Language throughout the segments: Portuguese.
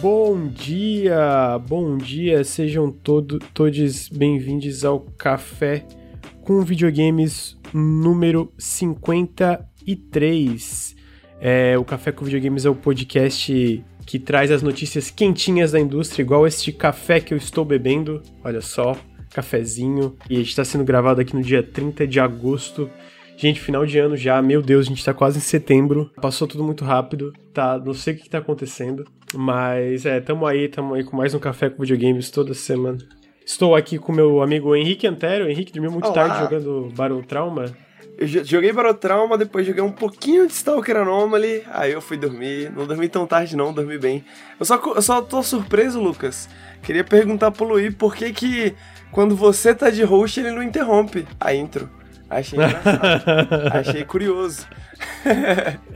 Bom dia, bom dia, sejam todo, todos bem-vindos ao Café com Videogames número 53. É, o Café com Videogames é o podcast que traz as notícias quentinhas da indústria, igual este café que eu estou bebendo. Olha só, cafezinho. E está sendo gravado aqui no dia 30 de agosto Gente, final de ano já, meu Deus, a gente tá quase em setembro. Passou tudo muito rápido, tá? Não sei o que, que tá acontecendo. Mas é, tamo aí, tamo aí com mais um café com videogames toda semana. Estou aqui com meu amigo Henrique Antero. Henrique dormiu muito Olá. tarde jogando Battle Trauma. Eu jo- joguei Battle Trauma, depois joguei um pouquinho de Stalker Anomaly, aí eu fui dormir. Não dormi tão tarde não, dormi bem. Eu só, eu só tô surpreso, Lucas. Queria perguntar pro Luí por que que quando você tá de host ele não interrompe a intro. Achei engraçado. Achei curioso.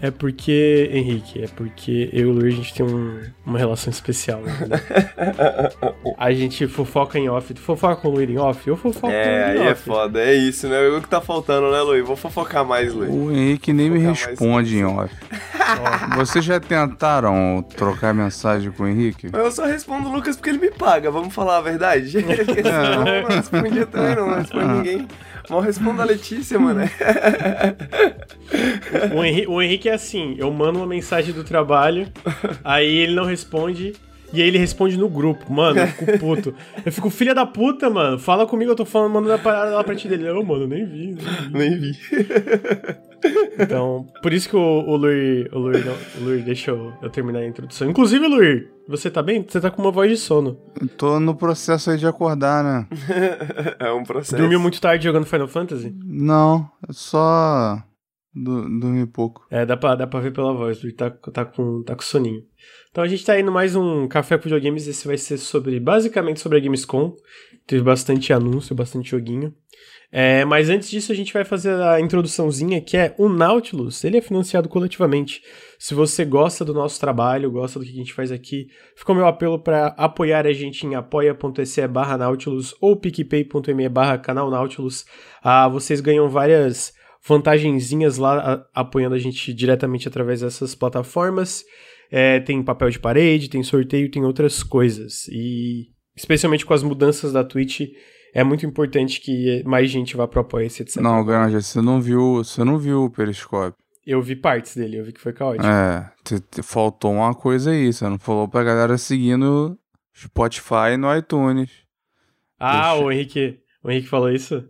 É porque, Henrique, é porque eu e o Luiz, a gente tem um- uma relação especial. entendeu? a gente fofoca em off. Tu fofoca com o Luiz em off? Eu fofoco É, com o aí Luiz em é off. foda, é isso, né? O que tá faltando, né, Luí? Vou fofocar mais, Luí. O Henrique nem me responde em off. Vocês já tentaram trocar mensagem com o Henrique? Eu só respondo o Lucas porque ele me paga, vamos falar a verdade? Porque senão eu não respondia também, não, não responde ninguém. Mal respondo a Letícia, mano. O Henrique, o Henrique é assim, eu mando uma mensagem do trabalho, aí ele não responde, e aí ele responde no grupo. Mano, eu fico puto. Eu fico, filha da puta, mano, fala comigo, eu tô falando, mandando a parada lá pra ti dele. Não, mano, nem vi. nem vi. Nem vi. Então, por isso que o, o Luir, o Luir, não, o Luir deixa eu, eu terminar a introdução. Inclusive, Luir, você tá bem? Você tá com uma voz de sono. Tô no processo aí de acordar, né? É um processo. Dormiu muito tarde jogando Final Fantasy? Não, só do, dormi pouco. É, dá pra, dá pra ver pela voz, Luir tá, tá, com, tá com soninho. Então a gente tá indo mais um Café com Videogames, esse vai ser sobre, basicamente sobre a Gamescom. Teve bastante anúncio, bastante joguinho. É, mas antes disso a gente vai fazer a introduçãozinha, que é o Nautilus, ele é financiado coletivamente. Se você gosta do nosso trabalho, gosta do que a gente faz aqui, fica o meu apelo para apoiar a gente em apoia.se barra Nautilus ou picpay.me barra canal Nautilus. Ah, vocês ganham várias vantagenzinhas lá a- apoiando a gente diretamente através dessas plataformas. É, tem papel de parede, tem sorteio, tem outras coisas. E especialmente com as mudanças da Twitch, é muito importante que mais gente vá pro Apoia-se, etc. Não, Granja, você não viu, você não viu o periscópio. Eu vi partes dele, eu vi que foi caótico. É, te- te- faltou uma coisa aí, você não falou pra galera seguir no Spotify no iTunes. ah, deixa- o Henrique, o Henrique falou isso?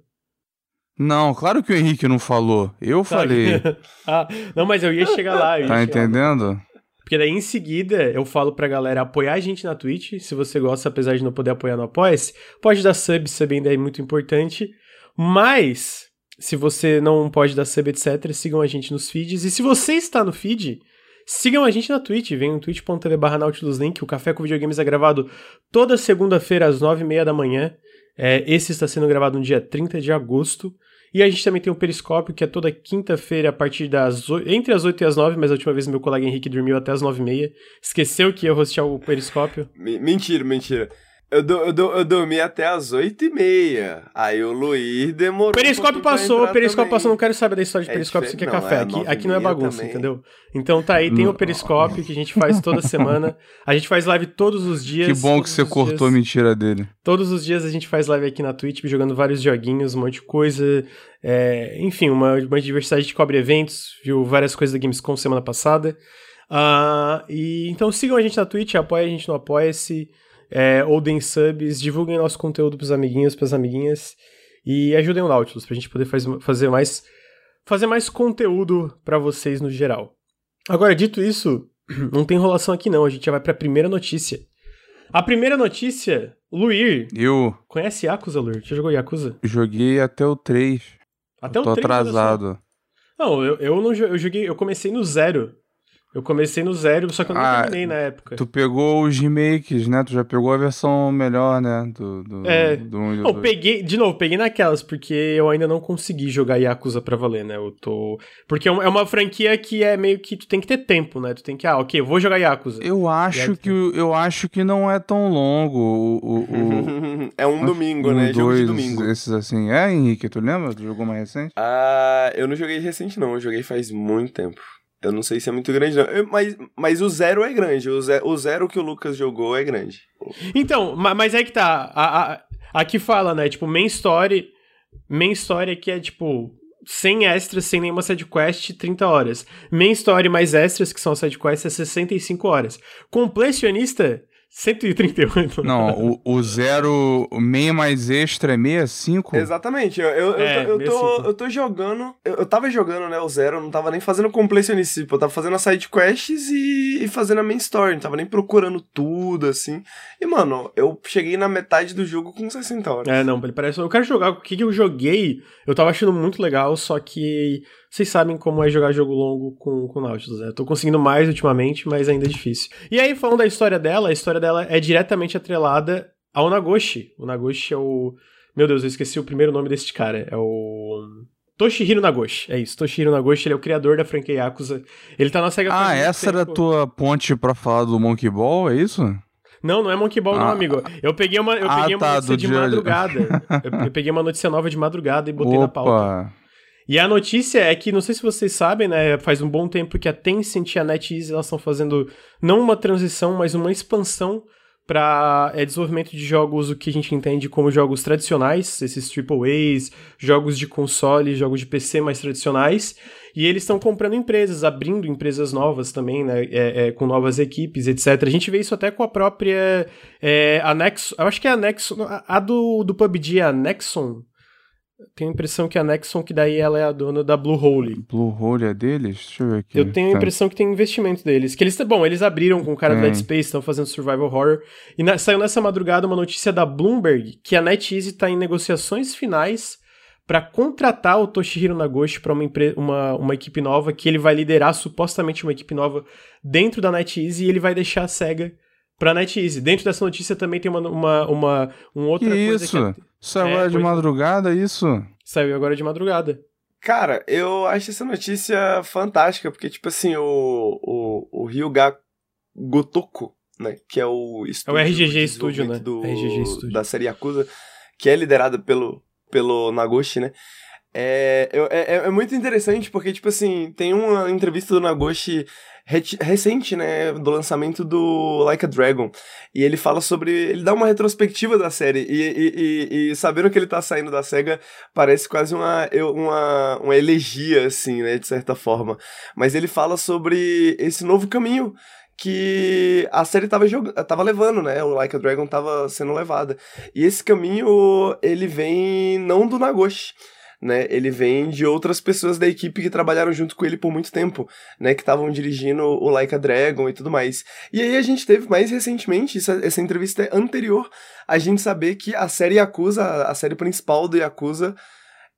Não, claro que o Henrique não falou. Eu Tá. falei. ah, não, mas eu ia chegar lá. Ia Tá chegar lá. entendendo? Porque daí em seguida eu falo pra galera apoiar a gente na Twitch. Se você gosta, apesar de não poder apoiar no Apoia-se, pode dar sub, sub ainda é muito importante. Mas, se você não pode dar sub, etc., sigam a gente nos feeds. E se você está no feed, sigam a gente na Twitch. Vem no twitch.tv barra Nautilus Link. O Café com Videogames é gravado toda segunda-feira às nove e meia da manhã. É, esse está sendo gravado no dia 30 de agosto. E a gente também tem o Periscópio, que é toda quinta-feira, a partir das. entre as 8 e as 9, mas a última vez meu colega Henrique dormiu até as 9 e meia. Esqueceu que ia rostear o Periscópio. Me- Mentira, mentira. Eu, do, eu, do, eu dormi até as 8h30. Aí o Luiz demorou. O Periscópio um passou, o Periscópio também. passou, não quero saber da história de É Periscópio, isso aqui é café. é aqui, aqui não é e meia bagunça, também. entendeu? Então tá aí, tem o Não. Periscópio que a gente faz toda semana. A gente faz live todos os dias. Que bom que você cortou a dias. mentira dele. Todos os dias a gente faz live aqui na Twitch, jogando vários joguinhos, um monte de coisa. É, enfim, uma, uma diversidade. A gente cobre eventos, viu várias coisas da Gamescom semana passada. Ah, e Então sigam a gente na Twitch, apoiem a gente no Apoia-se, é, ou deem subs, divulguem nosso conteúdo pros amiguinhos, pras amiguinhas. E ajudem o Nautilus pra gente poder faz, fazer mais fazer mais conteúdo pra vocês no geral. Agora, dito isso, não tem enrolação aqui não, a gente já vai pra primeira notícia. A primeira notícia, Luir, Eu conhece Yakuza, Luir? Já jogou Yakuza? joguei até o 3. Até Tô o 3, olha só. atrasado. Não, eu, eu não eu joguei, eu comecei no zero. Eu comecei no zero, só que eu não Ah, terminei na época. Tu pegou os remakes, né? Tu já pegou a versão melhor, né? Do, do, É. do 1 e do Não, 2. peguei, de novo, peguei naquelas, porque eu ainda não consegui jogar Yakuza pra valer, né? Eu tô. Porque é uma é uma franquia que é meio que tu tem que ter tempo, né? Tu tem que, ah, ok, eu vou jogar Yakuza. Eu acho que o- eu acho que não é tão longo o, o, o é um domingo, um, né? Jogo de dois, domingo. Esses assim. É, Henrique, tu lembra? Tu jogou mais recente? Ah, eu não joguei recente, não. Eu joguei faz muito tempo. Eu não sei se é muito grande, não. Mas, mas o zero é grande. O, o zero que o Lucas jogou é grande. Então, ma- mas é que tá. A, a- aqui fala, né? Tipo, main story. Main story aqui é tipo. Sem extras, sem nenhuma side quest, 30 horas. Main story mais extras, que são as side quests, é 65 horas. Completionista, 138. Não, o, o zero, o meio mais extra é 65? Exatamente. Eu, eu, eu É, tô, eu, tô, eu tô jogando. Eu, eu tava jogando, né, o zero. Eu não tava nem fazendo completionista. Tipo, eu tava fazendo as side quests e, e fazendo a main story. Não tava nem procurando tudo, assim. E, mano, eu cheguei na metade do jogo com 60 horas. É, não, ele parece. Eu quero jogar. O que, que eu joguei, eu tava achando muito legal, só que vocês sabem como é jogar jogo longo com, com Nautilus, né? Tô conseguindo mais ultimamente, mas ainda é difícil. E aí, falando da história dela, a história dela é diretamente atrelada ao Nagoshi. O Nagoshi é o. Meu Deus, eu esqueci o primeiro nome desse cara. É o. Toshihiro Nagoshi, é isso. Toshihiro Nagoshi, ele é o criador da franquia Yakuza. Ele tá na SEGA Ah, essa era a tua ponte pra falar do Monkey Ball, é isso? Não, não é Monkey Ball, não, Ah. amigo. Eu peguei uma, eu Ah, peguei uma tá, notícia de dia- madrugada. eu, eu peguei uma notícia nova de madrugada e botei na pauta. E a notícia é que, não sei se vocês sabem, né? Faz um bom tempo que a Tencent e a NetEase elas estão fazendo não uma transição, mas uma expansão para desenvolvimento de jogos, o que a gente entende como jogos tradicionais, esses AAAs, jogos de console, jogos de PC mais tradicionais. E eles estão comprando empresas, abrindo empresas novas também, né? é, é, com novas equipes, etc. A gente vê isso até com a própria é, a Nexon. Eu acho que é a Nexon. A, a do, do PUBG, a Nexon. Tenho a impressão que a Nexon, que daí ela é a dona da Bluehole. Blue Hole é deles? Deixa eu ver aqui. Eu tenho a Tá. impressão que tem investimento deles. Que eles, bom, eles abriram com o cara do Tem. Dead Space, estão fazendo survival horror. E na- saiu nessa madrugada uma notícia da Bloomberg que a NetEase está em negociações finais para contratar o Toshihiro Nagoshi para uma, uma, uma equipe nova, que ele vai liderar supostamente uma equipe nova dentro da NetEase e ele vai deixar a SEGA pra NetEase. Dentro dessa notícia também tem uma, uma, uma um outra Que coisa isso? que Isso É, agora de pois é. madrugada, isso? saiu agora de madrugada. Cara, eu acho essa notícia fantástica, porque, tipo assim, o, o, o Ryuga Gotoku, né, que é o estúdio RGG de Studio, né? Do, RGG Studio. Da série Yakuza, que é liderada pelo, pelo Nagoshi, né, é, é, é muito interessante porque, tipo assim, tem uma entrevista do Nagoshi recente, né, do lançamento do Like a Dragon, e ele fala sobre, ele dá uma retrospectiva da série, e, e, e, e sabendo que ele tá saindo da SEGA, parece quase uma, uma, uma elegia, assim, né, de certa forma. Mas ele fala sobre esse novo caminho que a série tava, jog... tava levando, né? O Like a Dragon tava sendo levada. E esse caminho, ele vem não do Nagoshi, né? Ele vem de outras pessoas da equipe que trabalharam junto com ele por muito tempo, né? Que estavam dirigindo o Like a Dragon e tudo mais. E aí a gente teve mais recentemente, essa, essa entrevista é anterior, a gente saber que a série Yakuza, a série principal do Yakuza,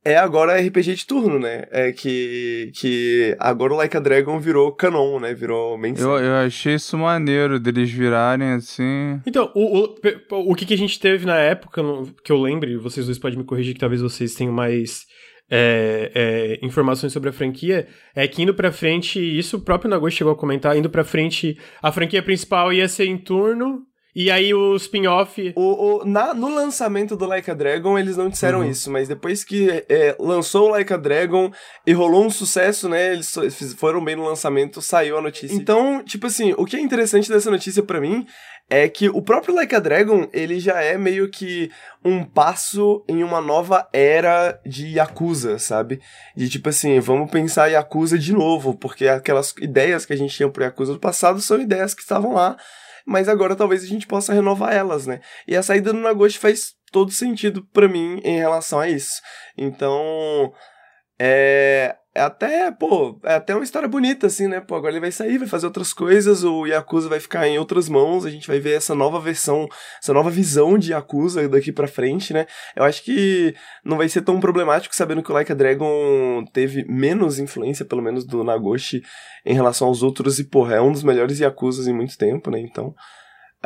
é agora RPG de turno, né? É que, que agora o Like a Dragon virou canon, né? Virou main Eu, eu achei isso maneiro deles virarem assim. Então, o, o, o que, que a gente teve na época, que eu lembre, vocês dois podem me corrigir, que talvez vocês tenham mais é, é, informações sobre a franquia, é que indo pra frente, isso o próprio Nagoshi chegou a comentar, indo pra frente, a franquia principal ia ser em turno, e aí o spin-off... O, o- na, no lançamento do Like a Dragon, eles não disseram Uhum. isso, mas depois que é, lançou o Like a Dragon e rolou um sucesso, né? Eles foram bem no lançamento, saiu a notícia. Então, tipo assim, o que é interessante dessa notícia pra mim é que o próprio Like a Dragon, ele já é meio que um passo em uma nova era de Yakuza, sabe? De tipo assim, vamos pensar Yakuza de novo, porque aquelas ideias que a gente tinha pro Yakuza do passado são ideias que estavam lá, mas agora talvez a gente possa renovar elas, né? E a saída do Nagoshi faz todo sentido pra mim em relação a isso. Então, é, é até, pô, é até uma história bonita, assim, né? Pô, agora ele vai sair, vai fazer outras coisas, o Yakuza vai ficar em outras mãos, a gente vai ver essa nova versão, essa nova visão de Yakuza daqui pra frente, né? Eu acho que não vai ser tão problemático sabendo que o Like a Dragon teve menos influência, pelo menos, do Nagoshi em relação aos outros, e, porra, é um dos melhores Yakuzas em muito tempo, né? Então.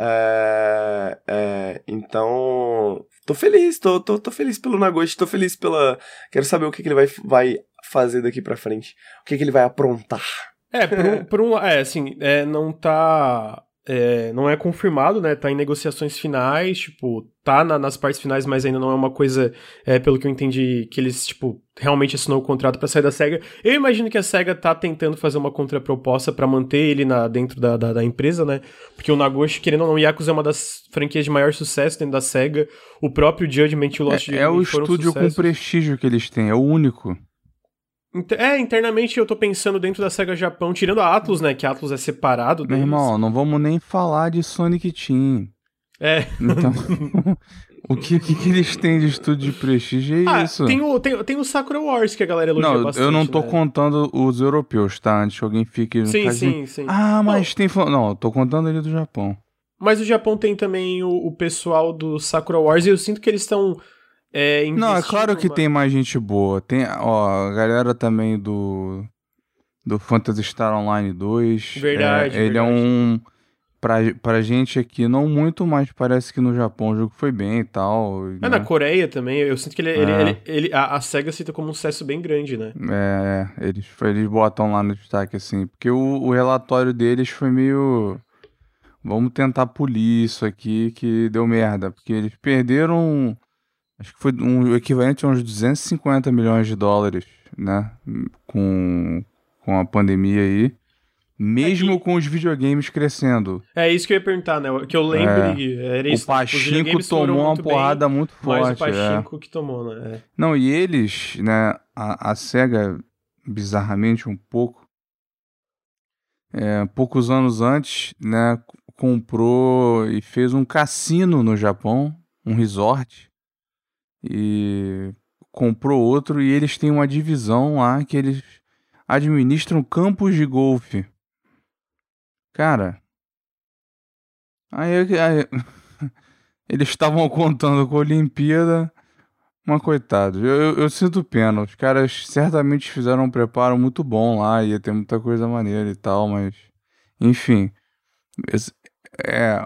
É, é, então, tô feliz, tô, tô, tô feliz pelo Nagoshi, tô feliz pela. Quero saber o que, que ele vai, vai fazer daqui pra frente, o que, que ele vai aprontar. É, por um, por um é, assim, é, não tá... é, não é confirmado, né? Tá em negociações finais, tipo, tá na, nas partes finais, mas ainda não é uma coisa, é, pelo que eu entendi, que eles, tipo, realmente assinou o contrato para sair da SEGA. Eu imagino que a SEGA tá tentando fazer uma contraproposta para manter ele na, dentro da, da, da, empresa, né? Porque o Nagoshi, querendo ou não, Yakuza é uma das franquias de maior sucesso dentro da SEGA. O próprio Judgment e o Lost É, é o estúdio com prestígio que eles têm, é o único. É, internamente eu tô pensando dentro da SEGA Japão, tirando a Atlus, né? Que a Atlus é separado deles. Meu irmão, não vamos nem falar de Sonic Team. É. Então, o que, que, que, eles têm de estúdio de prestígio é ah, isso. Tem o, tem, tem o Sakura Wars que a galera elogia não, bastante. Eu não tô né? contando os europeus, tá? Antes que alguém fique... Sim, sim, sim. Ah, mas tem... Não, eu tô contando ele do Japão. Mas o Japão tem também o, o pessoal do Sakura Wars e eu sinto que eles estão é, não, é claro que tem mais gente boa. Tem, ó, a galera também do do Phantasy Star Online 2. Verdade, é, Ele verdade. é um pra, pra gente aqui não muito, mas parece que no Japão o jogo foi bem e tal. É, né? na Coreia também, eu sinto que ele, ele, É. ele, ele- a, a SEGA cita como um sucesso bem grande, né? É, eles, eles botam lá no destaque assim, porque o, o relatório deles foi meio. Vamos tentar polir isso aqui que deu merda, porque eles perderam. Acho que foi um equivalente a uns 250 milhões de dólares, né? Com, com a pandemia aí. Mesmo É que- com os videogames crescendo. É isso que eu ia perguntar, né? Que eu lembre, era isso. o Pachinko tomou uma muito bem, porrada muito Mas o forte. é. Pachinko que tomou, né? É. Não, e eles, né, a, a SEGA, bizarramente um pouco, é, poucos anos antes, né, comprou e fez um cassino no Japão, um resort, e comprou outro, e eles têm uma divisão lá que eles administram campos de golfe. Cara, aí, aí eles estavam contando com a Olimpíada, mas coitado, eu, eu, eu sinto pena. Os caras certamente fizeram um preparo muito bom lá, ia ter muita coisa maneira e tal, mas. Enfim. É.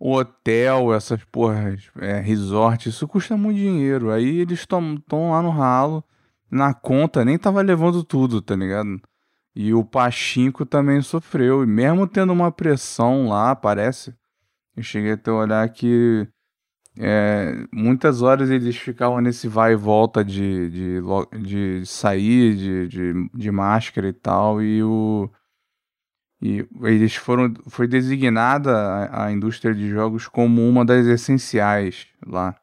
Hotel, essas porras, é, resort, isso custa muito dinheiro. Aí eles estão lá no ralo, na conta, nem tava levando tudo, tá ligado? E o Pachinko também sofreu. E mesmo tendo uma pressão lá, parece. Eu cheguei até olhar que é, muitas horas eles ficavam nesse vai e volta de, de, de sair de, de, de máscara e tal, e o e eles foram foi designada a, a indústria de jogos como uma das essenciais lá.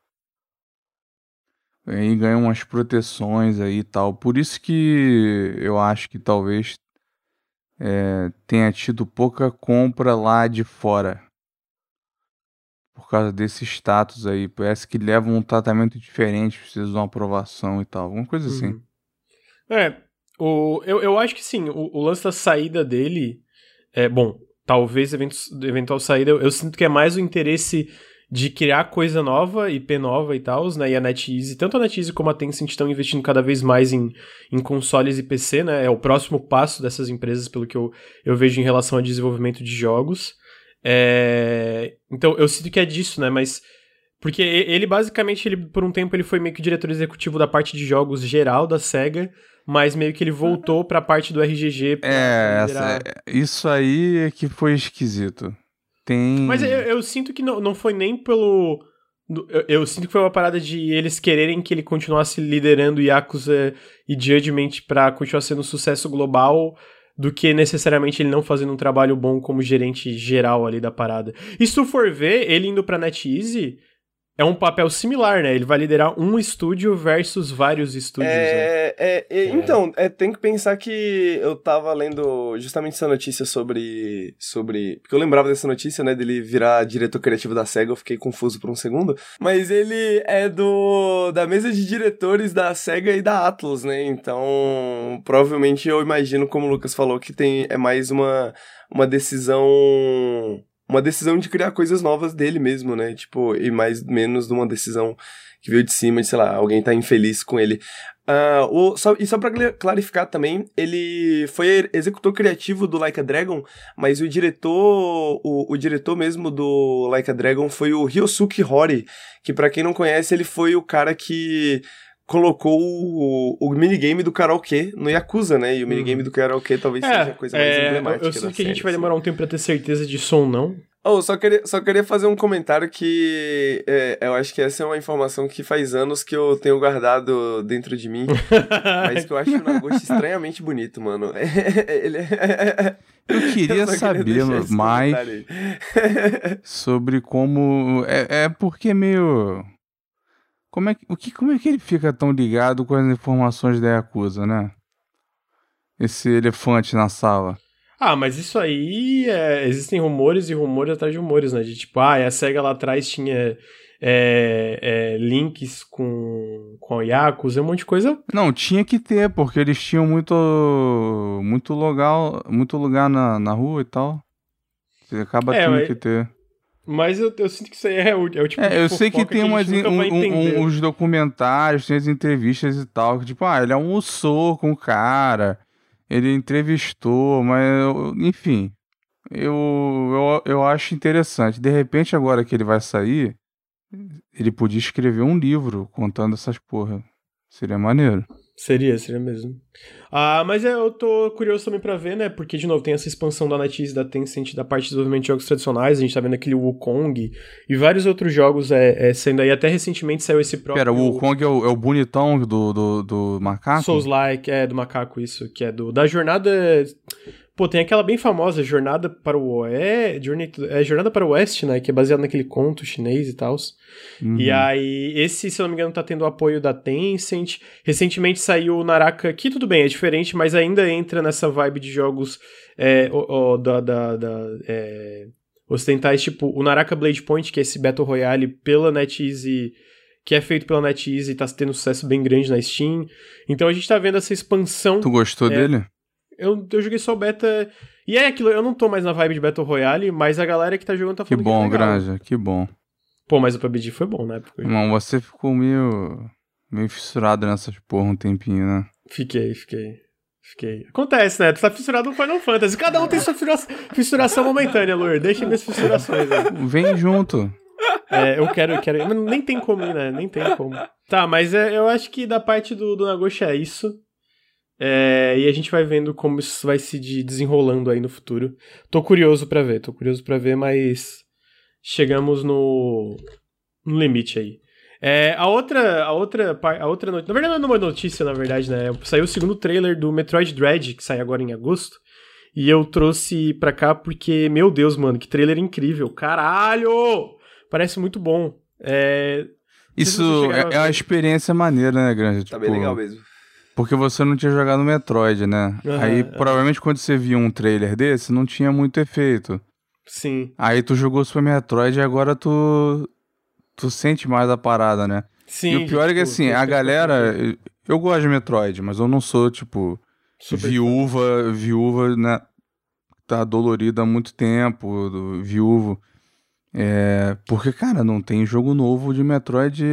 E aí ganham umas proteções aí e tal. Por isso que eu acho que talvez é, tenha tido pouca compra lá de fora por causa desse status aí. Parece que levam um tratamento diferente, precisam de uma aprovação e tal. Alguma coisa assim. Uhum. É, o, eu, eu acho que sim, o, o lance da saída dele é bom. Talvez eventos, eventual saída, eu, eu sinto que é mais o interesse de criar coisa nova, IP nova e tal, né? E a NetEase, tanto a NetEase como a Tencent estão investindo cada vez mais em, em consoles e PC, né? É o próximo passo dessas empresas, pelo que eu, eu vejo em relação ao desenvolvimento de jogos. É, Então, eu sinto que é disso, né? Mas. Porque ele, basicamente, ele, por um tempo, ele foi meio que diretor executivo da parte de jogos geral da SEGA, mas meio que ele voltou pra parte do RGG. pra É, essa- isso aí é que foi esquisito. Tem. Mas eu, eu sinto que não, não foi nem pelo. Eu, eu sinto que foi uma parada de eles quererem que ele continuasse liderando Yakuza e Judgment pra continuar sendo um sucesso global do que necessariamente ele não fazendo um trabalho bom como gerente geral ali da parada. E se tu for ver, ele indo pra NetEase é um papel similar, né? Ele vai liderar um estúdio versus vários estúdios. né? É, é, é, então, é, tem que pensar que eu tava lendo justamente essa notícia sobre. sobre. Porque eu lembrava dessa notícia, né? Dele virar diretor criativo da SEGA, eu fiquei confuso por um segundo. Mas ele é do. da mesa de diretores da SEGA e da Atlas, né? Então, provavelmente eu imagino, como o Lucas falou, que tem, é mais uma, uma decisão. Uma decisão de criar coisas novas dele mesmo, né? Tipo, e mais menos de uma decisão que veio de cima, de, sei lá, alguém tá infeliz com ele. Ah, o, só, e só pra cl- clarificar também, ele foi executor criativo do Like a Dragon, mas o diretor, o, o diretor mesmo do Like a Dragon foi o Ryosuke Hori, que pra quem não conhece, ele foi o cara que colocou o, o minigame do karaokê no Yakuza, né? E o minigame do karaokê talvez seja a coisa mais é, emblemática eu, eu sinto que a gente série, vai assim. demorar um tempo pra ter certeza disso ou não. Oh, só queria, só queria fazer um comentário que é, eu acho que essa é uma informação que faz anos que eu tenho guardado dentro de mim, mas que eu acho o Nagoshi estranhamente bonito, mano. Ele é... Eu queria Eu saber esse mais sobre como. É, é porque é meio. Como é, que, o que, como é que ele fica tão ligado com as informações da Yakuza, né? Esse elefante na sala. Ah, mas isso aí, é, existem rumores e rumores atrás de rumores, né? De tipo, ah, a SEGA lá atrás tinha é, é, links com, com a Yakuza, um monte de coisa. Não, tinha que ter, porque eles tinham muito. Muito lugar, muito lugar na, na rua e tal. Você acaba É, tendo mas- que ter. Mas eu, eu sinto que isso aí é o, é o tipo de É, eu sei que tem a umas, nunca um- um- uns documentários, tem as entrevistas e tal, que tipo, ah, ele almoçou com o cara, ele entrevistou, mas, enfim, eu, eu, eu acho interessante. De repente, agora que ele vai sair, ele podia escrever um livro contando essas porra. Seria maneiro. Seria, seria mesmo. Ah, mas é, eu tô curioso também pra ver, né? Porque, de novo, tem essa expansão da NetEase da Tencent da parte de desenvolvimento de jogos tradicionais. A gente tá vendo aquele Wukong e vários outros jogos é, é, saindo aí. Até recentemente saiu esse próprio... Pera, o Kong é o, é o bonitão do, do, do macaco? Souls-like, é, do macaco, isso, que é do da jornada. Pô, tem aquela bem famosa Jornada para o Oeste, Journey to- é Jornada para o Oeste, né, que é baseado naquele conto chinês e tal. Uhum. E aí, esse, se não me engano, tá tendo o apoio da Tencent. Recentemente saiu o Naraka, que tudo bem, é diferente, mas ainda entra nessa vibe de jogos é, o- o- da, da, da, é, ocidentais, tipo o Naraka Blade Point, que é esse Battle Royale pela NetEase, que é feito pela NetEase e tá tendo sucesso bem grande na Steam. Então a gente tá vendo essa expansão. Tu gostou É, dele? Eu, eu joguei só beta. E é aquilo, eu não tô mais na vibe de Battle Royale, mas a galera que tá jogando tá Que falando bom, é legal. Granja, que bom. Pô, mas o PUBG foi bom, né? Porque... Irmão, você ficou meio. meio fissurado nessas porra um tempinho, né? Fiquei, fiquei. Fiquei. Acontece, né? Tu tá fissurado no Final Fantasy. Cada um tem sua fissura- fissuração momentânea, Lur. Deixa minhas fissurações aí. Vem junto. É, eu quero, eu quero. mas Nem tem como, né? Nem tem como. Tá, mas é, eu acho que da parte do, do Nagoshi é isso. É, e a gente vai vendo como isso vai se de- desenrolando aí no futuro. Tô curioso pra ver, tô curioso pra ver, mas chegamos no, no limite aí. É, a outra, a outra, a outra notícia, na verdade não é uma notícia, na verdade, né? Saiu o segundo trailer do Metroid Dread, que sai agora em agosto. E eu trouxe pra cá porque, meu Deus, mano, que trailer incrível. Caralho! Parece muito bom. É, Isso é, a é uma experiência maneira, né, Granja? Tá bem legal mesmo. Porque você não tinha jogado Metroid, né? Aham, Aí, é. provavelmente, quando você via um trailer desse, não tinha muito efeito. sim, Aí tu jogou Super Metroid e agora tu. Tu sente mais a parada, né? sim. e o pior é que, tipo, assim, a galera. Eu, eu gosto de Metroid, mas eu não sou, tipo, Super viúva, viúva, né? Tá dolorida há muito tempo, do, viúvo. É, porque, cara, não tem jogo novo de Metroid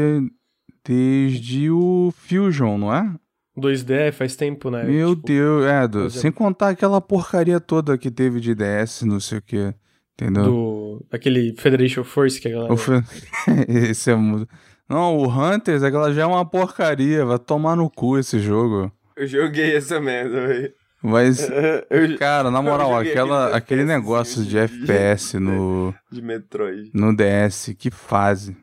desde o Fusion, não é? 2D faz tempo, né? Meu Tipo, Deus, é, do- sem contar aquela porcaria toda que teve de DS, não sei o que, entendeu? Do, aquele Federation Force que a galera... O fe- esse é muito... Não, o Hunters, aquela já é uma porcaria, vai tomar no cu esse jogo. Eu joguei essa merda, velho. Mas, Eu- cara, na moral, aquela, aquele negócio de de- FPS no, De Metroid. no DS, que fase.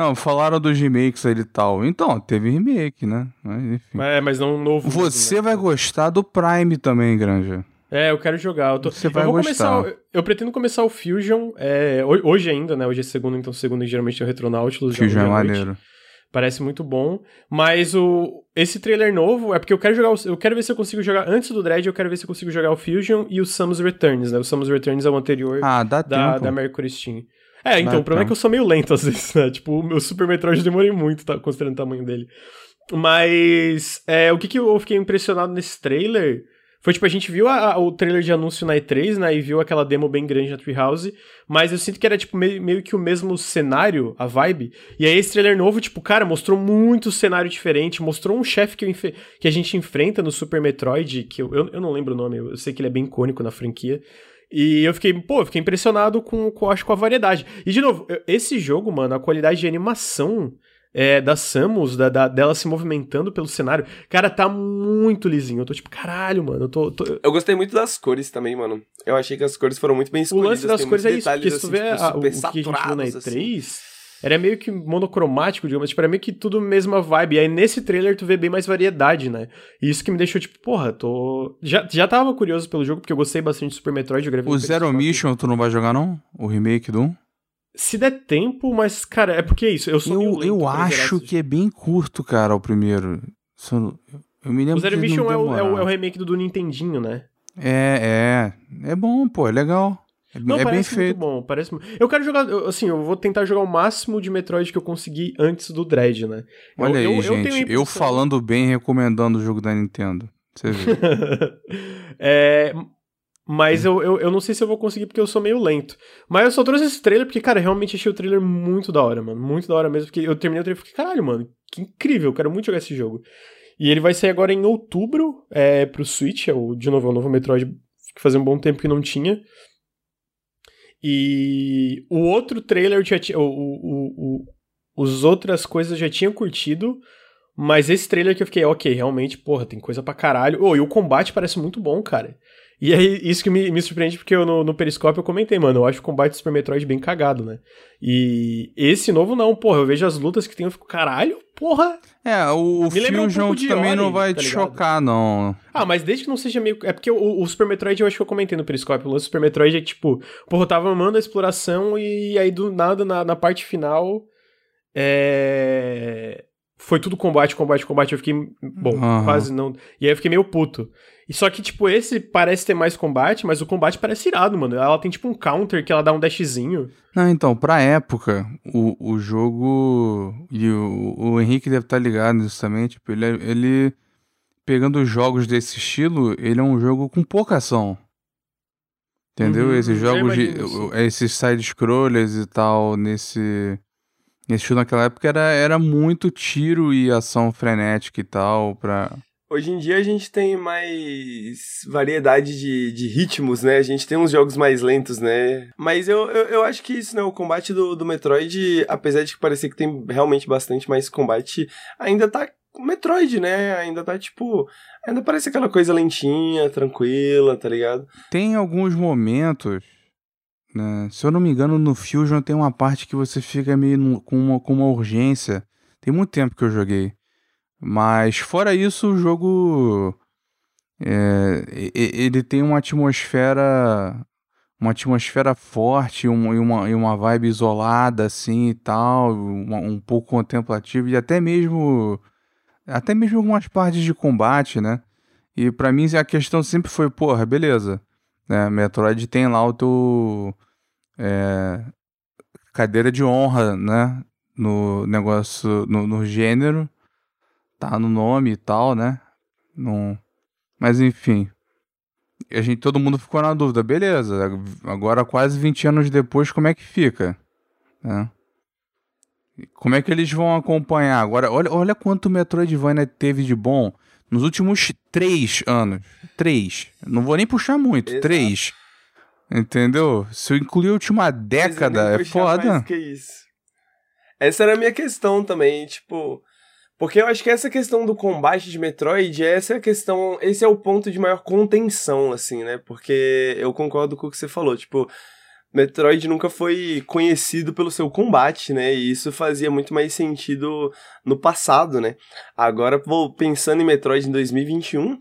Não, falaram dos remakes aí e tal. Então, teve remake, né? Mas, enfim. É, mas não um novo. mesmo, Você né? vai gostar do Prime também, Granja. É, eu quero jogar. Eu, tô... Você eu vai gostar. começar. o- Eu pretendo começar o Fusion é, ho- hoje ainda, né? Hoje é segunda, então segunda geralmente é o Retro Nautilus. já Fusion é maneiro. Parece muito bom. Mas o esse trailer novo é porque eu quero jogar. o- Eu quero ver se eu consigo jogar. Antes do Dread, eu quero ver se eu consigo jogar o Fusion e o Samus Returns, né? O Samus Returns é o anterior Ah, dá da, tempo. da Mercury Steam. É, então, Dá o problema é tempo. que eu sou meio lento às vezes, né? Tipo, o meu Super Metroid eu demorei muito, tá, considerando o tamanho dele. Mas, é, o que, que eu fiquei impressionado nesse trailer foi, tipo, a gente viu a- a- o trailer de anúncio na E3, né? E viu aquela demo bem grande na Treehouse. Mas eu sinto que era, tipo, meio, meio que o mesmo cenário, a vibe. E aí esse trailer novo, tipo, cara, mostrou muito cenário diferente. Mostrou um chefe que, que a gente enfrenta no Super Metroid, que eu, eu, eu não lembro o nome, eu sei que ele é bem icônico na franquia. E eu fiquei, pô, eu fiquei impressionado com, com, acho, com a variedade. E, de novo, esse jogo, mano, a qualidade de animação é, da Samus, da, da, dela se movimentando pelo cenário, cara, tá muito lisinho. Eu tô tipo, caralho, mano. Eu, tô, tô... eu gostei muito das cores também, mano. Eu achei que as cores foram muito bem escolhidas. O lance das cores é isso, porque se tu vê assim, a, o que a gente viu na E3, assim. Era meio que monocromático, digamos, tipo, era meio que tudo mesma vibe. E aí nesse trailer tu vê bem mais variedade, né? E isso que me deixou, tipo, porra, tô. Já, já tava curioso pelo jogo, porque eu gostei bastante de Super Metroid. Eu o Zero Mission tu não vai jogar, não? O remake do 1? Se der tempo, mas, cara, é porque é isso. Eu sou Eu, eu acho que é bem curto, cara, o primeiro. Eu me lembro o Zero Mission é o, é, o, é o, remake do, do Nintendinho, né? É, é. É bom, pô, é legal. É, Não, é bem feito. bom, parece Eu quero jogar, assim, eu vou tentar jogar o máximo de Metroid que eu conseguir antes do Dread, né? Olha eu, aí, eu, gente, eu, eu falando bem recomendando o jogo da Nintendo. Você vê. é, mas eu, eu, eu não sei se eu vou conseguir porque eu sou meio lento. Mas eu só trouxe esse trailer porque, cara, realmente achei o trailer muito da hora, mano. Muito da hora mesmo. Porque eu terminei o trailer e fiquei, caralho, mano, que incrível, eu quero muito jogar esse jogo. E ele vai sair agora em outubro é, pro Switch, é o, de novo, é o novo Metroid que fazia um bom tempo que não tinha. E o outro trailer já tinha. O, o, os outras coisas já tinha curtido. Mas esse trailer que eu fiquei, ok, realmente, porra, tem coisa pra caralho. Oh, e o combate parece muito bom, cara. E aí, isso que me, me surpreende, porque eu, no, no Periscópio eu comentei, mano, eu acho o combate do Super Metroid bem cagado, né? E esse novo não, porra, eu vejo as lutas que tem, eu fico, caralho, porra. É, o, o Fusion um também Ori, não vai tá te chocar, não. Ah, mas desde que não seja meio. É porque o, o, Super Metroid eu acho que eu comentei no Periscópio. O Super Metroid é tipo, porra, eu tava amando a exploração e aí do nada, na, na parte final. É foi tudo combate, combate, combate. Eu fiquei, bom, uhum. quase não. E aí eu fiquei meio puto. E só que, tipo, esse parece ter mais combate, mas o combate parece irado, mano. Ela tem, tipo, um counter que ela dá um dashzinho. Não, então, pra época, o, o jogo. E o, o Henrique deve estar tá ligado nisso também. Tipo, ele, ele. Pegando jogos desse estilo, ele é um jogo com pouca ação. Entendeu? Uhum, esses jogos de. Esses side-scrollers e tal, nesse esse estilo naquela época era, era muito tiro e ação frenética e tal, pra... Hoje em dia a gente tem mais variedade de, de ritmos, né? A gente tem uns jogos mais lentos, né? Mas eu, eu, eu acho que isso, né? O combate do, do Metroid, apesar de parecer que tem realmente bastante mais combate, ainda tá Metroid, né? Ainda tá tipo. Ainda parece aquela coisa lentinha, tranquila, tá ligado? Tem alguns momentos né? Se eu não me engano, no Fusion tem uma parte que você fica meio com, uma, com uma urgência. Tem muito tempo que eu joguei. Mas fora isso, o jogo. É, ele tem uma atmosfera. Uma atmosfera forte um, e, uma, e uma vibe isolada, assim e tal. Um pouco contemplativa. E até mesmo. Até mesmo algumas partes de combate, né? E para mim a questão sempre foi, porra, beleza né? Metroid tem lá o teu é, cadeira de honra, né? No negócio, no, no, gênero, tá no nome e tal, né? No... Mas enfim, a gente, todo mundo ficou na dúvida, beleza, agora quase 20 anos depois, como é que fica? Né? Como é que eles vão acompanhar? Agora, olha, olha quanto o Metroidvania teve de bom nos últimos três anos. Três. Não vou nem puxar muito. Exato. Três. Entendeu? Se eu incluir a última década, é foda. que isso. Essa era a minha questão também, tipo. Porque eu acho que essa questão do combate de Metroid, essa é a questão. Esse é o ponto de maior contenção, assim, né? Porque eu concordo com o que você falou. Tipo, Metroid nunca foi conhecido pelo seu combate, né? E isso fazia muito mais sentido no passado, né? Agora, pensando em Metroid em 2021,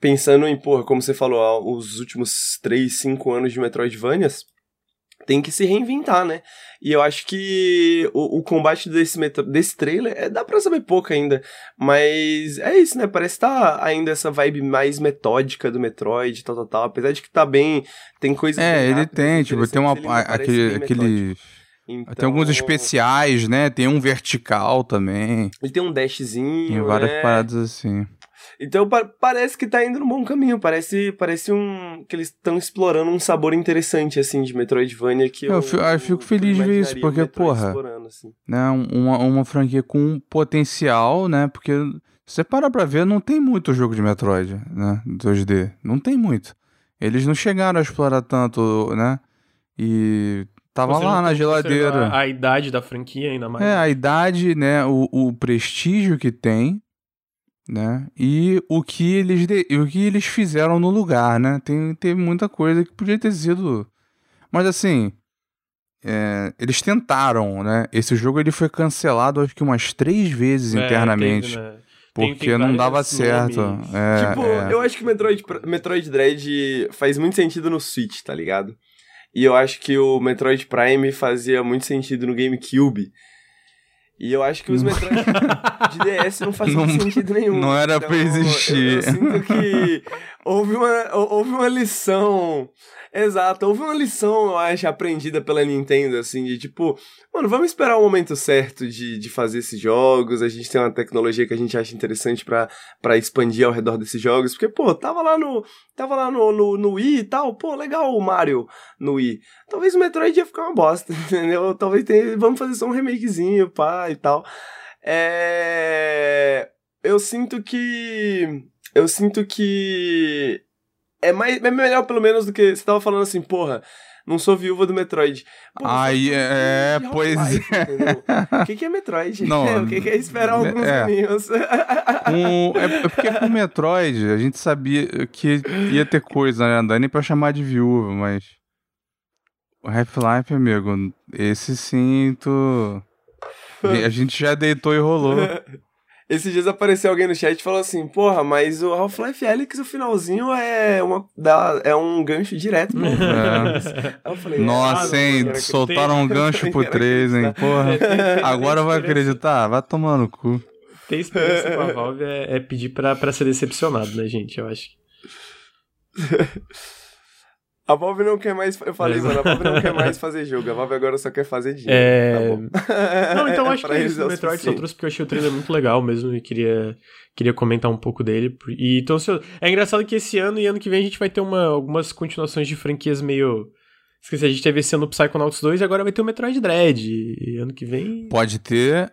pensando em, porra, como você falou, os últimos 3, 5 anos de Metroidvanias, tem que se reinventar, né? E eu acho que o, o combate desse, desse trailer é, dá pra saber pouco ainda. Mas é isso, né? Parece que tá ainda essa vibe mais metódica do Metroid, tal, tal, tal. Apesar de que tá bem. Tem coisa. É, ele tem, tipo, tem uma. Aquele. aquele... Então... Tem alguns especiais, né? Tem um vertical também. Ele tem um dashzinho. Tem várias né? paradas assim. Então pa parece que tá indo no bom caminho. Parece, parece um que eles estão explorando um sabor interessante, assim, de Metroidvania que eu. Eu, fico, eu fico feliz de ver isso, porque, porra. Assim. Né, uma, uma franquia com potencial, né? Porque você para pra ver, não tem muito jogo de Metroid, né? 2D. Não tem muito. Eles não chegaram a explorar tanto, né? E Tava lá na geladeira. A, a, idade da franquia ainda mais. É, a idade, né? O, o prestígio que tem, né? E o que eles de, o que eles fizeram no lugar, né? Tem, tem muita coisa que podia ter sido. Mas assim. É, eles tentaram, né? Esse jogo ele foi cancelado acho que umas três vezes é, internamente. Teve, né? Porque tem, tem não dava certo. É, tipo, é. eu acho que Metroid, Metroid Dread faz muito sentido no Switch, tá ligado? E eu acho que o Metroid Prime fazia muito sentido no GameCube. E eu acho que os Metroid de DS não faziam não, sentido nenhum. Não era então, pra existir. Eu, eu sinto que houve uma, houve uma lição Exato, houve uma lição, eu acho, aprendida pela Nintendo, assim, de tipo, mano, vamos esperar o momento certo de, de fazer esses jogos, a gente tem uma tecnologia que a gente acha interessante para expandir ao redor desses jogos, porque, pô, tava lá no, tava lá no, no, no Wii e tal, pô, legal o Mario no Wii. Talvez o Metroid ia ficar uma bosta, entendeu? Talvez tenha, vamos fazer só um remakezinho, pá, e tal. É... Eu sinto que... Eu sinto que é, mais, é melhor, pelo menos, do que você tava falando assim, porra, não sou viúva do Metroid. Aí, é, pois é. O que, que é Metroid? Não, o que, que é esperar alguns é. aninhos? Um, é porque com o Metroid a gente sabia que ia ter coisa, né? Não dá nem pra chamar de viúva, mas. O Half-Life, amigo, esse sim, tu. A gente já deitou e rolou. Esses dias apareceu alguém no chat e falou assim: Porra, mas o Half-Life Alyx, o finalzinho é, uma, é um gancho direto pro é. eu falei, Nossa, ah, hein? Soltaram um gancho pro 3, hein? Porra. Agora vai acreditar? Vai tomar no cu. Ter experiência com a Valve é, é pedir pra, pra ser decepcionado, né, gente? Eu acho. A Valve não quer mais. Eu falei, Exato. mano, a Valve não quer mais fazer jogo. A Valve agora só quer fazer dinheiro. É... Tá não, então acho que é isso. O Metroid só trouxe porque eu achei o trailer muito legal mesmo e queria, queria comentar um pouco dele. E então, é engraçado que esse ano e ano que vem a gente vai ter uma, algumas continuações de franquias meio. Esqueci, a gente teve esse ano o Psychonauts 2 e agora vai ter o Metroid Dread. E ano que vem. Pode ter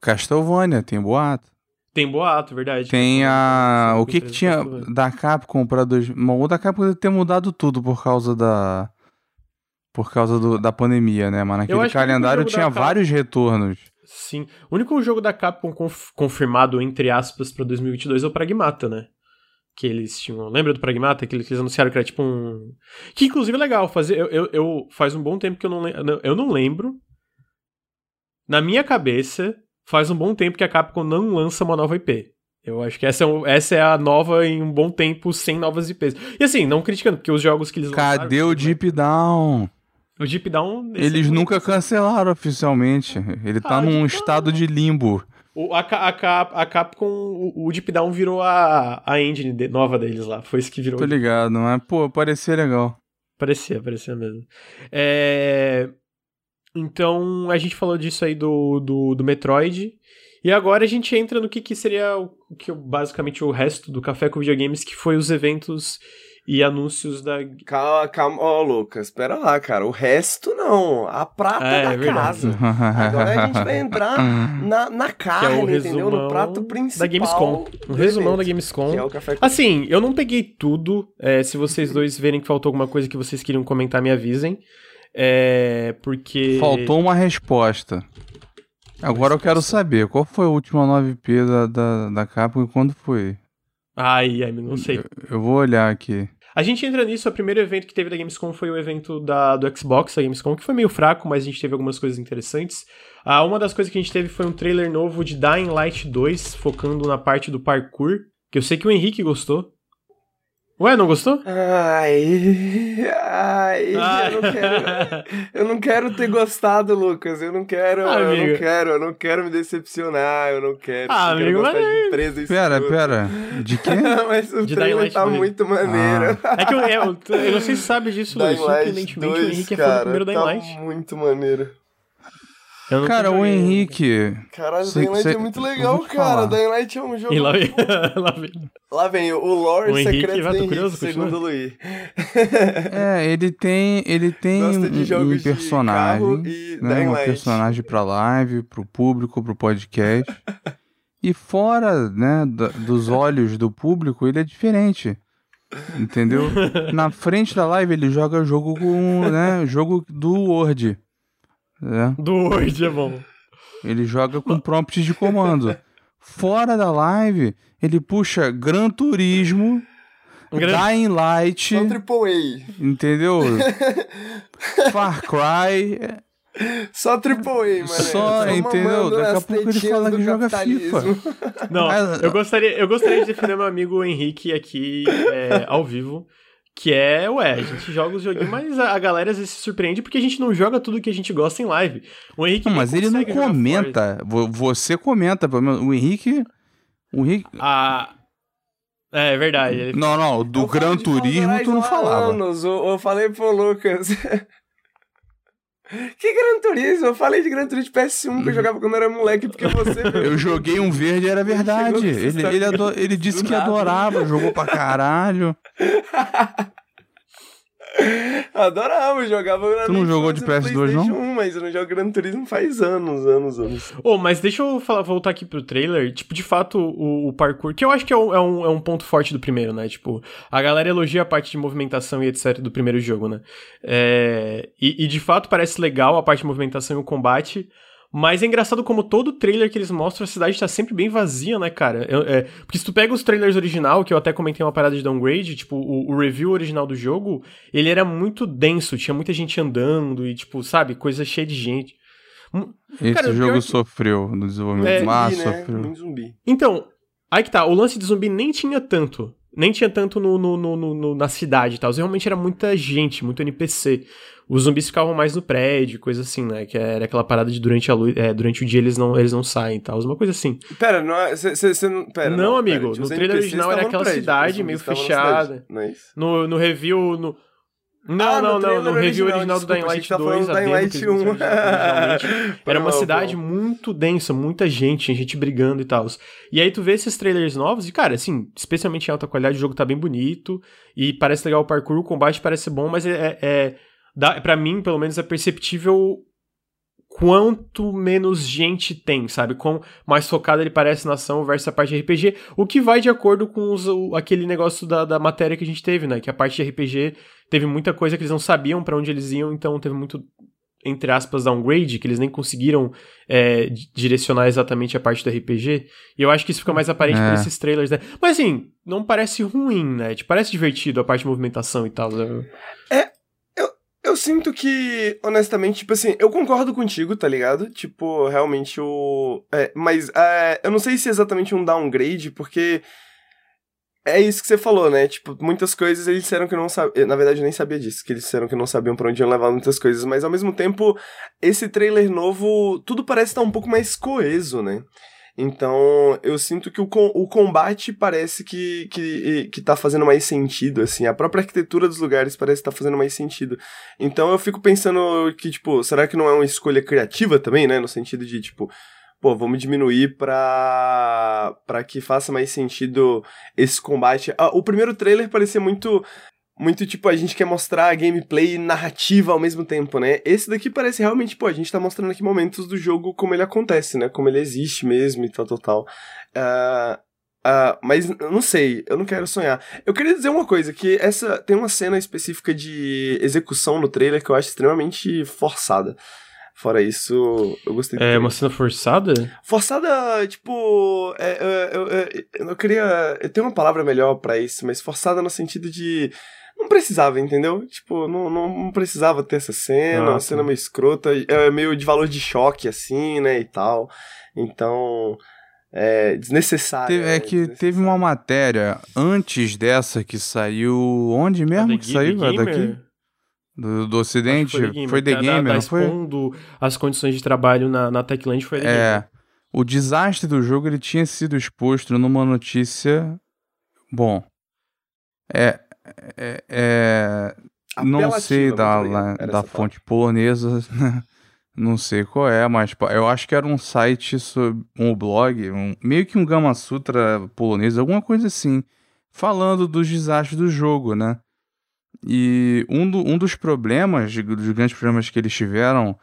Castlevania, tem boato. Tem boato, verdade. Tem a. O que que tinha da Capcom pra dois. Bom, o da Capcom deve ter mudado tudo por causa da. Por causa do, da pandemia, né? Mas naquele calendário tinha vários retornos. Sim. O único jogo da Capcom conf confirmado, entre aspas, pra 2022 é o Pragmata, né? Que eles tinham. Lembra do Pragmata? Que eles anunciaram que era tipo um. Que inclusive é legal fazer. Eu, eu, eu faz um bom tempo que eu não, eu não lembro. Na minha cabeça, faz um bom tempo que a Capcom não lança uma nova IP. Eu acho que essa é, essa é a nova em um bom tempo sem novas IPs. E assim, não criticando, porque os jogos que eles Cadê lançaram, o Deep né? Down? O Deep Down. Eles nunca cancelaram oficialmente. Ele tá ah, num estado de limbo. O, a, a, a Capcom, o, o Deep Down virou a, a engine de, nova deles lá. Foi isso que virou. Tô ligado, mas, pô, parecia legal. Parecia, parecia mesmo. É. Então, a gente falou disso aí do, do, do Metroid. E agora a gente entra no que, que seria o que basicamente o resto do Café com Videogames, que foi os eventos e anúncios da. Calma, calma, ó, oh, Lucas, espera lá, cara. O resto não. A prata é, da é casa. Agora a gente vai entrar na, na carne, é entendeu? No prato principal. Da Gamescom. Um resumão da Gamescom. É. Assim, eu não peguei tudo. É, se vocês dois verem que faltou alguma coisa que vocês queriam comentar, me avisem. É. Porque. Faltou uma resposta. Agora eu quero saber, qual foi a última 9P da, da, da Capcom e quando foi? Ai, ai, não sei. Eu, eu, vou olhar aqui. A gente entra nisso, o primeiro evento que teve da Gamescom foi o evento da, do Xbox, a Gamescom, que foi meio fraco, mas a gente teve algumas coisas interessantes. Ah, uma das coisas que a gente teve foi um trailer novo de Dying Light 2, focando na parte do parkour, que eu sei que o Henrique gostou. Ué, não gostou? Ai, ai, ai. Eu, não quero, eu não quero ter gostado, Lucas. Eu não quero, ah, eu não quero, eu não quero me decepcionar, eu não quero. Ah, eu amigo, mas... de empresa Pera, pera. De quê? mas o de trailer tá muito maneiro. Ah. É que eu, eu, eu, não sei se sabe disso, Luiz. Surpreendentemente, o Henrique cara, é fã do primeiro Dying tá Light. muito maneiro. Cara, o Henrique. Caralho, Dying Light é muito legal, cara. Dying Light é um jogo. E lá vem. lá vem. Lá vem o lore o secreto do Henrique, segundo o Luiz. é, ele tem. Ele tem um personagem. né, um personagem pra live, pro público, pro podcast. e fora, né, dos olhos do público, ele é diferente. Entendeu? Na frente da live ele joga jogo com, né, jogo do Word. Né? Do Word é bom. Ele joga com prompts de comando. Fora da live, ele puxa Gran Turismo, Gran- Dying Light, Só Triple entendeu? Far Cry. Só Triple A, mano. Só, entendeu? mamando Daqui a pouco ele fala que joga capitalismo. Não, eu gostaria, eu gostaria de defender meu amigo Henrique aqui é, ao vivo. Que é, ué, a gente joga os joguinhos, mas a, a galera às vezes se surpreende porque a gente não joga tudo que a gente gosta em live. O Henrique. Não, mas ele não comenta. Vo- Você comenta. pelo menos. O Henrique. O Henrique. Ah. É, verdade. Ele... Não, não, do Eu Gran Turismo tu não falava. Anos. Eu, eu falei pro Lucas. que Gran Turismo? Eu falei de Gran Turismo de PS1 que eu jogava quando eu era moleque, porque você. Eu joguei um verde e era verdade. Ele, ele, ado- ele disse que adorava, jogou pra caralho. Adorava, jogava Gran Tu não jogou de no PS2 não? PlayStation 1, mas eu não jogo Gran Turismo faz anos, anos, anos. Oh, mas deixa eu falar- voltar aqui pro trailer. Tipo, de fato, o, o parkour, que eu acho que é um, é, um, é um ponto forte do primeiro, né? Tipo, a galera elogia a parte de movimentação e etc. do primeiro jogo, né? É, e, e, de fato parece legal a parte de movimentação e o combate. Mas é engraçado como todo trailer que eles mostram, a cidade tá sempre bem vazia, né, cara? Eu- é, porque se tu pega os trailers original, que eu até comentei uma parada de downgrade, tipo, o, o review original do jogo, ele era muito denso, tinha muita gente andando e, tipo, sabe, coisa cheia de gente. Esse Cara, jogo pior que- sofreu no desenvolvimento. É, Zumbi, né? sofreu. Muito zumbi. Então, aí que tá, o lance de zumbi nem tinha tanto. Nem tinha tanto no, no- no- no- no- na cidade e tal. Realmente era muita gente, muito NPC. Os zumbis ficavam mais no prédio, coisa assim, né? Que era aquela parada de durante a luz, é, durante o dia eles não, eles não saem e tal. Uma coisa assim. Pera, não é. Você não. Pera, Não, amigo, pera, no trailer original era no aquela prédio, cidade meio fechada. Não é? No, no review. No... Não, Ah, não, não. No review original do desculpa, Dying Light tá 2, falando do a Dying Light que eles mostraram 1. originalmente, Era uma cidade muito densa, muita gente, gente brigando e tal. E aí tu vê esses trailers novos e, cara, assim, especialmente em alta qualidade, o jogo tá bem bonito e parece legal o parkour, o combate parece bom, mas é. é, é dá, pra mim, pelo menos, é perceptível quanto menos gente tem, sabe? Quão mais focado ele parece na ação versus a parte de RPG, o que vai de acordo com os, o- aquele negócio da, da matéria que a gente teve, né? Que a parte de RPG teve muita coisa que eles não sabiam pra onde eles iam, então teve muito, entre aspas, downgrade, que eles nem conseguiram é, di- direcionar exatamente a parte do RPG. E eu acho que isso fica mais aparente É. por esses trailers, né? Mas assim, não parece ruim, né? Tipo, parece divertido a parte de movimentação e tal. né? Eu sinto que, honestamente, tipo assim, eu concordo contigo, tá ligado? Tipo, realmente o. É, mas é, eu não sei se é exatamente um downgrade, porque. É isso que você falou, né? Tipo, muitas coisas eles disseram que não sabiam. Na verdade, eu nem sabia disso, que eles disseram que não sabiam pra onde iam levar muitas coisas, mas ao mesmo tempo, esse trailer novo, tudo parece estar um pouco mais coeso, né? Então, eu sinto que o, o combate parece que, que, que tá fazendo mais sentido, assim. A própria arquitetura dos lugares parece estar fazendo mais sentido. Então, eu fico pensando que, tipo, será que não é uma escolha criativa também, né? No sentido de, tipo, pô, vamos diminuir pra, pra que faça mais sentido esse combate. Ah, o primeiro trailer parecia muito muito tipo, a gente quer mostrar a gameplay e narrativa ao mesmo tempo, né? Esse daqui parece realmente, pô, a gente tá mostrando aqui momentos do jogo como ele acontece, né? Como ele existe mesmo e tal, tal, tal. Ah, ah, mas eu não sei, eu não quero sonhar. Eu queria dizer uma coisa, que essa tem uma cena específica de execução no trailer que eu acho extremamente forçada. Fora isso, eu gostei É uma cena forçada? Forçada, tipo. é, é, eu, é, eu não queria. Eu tenho uma palavra melhor pra isso, mas forçada no sentido de. Não precisava, entendeu? Tipo, não, não, não precisava ter essa cena, Ah, uma tá. cena meio escrota, é meio de valor de choque, assim, né, e tal. Então. É desnecessário. Teve- né, é que teve uma matéria antes dessa que saiu. Onde mesmo que The saiu? É The daqui? Gamer? Do, do Acho Ocidente? Foi The tá- Gamer, tá não foi? expondo as condições de trabalho na, na Techland foi The Gamer. É. O desastre do jogo ele tinha sido exposto numa notícia. Bom. É. É. é- não sei da, da essa fonte polonesa. Não sei qual é, mas pô, eu acho que era um site sobre um blog, um- meio que um Gama Sutra polonês, alguma coisa assim, falando dos desastres do jogo, né? E um, do- um dos problemas, dos grandes problemas que eles tiveram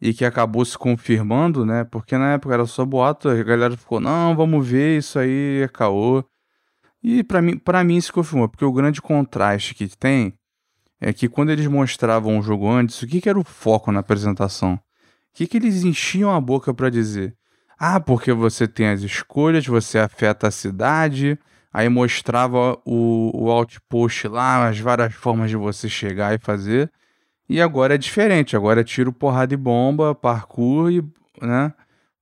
e que acabou se confirmando, né? Porque na época era só boato, a galera ficou, não, vamos ver, isso aí é caô. E para mim, para mim se confirmou, porque o grande contraste que tem é que quando eles mostravam o jogo antes, o que, que era o foco na apresentação? O que, que eles enchiam a boca para dizer? Ah, porque você tem as escolhas, você afeta a cidade. Aí mostrava o, o outpost lá, as várias formas de você chegar e fazer. E agora é diferente. Agora é tiro, porrada e bomba, parkour e, né?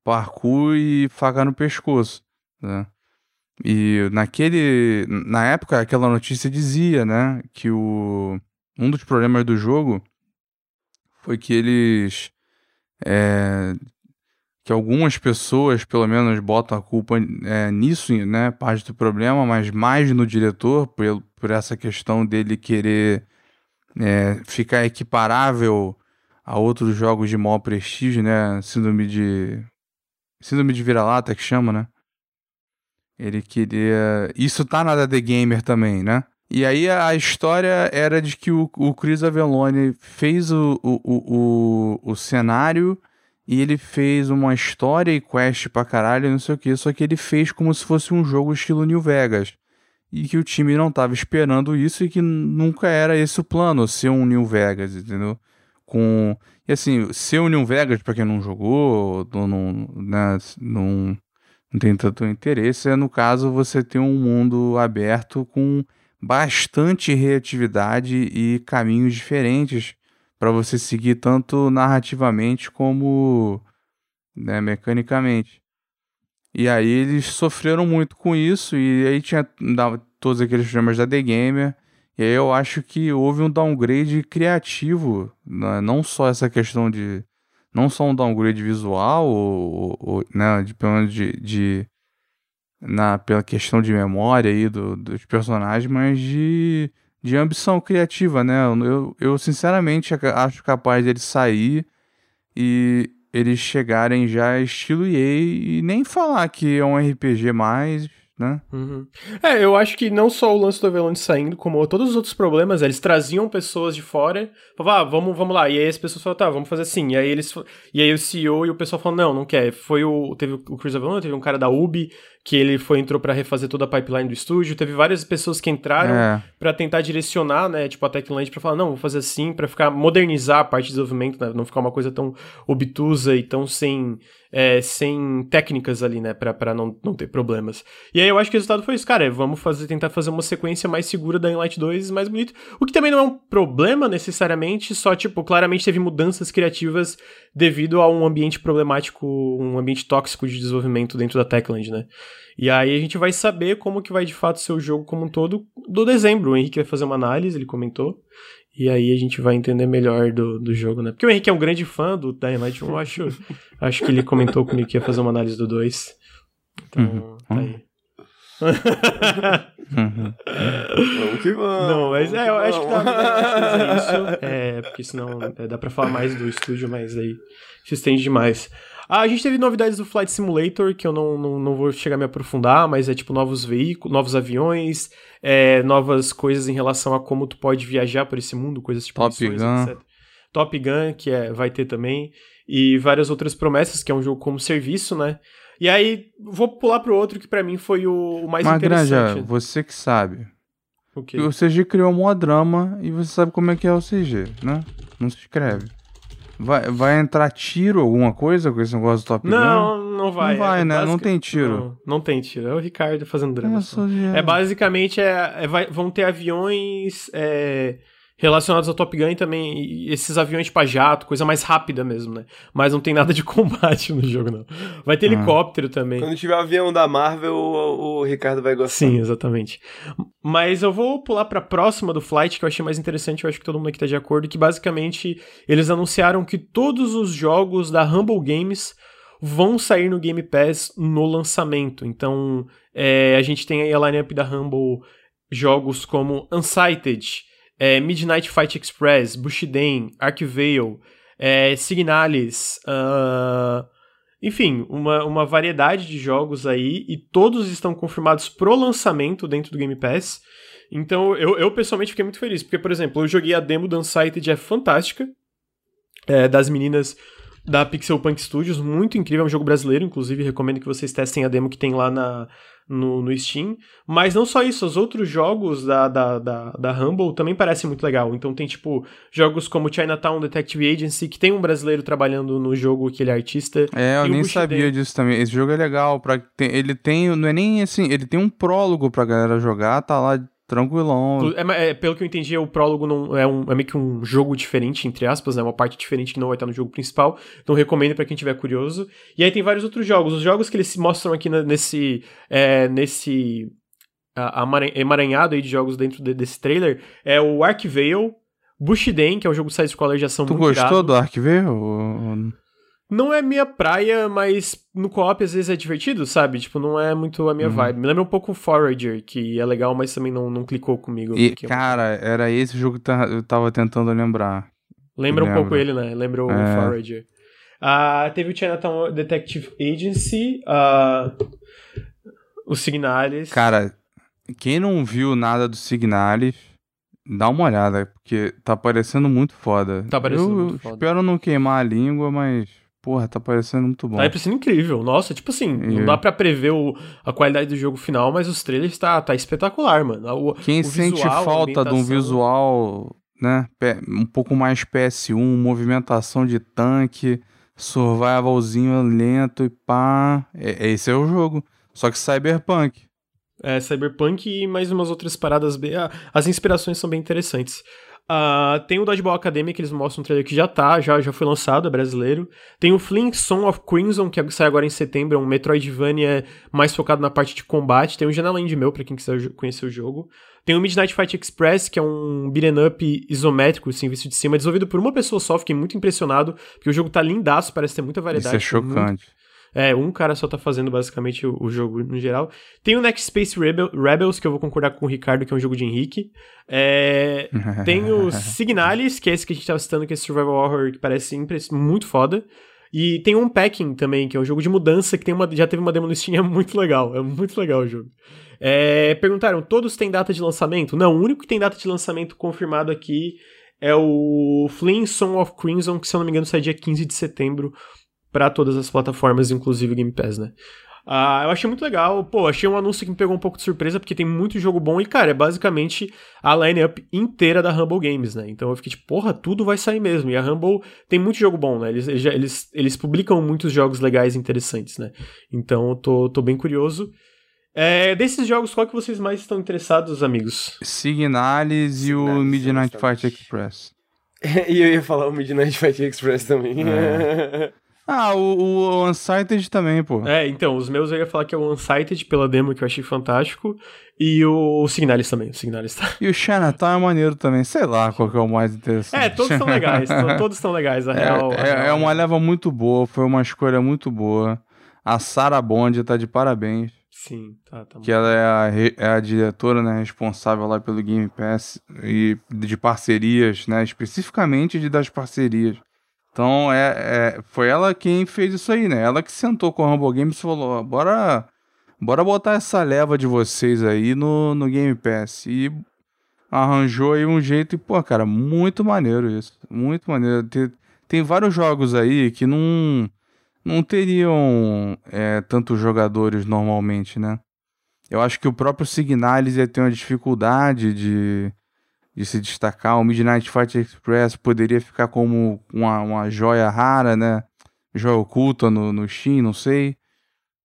Parkour e faca no pescoço, né? E naquele, na época, aquela notícia dizia, né, que o, um dos problemas do jogo foi que eles é, que algumas pessoas, pelo menos, botam a culpa é, nisso, né? Parte do problema, mas mais no diretor, por, por essa questão dele querer é, ficar equiparável a outros jogos de maior prestígio, né? Síndrome de. Síndrome de vira-lata que chama, né? Ele queria. Isso tá na The Gamer também, né? E aí a história era de que o, o Chris Avellone fez o, o, o, o cenário e ele fez uma história e quest pra caralho, não sei o que, só que ele fez como se fosse um jogo estilo New Vegas. E que o time não tava esperando isso e que nunca era esse o plano, ser um New Vegas, entendeu? Com. E assim, ser um New Vegas, pra quem não jogou, ou não, né, não, não tem tanto interesse, é no caso você ter um mundo aberto com bastante reatividade e caminhos diferentes para você seguir tanto narrativamente como né, mecanicamente. E aí eles sofreram muito com isso, e aí tinha todos aqueles problemas da The Gamer. E aí eu acho que houve um downgrade criativo, né? não só essa questão de. Não só um downgrade visual, ou, ou né, de, pelo de, de, na, pela questão de memória aí do, dos personagens, mas de de ambição criativa, né? Eu, eu sinceramente acho capaz deles sair e eles chegarem já estilo EA e nem falar que é um RPG mais, né? Uhum. É, eu acho que não só o lance do Avelone saindo, como todos os outros problemas, eles traziam pessoas de fora, falavam, ah, vamos, vamos lá. E aí as pessoas falavam, tá, vamos fazer assim. E aí eles. E aí o CEO e o pessoal falou, não, não quer. Foi o. Teve o Chris Avelone, teve um cara da Ubi que ele foi entrou para refazer toda a pipeline do estúdio. Teve várias pessoas que entraram é. para tentar direcionar, né, tipo a Techland para falar, não, vou fazer assim para ficar modernizar a parte de desenvolvimento, né, não ficar uma coisa tão obtusa e tão sem é, sem técnicas ali, né, para não, não ter problemas. E aí eu acho que o resultado foi isso, cara, vamos fazer tentar fazer uma sequência mais segura da Inlight 2 mais bonito, o que também não é um problema necessariamente, só tipo, claramente teve mudanças criativas devido a um ambiente problemático, um ambiente tóxico de desenvolvimento dentro da Techland, né? E aí a gente vai saber como que vai de fato ser o jogo como um todo do dezembro. O Henrique vai fazer uma análise, ele comentou. E aí a gente vai entender melhor do, do jogo, né? Porque o Henrique é um grande fã do Dying Light 1, eu acho, acho que ele comentou comigo que ia fazer uma análise do 2. Então, uhum. tá aí. uhum. Vamos que vamos. Não, mas é, eu acho que dá pra isso. É, porque senão é, dá pra falar mais do estúdio, mas aí se estende demais. Ah, a gente teve novidades do Flight Simulator, que eu não, não, não vou chegar a me aprofundar, mas é tipo novos veículos, novos aviões, é, novas coisas em relação a como tu pode viajar por esse mundo, coisas tipo Top missões, Gun. etc. Top Gun, que é, vai ter também, e várias outras promessas, que é um jogo como serviço, né? E aí, vou pular pro outro que para mim foi o, o mais interessante. Granja, você que sabe. O? O CG criou um drama e você sabe como é que é o CG, né? Não se escreve. Vai, vai entrar tiro, alguma coisa com esse negócio do Top Gun? Não, não vai. Não vai, é, né? Não tem tiro. Não, não, tem tiro. É o Ricardo fazendo drama. É, é basicamente, é, é vai, vão ter aviões é, relacionados ao Top Gun e também esses aviões tipo a jato, coisa mais rápida mesmo, né? Mas não tem nada de combate no jogo, não. Vai ter ah. helicóptero também. Quando tiver avião da Marvel, o, o, Ricardo vai gostar. Sim, exatamente. Mas eu vou pular pra próxima do Flight, que eu achei mais interessante, eu acho que todo mundo aqui tá de acordo, que basicamente eles anunciaram que todos os jogos da Humble Games vão sair no Game Pass no lançamento. Então, é, a gente tem aí a lineup da Humble jogos como Unsighted, é, Midnight Fight Express, Bushiden, Arcvale, é, Signalis, uh, enfim, uma, uma variedade de jogos aí e todos estão confirmados pro lançamento dentro do Game Pass. Então eu, eu pessoalmente fiquei muito feliz, porque, por exemplo, eu joguei a demo do Unsighted, é fantástica, é, das meninas da Pixel Punk Studios, muito incrível, é um jogo brasileiro, inclusive recomendo que vocês testem a demo que tem lá na, no, no Steam. Mas não só isso, os outros jogos da, da, da, da Humble também parecem muito legal. Então tem, tipo, jogos como Chinatown Detective Agency, que tem um brasileiro trabalhando no jogo que ele é artista. É, eu nem sabia disso também. Esse jogo é legal. Pra, tem, ele tem, não é nem assim, ele tem um prólogo pra galera jogar, tá lá Tranquilão. É, é, pelo que eu entendi, o prólogo não é, um, é meio que um jogo diferente, entre aspas, né? Uma parte diferente que não vai estar no jogo principal. Então recomendo para quem tiver curioso. E aí tem vários outros jogos. Os jogos que eles mostram aqui nesse. É, nesse emaranhado aí de jogos dentro de, desse trailer é o Arcvale, Bushiden, que é um jogo de side-scroller de ação tu gostou do Arcvale? Não é minha praia, mas no co-op às vezes é divertido, sabe? Tipo, não é muito a minha uhum. vibe. Me lembra um pouco o Forager, que é legal, mas também não, não clicou comigo. E, cara, era esse jogo que eu tava tentando lembrar. Lembra um pouco ele, né? Lembra o é. Forager. Uh, teve o Chinatown Detective Agency, uh, o Signalis. Cara, quem não viu nada do Signalis, dá uma olhada, porque tá parecendo muito foda. Tá parecendo eu, muito foda. espero não queimar a língua, mas Porra, tá parecendo muito bom. Tá parecendo incrível. Nossa, tipo assim, e... não dá pra prever o, a qualidade do jogo final, mas os trailers tá, tá espetacular, mano. O, Quem o sente visual, falta de um visual, né, um pouco mais PS1, movimentação de tanque, survivalzinho lento e pá, é, esse é o jogo. Só que Cyberpunk. É, Cyberpunk e mais umas outras paradas bem... Ah, as inspirações são bem interessantes. Uh, tem o Dodgeball Academy, que eles mostram um trailer que já tá, já, já foi lançado, é brasileiro. Tem o Fling Song of Crimson, que sai agora em setembro, é um Metroidvania mais focado na parte de combate. Tem o Janeland Meu, pra quem quiser conhecer o jogo. Tem o Midnight Fight Express, que é um beat'em up isométrico, assim, visto de cima, desenvolvido por uma pessoa só, fiquei muito impressionado, porque o jogo tá lindaço, parece ter muita variedade. Isso é chocante. Muito... É, um cara só tá fazendo basicamente o, o, jogo no geral. Tem o Next Space Rebel, Rebels, que eu vou concordar com o Ricardo, que é um jogo de Henrique. É, tem o Signalis, que é esse que a gente tava citando, que é esse Survival Horror, que parece muito foda. E tem um Packing também, que é um jogo de mudança, que tem uma, já teve uma demo no Steam, é muito legal. É muito legal o jogo. É, perguntaram, todos têm data de lançamento? Não, o único que tem data de lançamento confirmado aqui é o Fleeing Song of Crimson, que se eu não me engano sai dia 15 de setembro para todas as plataformas, inclusive o Game Pass, né? Uh, eu achei muito legal. Pô, achei um anúncio que me pegou um pouco de surpresa, porque tem muito jogo bom e, cara, é basicamente a line-up inteira da Humble Games, né? Então eu fiquei tipo, porra, tudo vai sair mesmo. E a Humble tem muito jogo bom, né? Eles, eles, eles publicam muitos jogos legais e interessantes, né? Então eu tô, tô bem curioso. É, desses jogos, qual que vocês mais estão interessados, amigos? Signalis e o Midnight Fight Express. e eu ia falar o Midnight Fight Express também. É. Ah, o, o Unsighted também, pô. É, então, os meus eu ia falar que é o Unsighted pela demo que eu achei fantástico. E o Signalis também, o Signalis tá. E o Chinatown é maneiro também, sei lá qual que é o mais interessante. É, todos estão legais, todos estão legais, a é, real. É, é uma leva muito boa, foi uma escolha muito boa. A Sarah Bond tá de parabéns. Sim, tá, tá Que ela é a, é a diretora, né, responsável lá pelo Game Pass e de parcerias, né, especificamente de das parcerias. Então, é, é, foi ela quem fez isso aí, né? Ela que sentou com o Humble Games e falou: bora, bora botar essa leva de vocês aí no, no Game Pass. E arranjou aí um jeito, e, pô, cara, muito maneiro isso. Muito maneiro. Tem, tem vários jogos aí que não, não teriam é, tantos jogadores normalmente, né? Eu acho que o próprio Signalis ia ter uma dificuldade de de se destacar. O Midnight Fight Express poderia ficar como uma, uma joia rara, né? Joia oculta no, no Steam, não sei.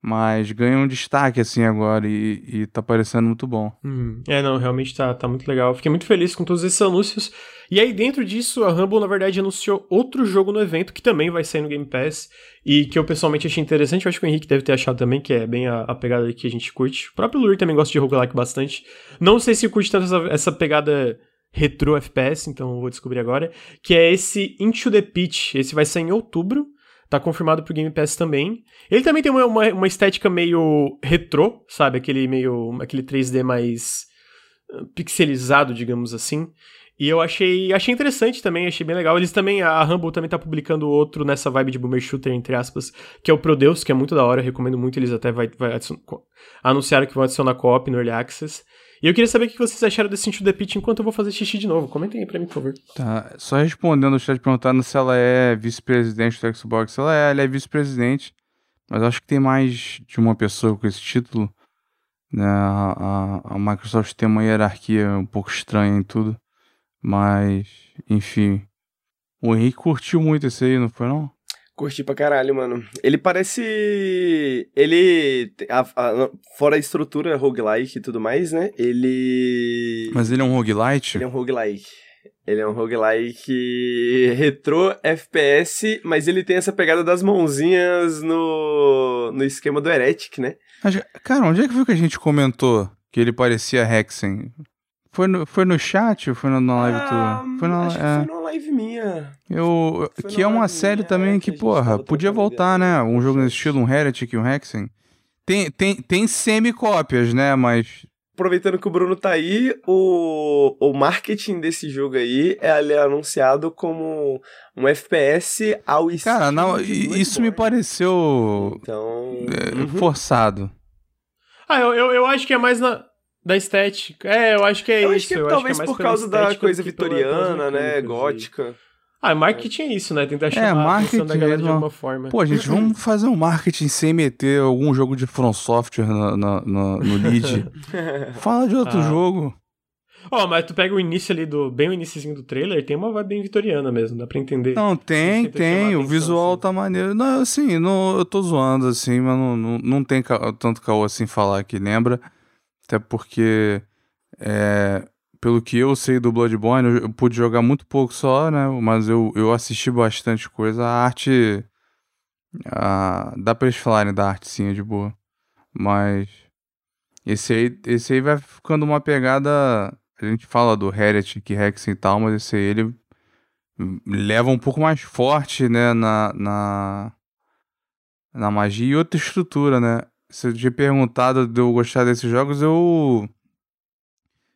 Mas ganha um destaque assim agora e, e tá parecendo muito bom. Hum. É, não, realmente tá, tá muito legal. Fiquei muito feliz com todos esses anúncios. E aí, dentro disso, a Humble, na verdade, anunciou outro jogo no evento que também vai sair no Game Pass e que eu pessoalmente achei interessante. Eu acho que o Henrique deve ter achado também, que é bem a, a pegada que a gente curte. O próprio Luri também gosta de roguelike bastante. Não sei se curte tanto essa, essa pegada retro FPS, então vou descobrir agora, que é esse Into the Pitch. Esse vai sair em outubro, tá confirmado pro Game Pass também. Ele também tem uma, uma, uma estética meio retrô, sabe? Aquele meio. aquele 3D mais ah, pixelizado, digamos assim. E eu achei, achei interessante também, achei bem legal. Eles também, a Humble também tá publicando outro nessa vibe de boomer shooter, entre aspas, que é o Prodeus, que é muito da hora, recomendo muito, eles até vai, vai anunciaram que vão adicionar co-op no Early Access. E eu queria saber o que vocês acharam desse Into the Pit enquanto eu vou fazer xixi de novo. Comentem aí pra mim, por favor. Tá, só respondendo o chat perguntando se ela é vice-presidente do Xbox. Ela é, ela é vice-presidente, mas acho que tem mais de uma pessoa com esse título. Né? A, a, a Microsoft tem uma hierarquia um pouco estranha em tudo. Mas, enfim. O Henrique curtiu muito esse aí, não foi não? Curti pra caralho, mano. Ele parece. Ele. A, a, fora a estrutura roguelike e tudo mais, né? Ele. Mas ele é um roguelite? Ele é um roguelike. Ele é um roguelike retrô FPS, mas ele tem essa pegada das mãozinhas no, no esquema do Heretic, né? Cara, onde é que foi que a gente comentou que ele parecia Hexen? Foi no, foi no chat ou foi na live ah, tua? Foi na, acho é. que foi numa live minha. Eu, foi que é uma série minha, também é, que, que porra, podia voltar, né? Um jogo nesse estilo, um Heretic e um Hexen. Tem, tem, tem semi-cópias, né? Mas aproveitando que o Bruno tá aí, o, o marketing desse jogo aí é, ele é anunciado como um FPS ao estilo. Cara, não, isso me pareceu então, é, uhum. forçado. Ah, eu, eu, eu acho que é mais na, da estética. É, eu acho que é eu isso. Acho que, eu talvez acho que é por causa da coisa vitoriana, né? Gótica. Ah, marketing é isso, né? Tentar chamar é, marketing, a da galera de alguma forma. Pô, gente, vamos fazer um marketing sem meter algum jogo de From Software no, no, no, no lead. Fala de outro ah. jogo. Ó, oh, mas tu pega o início ali do. Bem o iníciozinho do trailer, tem uma vibe bem vitoriana mesmo, dá pra entender. Não, tem, tem. O visual assim. tá maneiro. Não, assim, não, eu tô zoando assim, mas não, não, não tem tanto caô assim falar que lembra. Até porque, é, pelo que eu sei do Bloodborne, eu pude jogar muito pouco só, né? Mas eu, eu assisti bastante coisa. A arte. A, dá pra eles falarem da arte sim, é de boa. Mas. Esse aí, esse aí vai ficando uma pegada. A gente fala do Heretic, Hexen e tal, mas esse aí ele leva um pouco mais forte, né? Na, na, na magia e outra estrutura, né? Você tinha perguntado de eu gostar desses jogos, eu.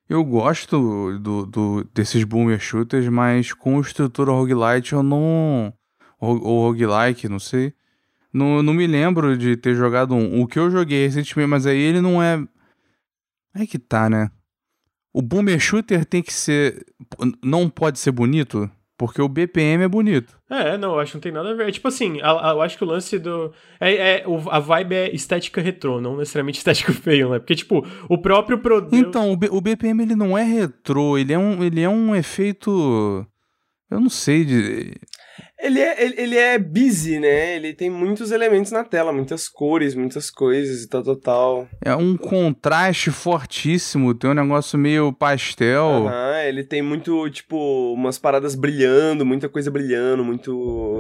Eu gosto do, do, desses boomer shooters, mas com estrutura roguelite eu não. Ou, ou roguelike, não sei. Não, não me lembro de ter jogado um. O que eu joguei recentemente, mas aí ele não é. É que tá, né? O boomer shooter tem que ser. Não pode ser bonito? Porque o BPM é bonito. É, não, eu acho que não tem nada a ver. É tipo assim, a, a, eu acho que o lance do. É, é, a vibe é estética retrô, não necessariamente estética feio, né? Porque, tipo, o próprio produto. Então, o, B, o, BPM ele não é retrô, ele é um, ele é um efeito. Eu não sei de. Ele é, ele, ele, é busy, né? Ele tem muitos elementos na tela, muitas cores, muitas coisas e tal, tal, tal. É um contraste fortíssimo, tem um negócio meio pastel. Aham, ele tem muito, tipo, umas paradas brilhando, muita coisa brilhando, muito.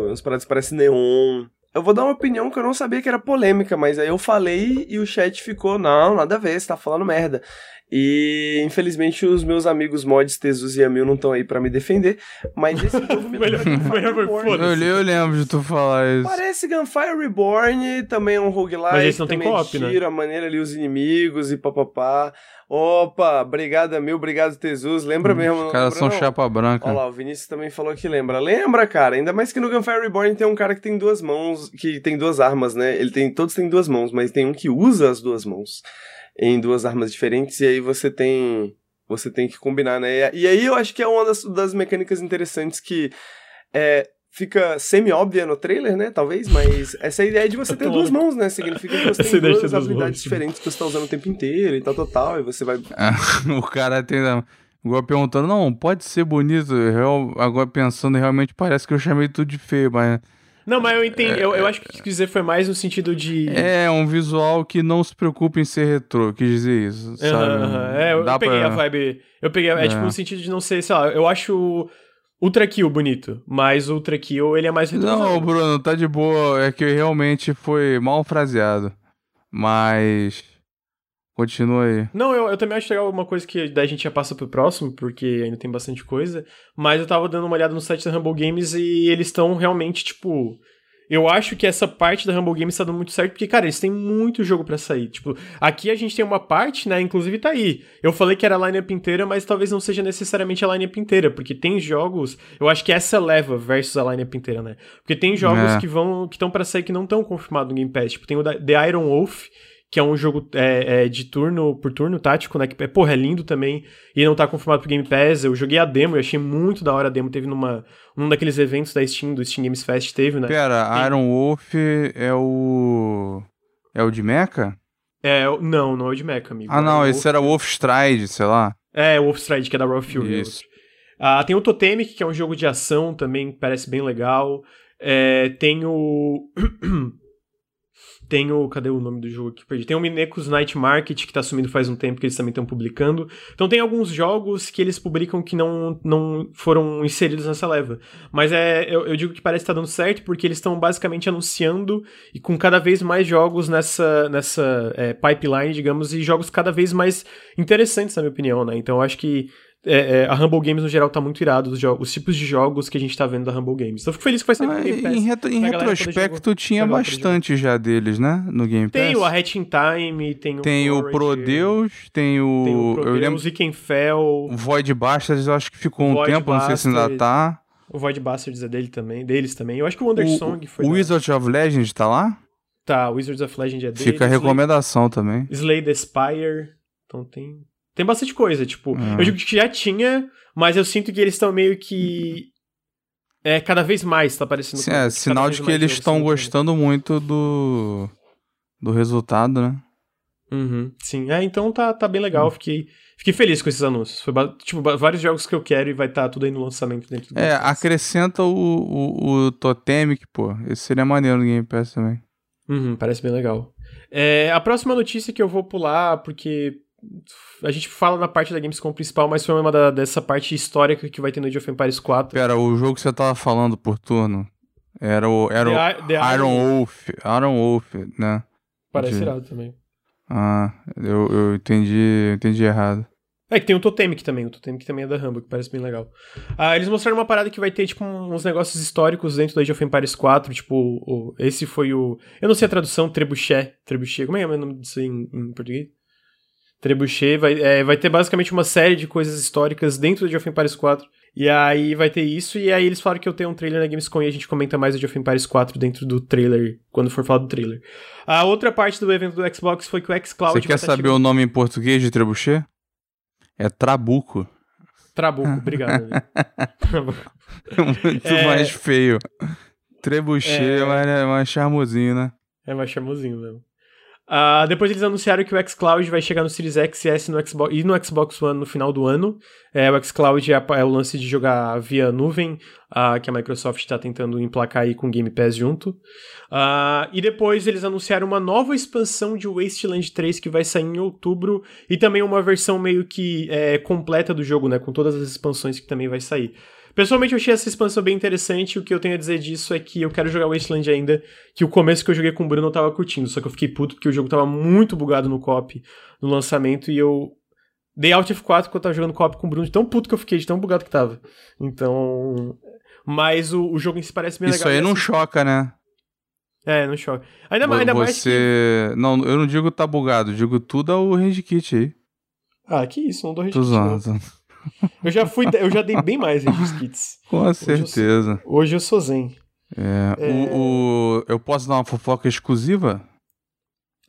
umas paradas parecem neon. Eu vou dar uma opinião que eu não sabia que era polêmica, mas aí eu falei e o chat ficou, não, nada a ver, você tá falando merda. E infelizmente os meus amigos mods Tezus e Amil não estão aí para me defender, mas esse jogo me melhor, eu, eu lembro de tu falar isso. Parece Gunfire Reborn, também é um roguelike, mas esse não tem co-op, né? tira a maneira ali os inimigos e papapá. Opa, obrigado Amil, obrigado Tezus, lembra hum, mesmo? Os caras são não? chapa branca. Olha lá, o Vinícius também falou que lembra. Lembra, cara, ainda mais que no Gunfire Reborn tem um cara que tem duas mãos, que tem duas armas, né? Ele tem, todos têm duas mãos, mas tem um que usa as duas mãos em duas armas diferentes e aí você tem você tem que combinar, né? E aí eu acho que é uma das, das mecânicas interessantes que é, fica semi-óbvia no trailer, né? Talvez, mas essa é ideia de você ter duas mãos, né? Significa que você tem duas habilidades diferentes que você está usando o tempo inteiro e tal, tal, tal, e você vai... o cara tem... Igual perguntando, não, pode ser bonito, real, agora pensando, realmente parece que eu chamei tudo de feio, mas não, mas eu entendi. É, eu, eu acho que quis dizer foi mais no sentido de. É, um visual que não se preocupa em ser retrô, quis dizer isso. Sabe? Uh -huh. É, eu, eu peguei pra... a vibe. Eu peguei. É, é, tipo no sentido de não ser, sei lá, eu acho. Ultra Kill bonito, mas Ultra Kill ele é mais retrô. Não, Bruno, tá de boa. É que realmente foi mal fraseado. Mas. Continua aí. Não, eu, eu também acho legal uma coisa que daí a gente já passa pro próximo, porque ainda tem bastante coisa. Mas eu tava dando uma olhada no site da Humble Games e eles estão realmente, tipo. Eu acho que essa parte da Humble Games tá dando muito certo, porque, cara, eles têm muito jogo para sair. Tipo, aqui a gente tem uma parte, né? Inclusive tá aí. Eu falei que era a lineup inteira, mas talvez não seja necessariamente a lineup inteira, porque tem jogos. Eu acho que essa leva versus a lineup inteira, né? Porque tem jogos é. que vão. que estão para sair que não estão confirmados no Game Pass. Tipo, tem o The Iron Wolf, que é um jogo é, é, de turno por turno, tático, né? Que, porra, é lindo também. E não tá confirmado pro Game Pass. Eu joguei a demo e achei muito da hora a demo. Teve numa, num daqueles eventos da Steam, do Steam Games Fest, teve, né? Pera, Tem... Iron Wolf é o. É o de Mecha? É, não, não é o de Mecha, amigo. Ah, não, esse era Wolf Stride, sei lá. É, Wolf Stride, que é da Raw Fury. Isso. Ah, tem o Totemic, que é um jogo de ação também, parece bem legal. É, tem o. Tem o. Cadê o nome do jogo aqui? Perdi. Tem o Minecos Night Market, que tá sumindo faz um tempo, que eles também estão publicando. Então tem alguns jogos que eles publicam que não, não foram inseridos nessa leva. Mas é, eu, eu digo que parece estar tá dando certo, porque eles estão basicamente anunciando e com cada vez mais jogos nessa, nessa é, pipeline, digamos, e jogos cada vez mais interessantes, na minha opinião, né? Então eu acho que é, é, a Humble Games no geral tá muito irado, os, os, tipos de jogos que a gente tá vendo da Humble Games. Então eu fico feliz que vai sair ah, Game Pass. Em, retro, em retrospecto tinha bastante já deles, né? No Game Pass. Tem o A Hat in Time, tem o Tem o Prodeus, tem o... Tem o Prodeus, eu lembro... Ikenfell... O Void Bastards eu acho que ficou um Void tempo, Bastards, não sei se ainda tá. O Void Bastards é dele também, deles também. Eu acho que o Wondersong foi... O Wizards of Legend tá lá? Tá, o Wizards of Legend é dele. Fica a recomendação Slay, também. Slay the Spire, então tem... Tem bastante coisa, tipo, ah. eu digo que já tinha, mas eu sinto que eles estão meio que. É, cada vez mais tá aparecendo. Sim, é, sinal de que eles estão gostando muito do. do resultado, né? Uhum, sim. É, então tá, tá bem legal. Hum. Fiquei, fiquei feliz com esses anúncios. Foi tipo, vários jogos que eu quero e vai estar tá tudo aí no lançamento dentro do É, acrescenta o, o, o Totemic, pô. Esse seria maneiro no Game Pass também. Uhum, parece bem legal. É, a próxima notícia que eu vou pular, porque a gente fala na parte da Gamescom principal, mas foi uma da, dessa parte histórica que vai ter no Age of Empires 4. Pera, o jogo que você tava falando por turno era o, era the, o the Iron, Wolf. Iron Wolf, né? Parece De... irado também. Ah, eu, eu entendi, eu entendi errado. É que tem o Totemic também, o Totemic também é da Rambo, que parece bem legal. Ah, eles mostraram uma parada que vai ter, tipo, uns negócios históricos dentro do Age of Empires 4, tipo, o, esse foi o... Eu não sei a tradução, Trebuchet, Trebuchet, como é, é o nome disso em, em português? Trebuchet vai, é, vai ter basicamente uma série de coisas históricas dentro do Age of Empires 4. E aí vai ter isso, e aí eles falaram que eu tenho um trailer na Gamescom e a gente comenta mais o Age of Empires 4 dentro do trailer, quando for falar do trailer. A outra parte do evento do Xbox foi que o xCloud... Você quer saber o nome em português de Trebuchet? É Trabuco. Trabuco, obrigado. Muito é... mais feio. Trebuchet é... é mais, é mais charmosinho, né? É mais charmosinho mesmo. Uh, depois eles anunciaram que o xCloud vai chegar no Series X e S no Xbox, e no Xbox One no final do ano. É, o xCloud é, é o lance de jogar via nuvem, uh, que a Microsoft está tentando emplacar aí com o Game Pass junto. Uh, e depois eles anunciaram uma nova expansão de Wasteland 3 que vai sair em outubro e também uma versão meio que é, completa do jogo, né, com todas as expansões que também vai sair. Pessoalmente, eu achei essa expansão bem interessante. O que eu tenho a dizer disso é que eu quero jogar Wasteland ainda. Que o começo que eu joguei com o Bruno eu tava curtindo. Só que eu fiquei puto porque o jogo tava muito bugado no cop no lançamento. E eu dei Alt F4 quando eu tava jogando cop com o Bruno. De tão puto que eu fiquei, de tão bugado que tava. Então. Mas o, o jogo em si parece bem Isso legal. Isso aí não assim, choca, né? É, não choca. Ainda, mais, ainda mais que... Não, eu não digo tá bugado. digo tudo é o Range Kit aí. Ah, que isso, não dou Range Kit. Eu já fui, eu já dei bem mais em kits. Com hoje certeza. Eu sou, hoje eu sou zen. É, é... O, o, eu posso dar uma fofoca exclusiva?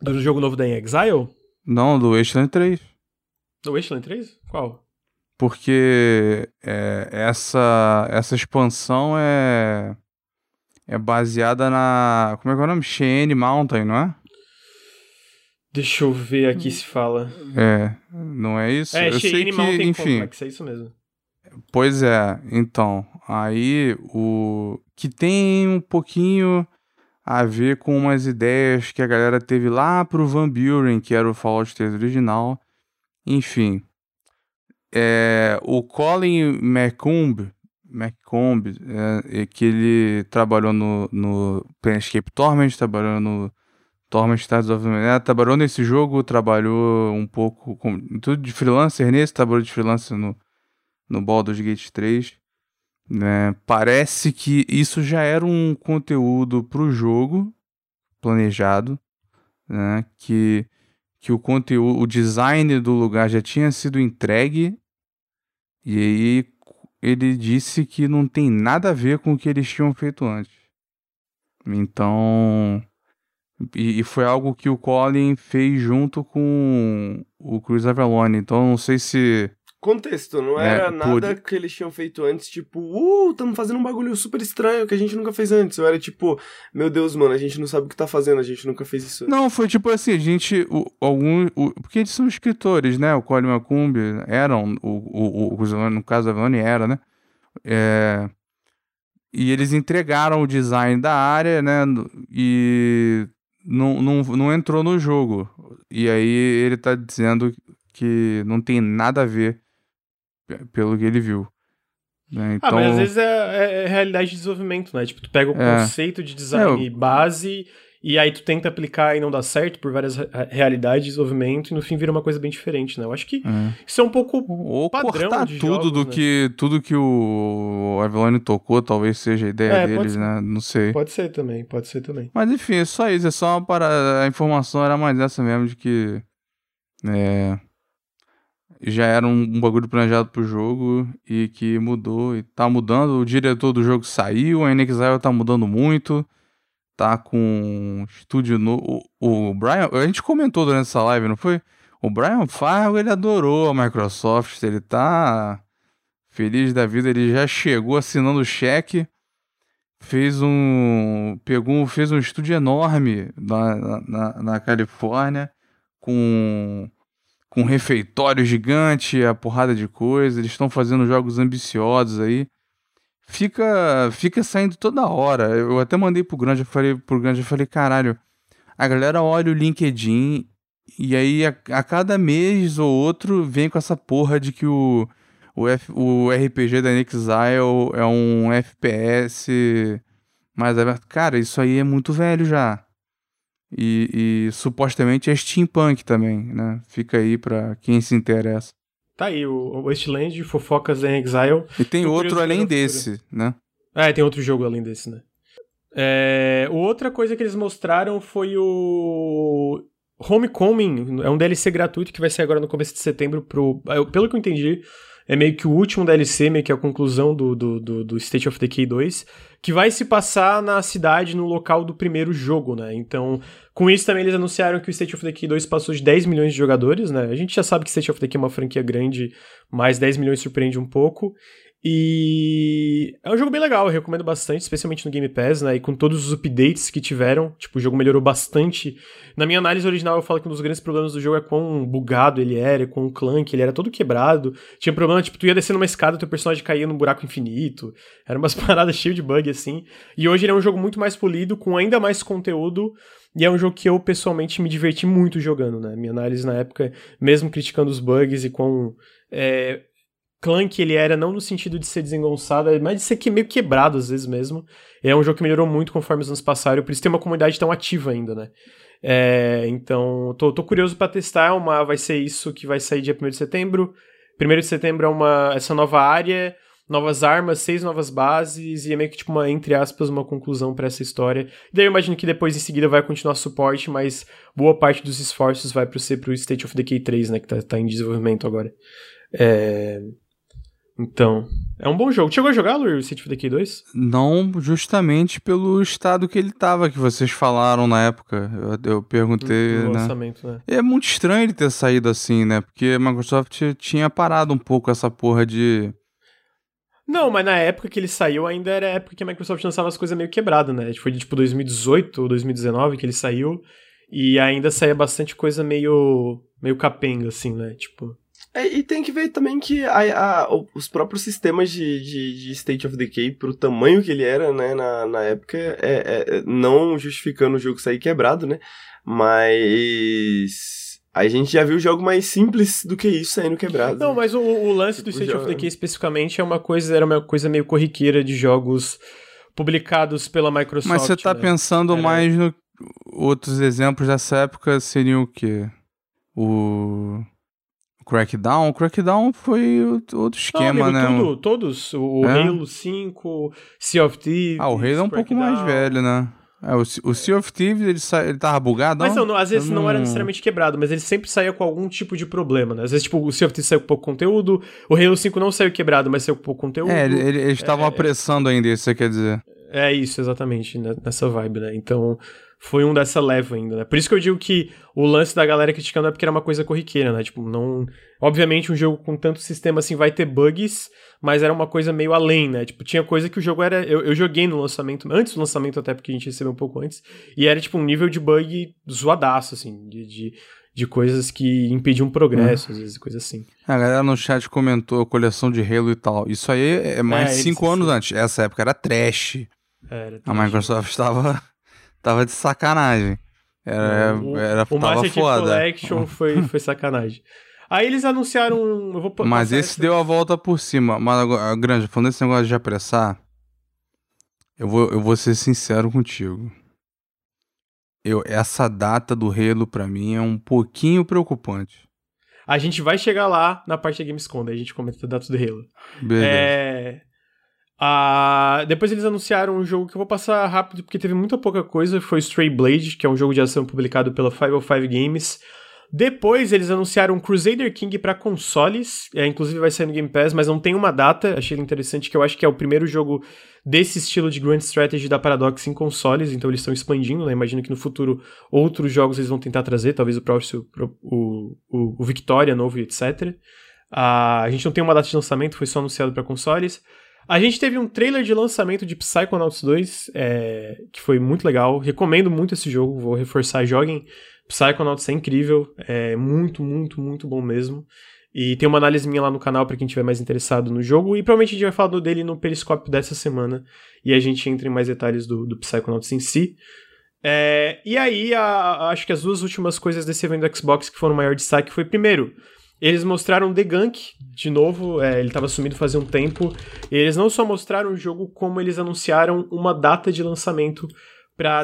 Do jogo novo da Exile? Não, do Wasteland 3. Do Wasteland 3? Qual? Porque é, essa, essa expansão é, é baseada na. Como é que é o nome? Cheyenne Mountain, não é? Deixa eu ver aqui se fala. É, não é isso? É, eu sei que, Mountain enfim. Complex, é isso mesmo. Pois é, então, aí o que tem um pouquinho a ver com umas ideias que a galera teve lá pro Van Buren, que era o Fallout 3 original. Enfim, é, o Colin McComb, McComb é, que ele trabalhou no, no Planescape Torment, trabalhou no Torment Stars of Manhattan, trabalhou nesse jogo, trabalhou um pouco com tudo de freelancer nesse, trabalhou de freelancer no, no Baldur's Gate 3. Né? Parece que isso já era um conteúdo para o jogo planejado, né? que, que o conteúdo, o design do lugar já tinha sido entregue e aí ele disse que não tem nada a ver com o que eles tinham feito antes. Então, E, e, foi algo que o Colin fez junto com o Chris Avalone. Então não sei se. Contexto, não é, era nada por... que eles tinham feito antes, tipo, uh, estamos fazendo um bagulho super estranho que a gente nunca fez antes. Ou era tipo, meu Deus, mano, a gente não sabe o que tá fazendo, a gente nunca fez isso. Não, foi tipo assim, a gente, o, algum, o, porque eles são escritores, né? O Colin Macumbi eram, o, o, o, no caso da Avalone era, né? É, e eles entregaram o design da área, né? E não, não, não entrou no jogo. E aí ele tá dizendo que não tem nada a ver pelo que ele viu. Né? Então... Ah, mas às então vezes é, é, é, realidade de desenvolvimento, né? Tipo, tu pega o é. conceito de design é, eu... base e aí tu tenta aplicar e não dá certo por várias realidades de desenvolvimento e no fim vira uma coisa bem diferente, né? Eu acho que é. isso é um pouco Ou padrão cortar de tudo jogos, do né? que tudo que o Avalone tocou, talvez seja a ideia é, deles, né? Não sei. Pode ser também, pode ser também. Mas enfim, é só isso, é só uma para a informação era mais essa mesmo de que é, já era um, um bagulho planejado pro jogo e que mudou e tá mudando. O diretor do jogo saiu, a NXIL tá mudando muito tá com estúdio novo. O, o Brian, a gente comentou durante essa live, não foi? O Brian Fargo, ele adorou a Microsoft, ele tá feliz da vida, ele já chegou assinando o cheque, fez um, pegou, fez um estúdio enorme na, na, na Califórnia, com com um refeitório gigante, a porrada de coisa, eles estão fazendo jogos ambiciosos aí fica fica saindo toda hora. Eu até mandei pro Grande, eu falei pro Grande, eu falei, caralho, a galera olha o LinkedIn e aí a, a cada mês ou outro vem com essa porra de que o o, F, o RPG da Nexile é um FPS mais aberto. Cara, isso aí é muito velho já. E, e supostamente é steampunk também, né? Fica aí pra quem se interessa. Tá aí, o Wasteland, Fofocas em Exile. E tem outro além desse, né? É, tem outro jogo além desse, né? É, outra coisa que eles mostraram foi o Homecoming, é um DLC gratuito que vai sair agora no começo de setembro pro... Pelo que eu entendi, é meio que o último DLC, meio que a conclusão do, do, do, do State of Decay 2, que vai se passar na cidade, no local do primeiro jogo, né? Então, com isso também eles anunciaram que o State of Decay 2 passou de 10 milhões de jogadores, né? A gente já sabe que State of Decay é uma franquia grande, mas 10 milhões surpreende um pouco. E é um jogo bem legal, eu recomendo bastante, especialmente no Game Pass, né? E com todos os updates que tiveram, tipo, o jogo melhorou bastante. Na minha análise original, eu falo que um dos grandes problemas do jogo é quão bugado ele era, quão clunk, ele era todo quebrado. Tinha problema, tipo, tu ia descendo uma escada, teu personagem caía num buraco infinito. Era umas paradas cheias de bug, assim. E hoje ele é um jogo muito mais polido, com ainda mais conteúdo. E é um jogo que eu, pessoalmente, me diverti muito jogando, né? Minha análise na época, mesmo criticando os bugs e quão. É, Clank ele era não no sentido de ser desengonçado, mas de ser que meio quebrado às vezes mesmo. É um jogo que melhorou muito conforme os anos passaram, por isso tem uma comunidade tão ativa ainda, né? É, então, tô, tô curioso para testar, uma vai ser isso que vai sair dia 1 de setembro. 1 de setembro é uma essa nova área, novas armas, seis novas bases e é meio que tipo uma entre aspas uma conclusão para essa história. E daí eu imagino que depois em seguida vai continuar suporte, mas boa parte dos esforços vai pro ser pro State of Decay 3, né, que tá, tá em desenvolvimento agora. É, então, é um bom jogo. Chegou a jogar o City of Decay 2? Não, justamente pelo estado que ele tava, que vocês falaram na época. Eu, eu perguntei, no, no né? lançamento, né? É muito estranho ele ter saído assim, né? Porque a Microsoft tinha parado um pouco essa porra de... Não, mas na época que ele saiu ainda era a época que a Microsoft lançava as coisas meio quebradas, né? Foi de tipo 2018 ou 2019 que ele saiu. E ainda saía bastante coisa meio, meio capenga, assim, né? Tipo... É, e tem que ver também que a, a, os próprios sistemas de, de, de, State of Decay, pro tamanho que ele era, né, na, na época, é, é, é não justificando o jogo sair quebrado, né, mas a gente já viu jogo mais simples do que isso saindo quebrado. Não, mas o, o lance do tipo, State of Decay especificamente é uma coisa, era uma coisa meio corriqueira de jogos publicados pela Microsoft. Mas você tá né? pensando era... mais no outros exemplos dessa época seriam o quê? O Crackdown, o Crackdown foi outro esquema, Não, amigo, né? Tudo, todos. O é? Halo 5, Sea of Thieves. Ah, o Halo é um pouco mais velho, né? É, o, o Sea of Thieves, ele, sa... ele tava bugado? Mas não, às vezes não... não... era necessariamente quebrado, mas ele sempre saía com algum tipo de problema, né? Às vezes, tipo, o Sea of Thieves saiu com pouco conteúdo, o Halo 5 não saiu quebrado, mas saiu com pouco conteúdo. É, ele, eles estavam é, apressando ainda, isso você quer dizer. É isso, exatamente, né? nessa vibe, né? Então, foi um dessa leva ainda, né? Por isso que eu digo que o lance da galera criticando é porque era uma coisa corriqueira, né? Tipo, não. Obviamente, um jogo com tanto sistema assim vai ter bugs, mas era uma coisa meio além, né? Tipo, tinha coisa que o jogo era. Eu, eu joguei no lançamento, antes do lançamento, até porque a gente recebeu um pouco antes, e era tipo um nível de bug zoadaço, assim, de, de de coisas que impediam progresso, às vezes, coisa assim. A galera no chat comentou coleção de Halo e tal. Isso aí é mais é, cinco anos antes. Essa época era trash. Era trash. A Microsoft estava tava de sacanagem. Era, o, era, o tava Master foda. Collection foi, foi sacanagem. Aí eles anunciaram. Eu vou Mas esse essa... deu a volta por cima. Mas, Grande, falando desse negócio de apressar, eu vou, eu vou ser sincero contigo eu, essa data do Halo para mim é um pouquinho preocupante. A gente vai chegar lá na parte da Gamescom, daí a gente comenta a data do Halo. Beleza. É... Ah, depois eles anunciaram um jogo que eu vou passar rápido porque teve muita pouca coisa, foi Stray Blade, que é um jogo de ação publicado pela 505 Games. Depois eles anunciaram Crusader King para consoles, é, inclusive vai sair no Game Pass, mas não tem uma data. Achei interessante que eu acho que é o primeiro jogo desse estilo de Grand Strategy da Paradox em consoles, então eles estão expandindo, né? Imagino que no futuro outros jogos eles vão tentar trazer, talvez o próximo, o, o, o Victoria novo, etc. Uh, a gente não tem uma data de lançamento, foi só anunciado para consoles. A gente teve um trailer de lançamento de Psychonauts 2, é, que foi muito legal. Recomendo muito esse jogo, vou reforçar, joguem. Psychonauts é incrível, é muito, muito, muito bom mesmo. E tem uma análise minha lá no canal para quem tiver mais interessado no jogo. E provavelmente a gente vai falar dele no Periscópio dessa semana. E a gente entra em mais detalhes do, do Psychonauts em si. É, e aí, a, a, acho que as duas últimas coisas desse evento do Xbox que foram o maior destaque foi, primeiro, eles mostraram The Gunk, de novo, é, ele estava sumido fazia um tempo. E eles não só mostraram o jogo, como eles anunciaram uma data de lançamento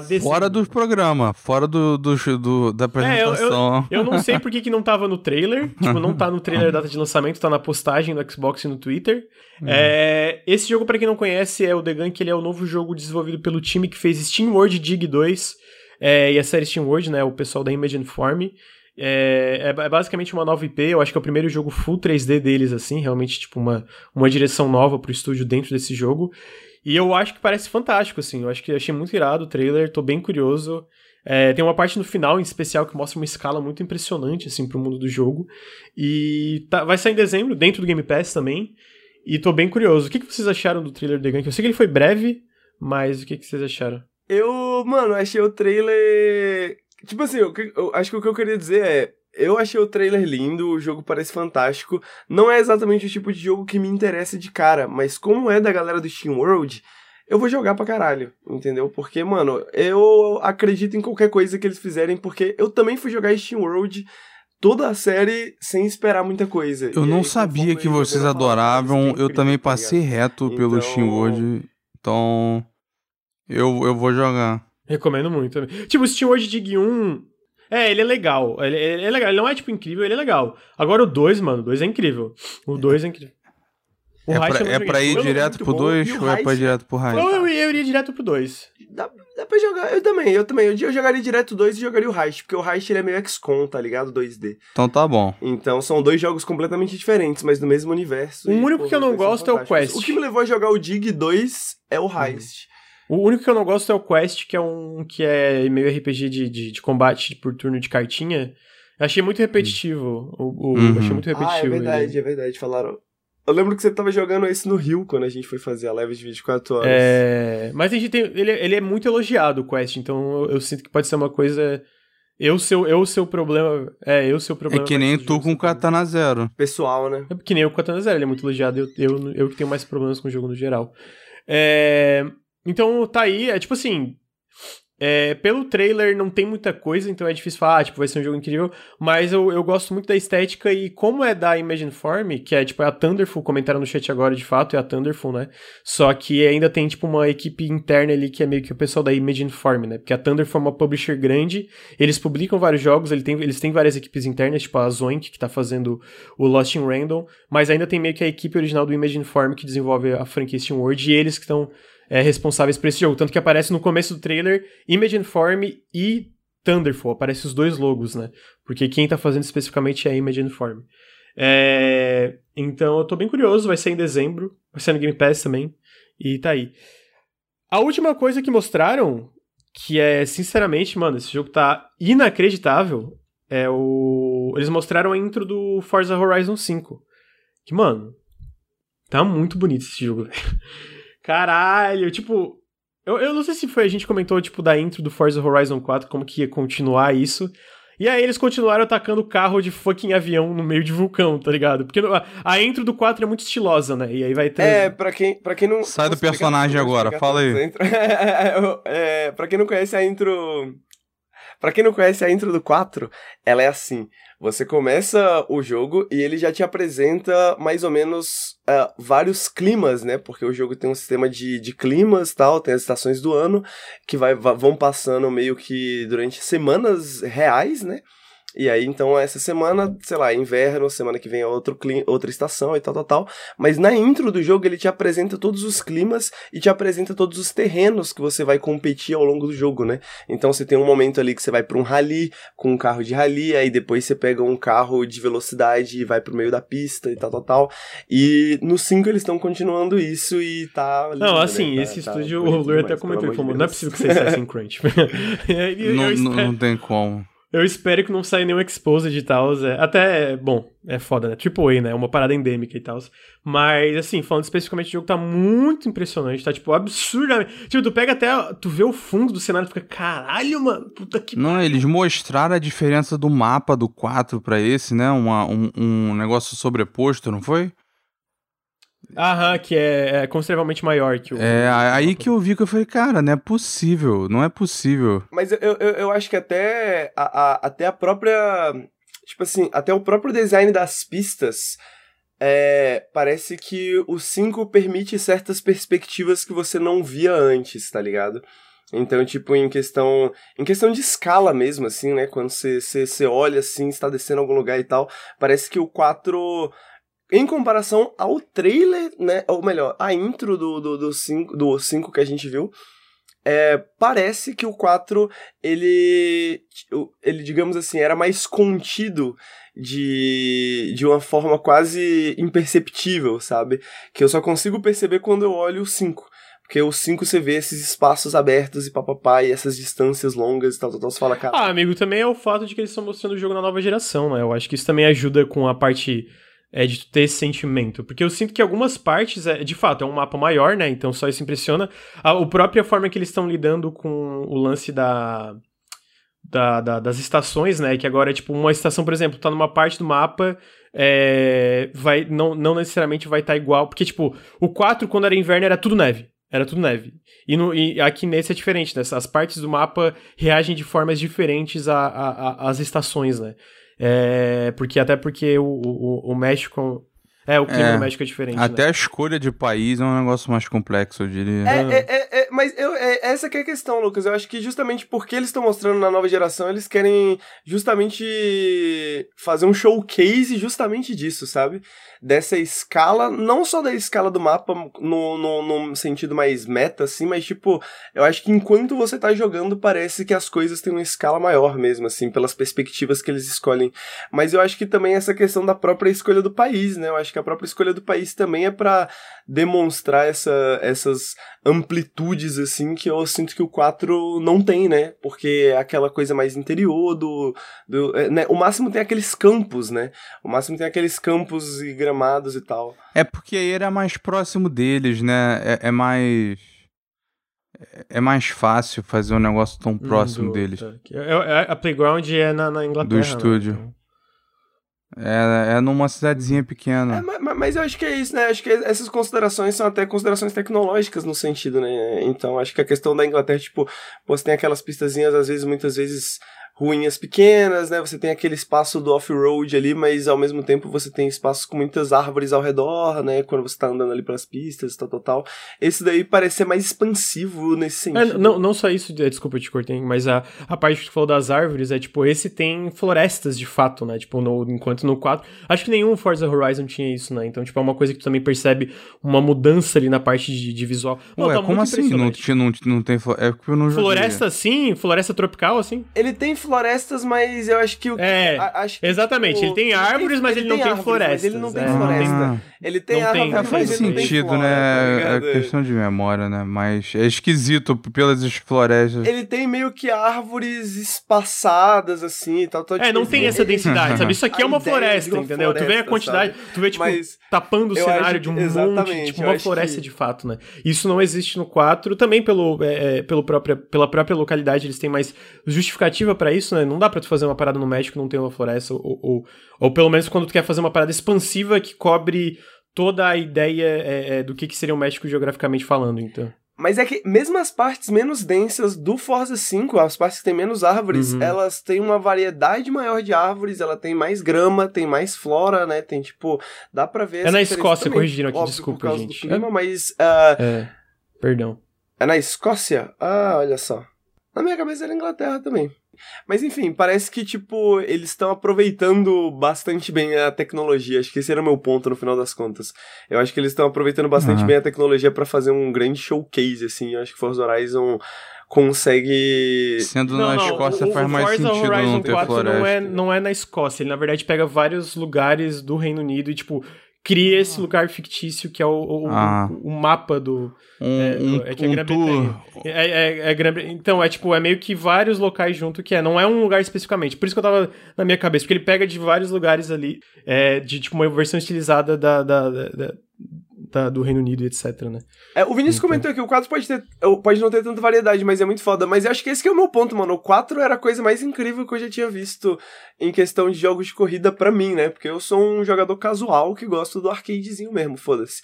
dezembro. Fora do programa, fora do, do, do da apresentação. É, eu, eu, eu, não sei por que, que não tava no trailer. tipo, não tá no trailer data de lançamento, tá na postagem do Xbox e no Twitter. Hum. É, esse jogo, para quem não conhece, é o The Gun, que ele é o novo jogo desenvolvido pelo time que fez Steam World Dig 2 é, e a série Steam World, né? O pessoal da Imagine Form. É, é, é, basicamente uma nova IP, eu acho que é o primeiro jogo full 3D deles, assim, realmente, tipo, uma, uma direção nova pro estúdio dentro desse jogo. E eu acho que parece fantástico, assim. Eu acho que achei muito irado o trailer, tô bem curioso. É, tem uma parte no final, em especial, que mostra uma escala muito impressionante, assim, pro mundo do jogo. E tá, vai sair em dezembro, dentro do Game Pass também. E tô bem curioso. O que, que vocês acharam do trailer The Gun? Eu sei que ele foi breve, mas o que, que vocês acharam? Eu, mano, achei o trailer. Tipo assim, eu, eu acho que o que eu queria dizer é eu achei o trailer lindo, o jogo parece fantástico. Não é exatamente o tipo de jogo que me interessa de cara, mas como é da galera do Steam World, eu vou jogar pra caralho, entendeu? Porque, mano, eu acredito em qualquer coisa que eles fizerem, porque eu também fui jogar Steam World toda a série sem esperar muita coisa. Eu e não aí, sabia que vocês adoravam, eu também tá passei reto então... pelo Steam World, então eu, eu vou jogar. Recomendo muito. Tipo, o Steam World Dig 1 é, ele é legal. Ele, ele, é legal. Ele não é, tipo, incrível, ele é legal. Agora o 2, mano, o 2 é incrível. O 2 é incrível. O é, pra, é pra ir direto pro 2 ou é pra ir direto pro Heist? Não, eu, eu iria direto pro 2. Dá, dá pra jogar, eu também, eu também. Eu, eu jogaria direto o 2 e jogaria o Heist, porque o Heist ele é meio XCOM, tá ligado? 2D. Então tá bom. Então são dois jogos completamente diferentes, mas do mesmo universo. O e, único pô, que eu não gosto é o Quest. O que me levou a jogar o Dig 2 é o Heist. Uhum. O único que eu não gosto é o Quest, que é um que é meio RPG de, de, de combate por turno de cartinha. achei muito repetitivo. O, o uhum. Achei muito repetitivo. Ah, é verdade, ele. é verdade. Falaram. Eu lembro que você tava jogando esse no Rio quando a gente foi fazer a live de 24 horas. É. Mas a gente tem. Ele, ele é muito elogiado, o Quest, então eu, eu sinto que pode ser uma coisa. Eu seu, eu seu problema. É, eu seu problema. É que nem tu com o Katana Zero. Pessoal, né? É que nem eu com o Katana Zero, ele é muito elogiado. Eu, eu, eu que tenho mais problemas com o jogo no geral. É. Então tá aí, é tipo assim. É, pelo trailer não tem muita coisa, então é difícil falar, ah, tipo, vai ser um jogo incrível, mas eu, eu gosto muito da estética e como é da Imagine Form, que é tipo é a Thunderful, comentaram no chat agora de fato, é a Thunderful, né? Só que ainda tem tipo uma equipe interna ali que é meio que o pessoal da Imagine Form, né? Porque a Thunderful é uma publisher grande, eles publicam vários jogos, eles têm, eles têm várias equipes internas, tipo a Zoink, que tá fazendo o Lost in Random, mas ainda tem meio que a equipe original do Imagine Form que desenvolve a franquia Steam World e eles que estão é, responsáveis por esse jogo. Tanto que aparece no começo do trailer Imagine Form e Thunderfall. Aparece os dois logos, né? Porque quem tá fazendo especificamente é a Imagine Form. É... Então eu tô bem curioso, vai ser em dezembro, vai ser no Game Pass também, e tá aí. A última coisa que mostraram, que é, sinceramente, mano, esse jogo tá inacreditável. É o. Eles mostraram a intro do Forza Horizon 5. Que, mano, tá muito bonito esse jogo, velho. Caralho, tipo. Eu, eu não sei se foi a gente comentou, tipo, da intro do Forza Horizon 4, como que ia continuar isso. E aí eles continuaram atacando carro de fucking avião no meio de vulcão, tá ligado? Porque a, a intro do 4 é muito estilosa, né? E aí vai ter. É, pra quem, pra quem não. Sai do personagem agora, fala aí. é, é, pra quem não conhece a intro. Pra quem não conhece a intro do 4, ela é assim. Você começa o jogo e ele já te apresenta mais ou menos uh, vários climas, né? Porque o jogo tem um sistema de, de climas tal, tem as estações do ano que vai, vão passando meio que durante semanas reais, né? E aí, então, essa semana, sei lá, inverno, semana que vem é outro clima, outra estação e tal, tal, tal. Mas na intro do jogo ele te apresenta todos os climas e te apresenta todos os terrenos que você vai competir ao longo do jogo, né? Então você tem um momento ali que você vai para um rally com um carro de rally, aí depois você pega um carro de velocidade e vai pro meio da pista e tal, tal, tal. E no 5 eles estão continuando isso e tá. Lindo, não, assim, né? esse tá, estúdio, tá o Lur até comentou, falou, não é possível que seja assim crunch. não, não, não tem como. Eu espero que não saia nenhum exposed e tal. É, até, bom, é foda, né? Triple A, né? É uma parada endêmica e tal. Mas, assim, falando especificamente, o jogo tá muito impressionante. Tá, tipo, absurdamente. Tipo, tu pega até. Tu vê o fundo do cenário e fica, caralho, mano, puta que. Não, eles mostraram a diferença do mapa do 4 pra esse, né? Uma, um, um negócio sobreposto, não foi? Aham, que é, é consideravelmente maior que o. É, aí que eu vi que eu falei, cara, não é possível, não é possível. Mas eu, eu, eu acho que até a, a, até a própria. Tipo assim, até o próprio design das pistas. É, parece que o 5 permite certas perspectivas que você não via antes, tá ligado? Então, tipo, em questão. Em questão de escala mesmo, assim, né? Quando você, olha assim, está descendo em algum lugar e tal, parece que o 4 em comparação ao trailer, né? Ou melhor, a intro do 5 do, do cinco, do cinco que a gente viu. É, parece que o 4 ele, ele, digamos assim, era mais contido de, de uma forma quase imperceptível, sabe? Que eu só consigo perceber quando eu olho o 5. Porque o 5 você vê esses espaços abertos e papapá, e essas distâncias longas e tal, tal, tal. Você fala, cara. Ah, amigo, também é o fato de que eles estão mostrando o jogo na nova geração, né? Eu acho que isso também ajuda com a parte é de ter esse sentimento. Porque eu sinto que algumas partes, é, de fato, é um mapa maior, né? Então só isso impressiona. A, a própria forma que eles estão lidando com o lance da, da, da, das estações, né? Que agora é tipo uma estação, por exemplo, tá numa parte do mapa. É, vai, não, não necessariamente vai estar tá igual. Porque, tipo, o 4, quando era inverno, era tudo neve. Era tudo neve. E, no, e aqui nesse é diferente, né? As partes do mapa reagem de formas diferentes às estações, né? É, porque até porque o, o, o México. É, o clima é, do México é diferente. Até né? a escolha de país é um negócio mais complexo, eu diria. É, é, é, é mas eu, é, essa que é a questão, Lucas. Eu acho que justamente porque eles estão mostrando na nova geração, eles querem justamente fazer um showcase justamente disso, sabe? Dessa escala, não só da escala do mapa no, no, no, sentido mais meta, assim, mas tipo, eu acho que enquanto você tá jogando, parece que as coisas têm uma escala maior mesmo, assim, pelas perspectivas que eles escolhem. Mas eu acho que também essa questão da própria escolha do país, né? Eu acho que a própria escolha do país também é para demonstrar essa, essas amplitudes, assim, que eu sinto que o 4 não tem, né? Porque é aquela coisa mais interior do. do é, né? O máximo tem aqueles campos, né? O máximo tem aqueles campos e gramados e tal. É porque aí era mais próximo deles, né? É, é mais. É mais fácil fazer um negócio tão próximo do, deles. Tá. É, é, a Playground é na, na Inglaterra. Do né? estúdio. Né? É, é numa cidadezinha pequena. É, mas, mas, eu acho que é isso, né? Acho que essas considerações são até considerações tecnológicas no sentido, né? Então, acho que a questão da Inglaterra, tipo, você tem aquelas pistazinhas, às vezes, muitas vezes ruínas pequenas, né? Você tem aquele espaço do off-road ali, mas ao mesmo tempo você tem espaços com muitas árvores ao redor, né? Quando você tá andando ali pelas pistas, tal, tal, tal. Esse daí parece ser mais expansivo nesse é, sentido. É, não, não só isso, desculpa eu te cortei, mas a, a parte que tu falou das árvores é tipo, esse tem florestas de fato, né? Tipo, no, enquanto no 4. Acho que nenhum Forza Horizon tinha isso, né? Então, tipo, é uma coisa que tu também percebe uma mudança ali na parte de, de visual. Ué, Não, tá como assim? Não, não, não tem. É porque eu não Floresta, sim? Floresta tropical, assim? Ele tem florestas, mas eu acho que o É, a- acho que, Exatamente, tipo, ele tem árvores, mas ele, não tem florestas. Mas ele não tem é. floresta. Ah. Ele tem tem- árvores, É, É, mas faz ele não tem sentido, flora, né? tá é questão de memória, né? Mas é esquisito pelas florestas. Ele tem meio que árvores espaçadas, assim, e tal. tal, É, tipo, não tem ele- essa densidade, sabe? Isso aqui A é uma floresta, uma entendeu? tu vê a floresta, quantidade, sabe? tu vê, tipo, Mas tapando o cenário acho de um que- monte, tipo, uma floresta que- de fato, né? Isso não existe no 4, também pelo, é, é, pelo própria, pela própria localidade, eles têm mais justificativa pra isso, né? Não dá pra tu fazer uma parada no México e não ter uma floresta, ou, ou, ou pelo menos quando tu quer fazer uma parada expansiva que cobre toda a ideia é, é, do que, que seria o México geograficamente falando, então. Mas é que mesmo as partes menos densas do Forza 5, as partes que tem menos árvores, Uhum. elas têm uma variedade maior de árvores, ela tem mais grama, tem mais flora, né? Tem tipo, dá pra ver É na Escócia, também, corrigiram aqui, óbvio, desculpa, por causa gente. Do clima, mas ah, É, perdão. é na Escócia? Ah, olha só. Na minha cabeça era Inglaterra também. Mas enfim, parece que, tipo, eles estão aproveitando bastante bem a tecnologia. Acho que esse era o meu ponto no final das contas. Eu acho que eles estão aproveitando bastante Aham. bem a tecnologia pra fazer um grande showcase, assim. Eu acho que Forza Horizon consegue. Sendo Não, na não, Escócia o, faz o mais Forza sentido Horizon não ter 4 floresta. não é, não é na Escócia, ele na verdade pega vários lugares do Reino Unido e, tipo, cria esse lugar fictício que é o, o, Ah. o, o mapa do... Um, É, um, é que a um Grã-Bretanha-. É, é, é Grã- então, é tipo, é meio que vários locais junto que é, não é um lugar especificamente. Por isso que eu tava na minha cabeça, porque ele pega de vários lugares ali, é, de tipo uma versão estilizada da, da, da- da- da- do Reino Unido e etc, né? É, o Vinícius Então. comentou que o 4 pode, ter, pode não ter tanta variedade, mas é muito foda. Mas eu acho que esse que é o meu ponto, mano. O 4 era a coisa mais incrível que eu já tinha visto em questão de jogos de corrida pra mim, né? Porque eu sou um jogador casual que gosto do arcadezinho mesmo, foda-se.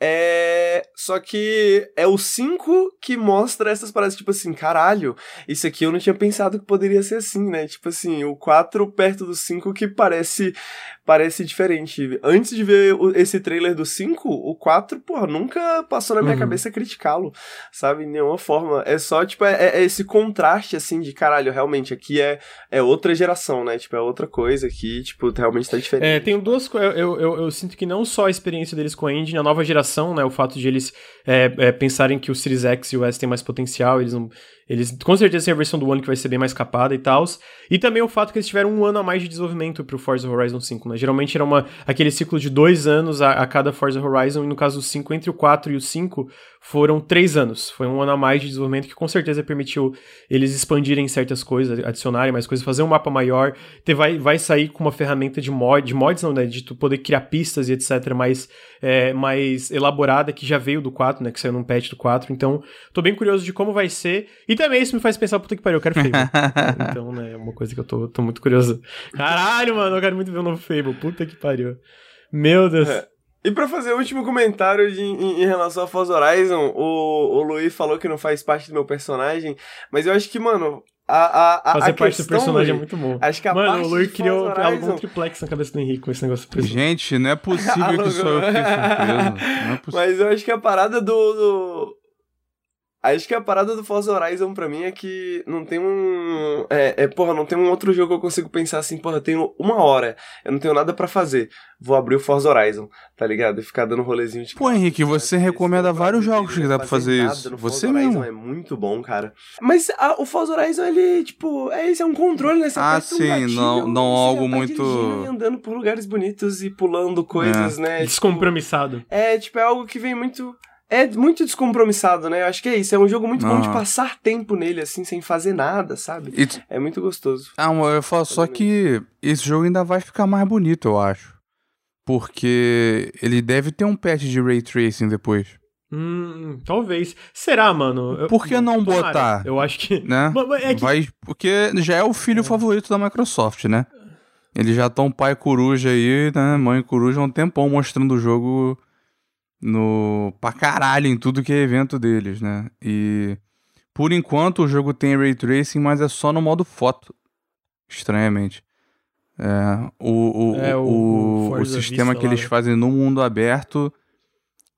É. Só que é o 5 que mostra essas paradas, tipo assim, caralho, isso aqui eu não tinha pensado que poderia ser assim, né? Tipo assim, o 4 perto do 5 que parece parece diferente. Antes de ver o- esse trailer do 5, o 4, porra, nunca passou na minha Uhum. cabeça criticá-lo, sabe? Em nenhuma forma. É só, tipo, é, é esse contraste, assim, de caralho, realmente, aqui é, é outra geração, né? Tipo, é outra coisa aqui, tipo, realmente tá diferente. É, tem duas coisas. Eu, eu, eu sinto que não só a experiência deles com a engine, a nova geração, né? O fato de eles é, é, pensarem que o Series X e o S têm mais potencial, eles não. Eles com certeza têm a versão do One que vai ser bem mais capada e tal. E também o fato que eles tiveram um ano a mais de desenvolvimento pro Forza Horizon 5, né? Geralmente era uma, aquele ciclo de dois anos a, a cada Forza Horizon, e no caso do 5, entre o 4 e o 5, foram três anos. Foi um ano a mais de desenvolvimento que com certeza permitiu eles expandirem certas coisas, adicionarem mais coisas, fazer um mapa maior. Ter, vai, vai sair com uma ferramenta de mod, de mods não, né? De tu poder criar pistas e etc. mais, é, mais elaborada, que já veio do 4, né? Que saiu num patch do 4. Então, tô bem curioso de como vai ser. E também isso me faz pensar, puta que pariu, eu quero Fable. então, né, é uma coisa que eu tô, tô muito curioso. Caralho, mano, eu quero muito ver o novo Fable. Puta que pariu. Meu Deus. É. E pra fazer o último comentário de- em, em relação a Forza Horizon, o, o Luiz falou que não faz parte do meu personagem, mas eu acho que, mano, a, a, a, Fazer a parte questão, do personagem é Luiz, muito bom. Acho que a Mano, parte o de criou Forza algum Horizon- triplex na cabeça do Henrique com esse negócio do personagem. Gente, não é possível que só eu fiquei surpreso. Não é possível. Mas eu acho que a parada do, do- Acho que a parada do Forza Horizon pra mim é que não tem um. É, é, porra, não tem um outro jogo que eu consigo pensar assim, porra, eu tenho uma hora, eu não tenho nada pra fazer. Vou abrir o Forza Horizon, tá ligado? E ficar dando rolezinho de. Pô, Henrique, você Esse recomenda é vários jogos que dá pra fazer isso. Você Forza Horizon mesmo. É muito bom, cara. Mas a- o Forza Horizon, ele, tipo, é isso, é um controle, né? Você Ah, um sim, gatilho, não- não algo tá muito- e andando por lugares bonitos e pulando coisas, né? Tipo, Descompromissado. é, tipo, é algo que vem muito. É muito descompromissado, né? Eu acho que é isso. É um jogo muito bom de Ah. passar tempo nele, assim, sem fazer nada, sabe? É muito gostoso. Ah, eu falo só que esse jogo ainda vai ficar mais bonito, eu acho. Porque ele deve ter um patch de Ray Tracing depois. Hum, talvez. Será, mano? Eu- Por que não tomara. botar? Eu acho que. Né? É que- Vai, porque já é o filho favorito da Microsoft, né? Eles já estão pai coruja aí, né? Mãe coruja há um tempão mostrando o jogo no pra caralho em tudo que é evento deles, né? E por enquanto o jogo tem ray tracing, mas é só no modo foto. Estranhamente. É, o, o, É, o- o, o sistema que lá, eles né? fazem no mundo aberto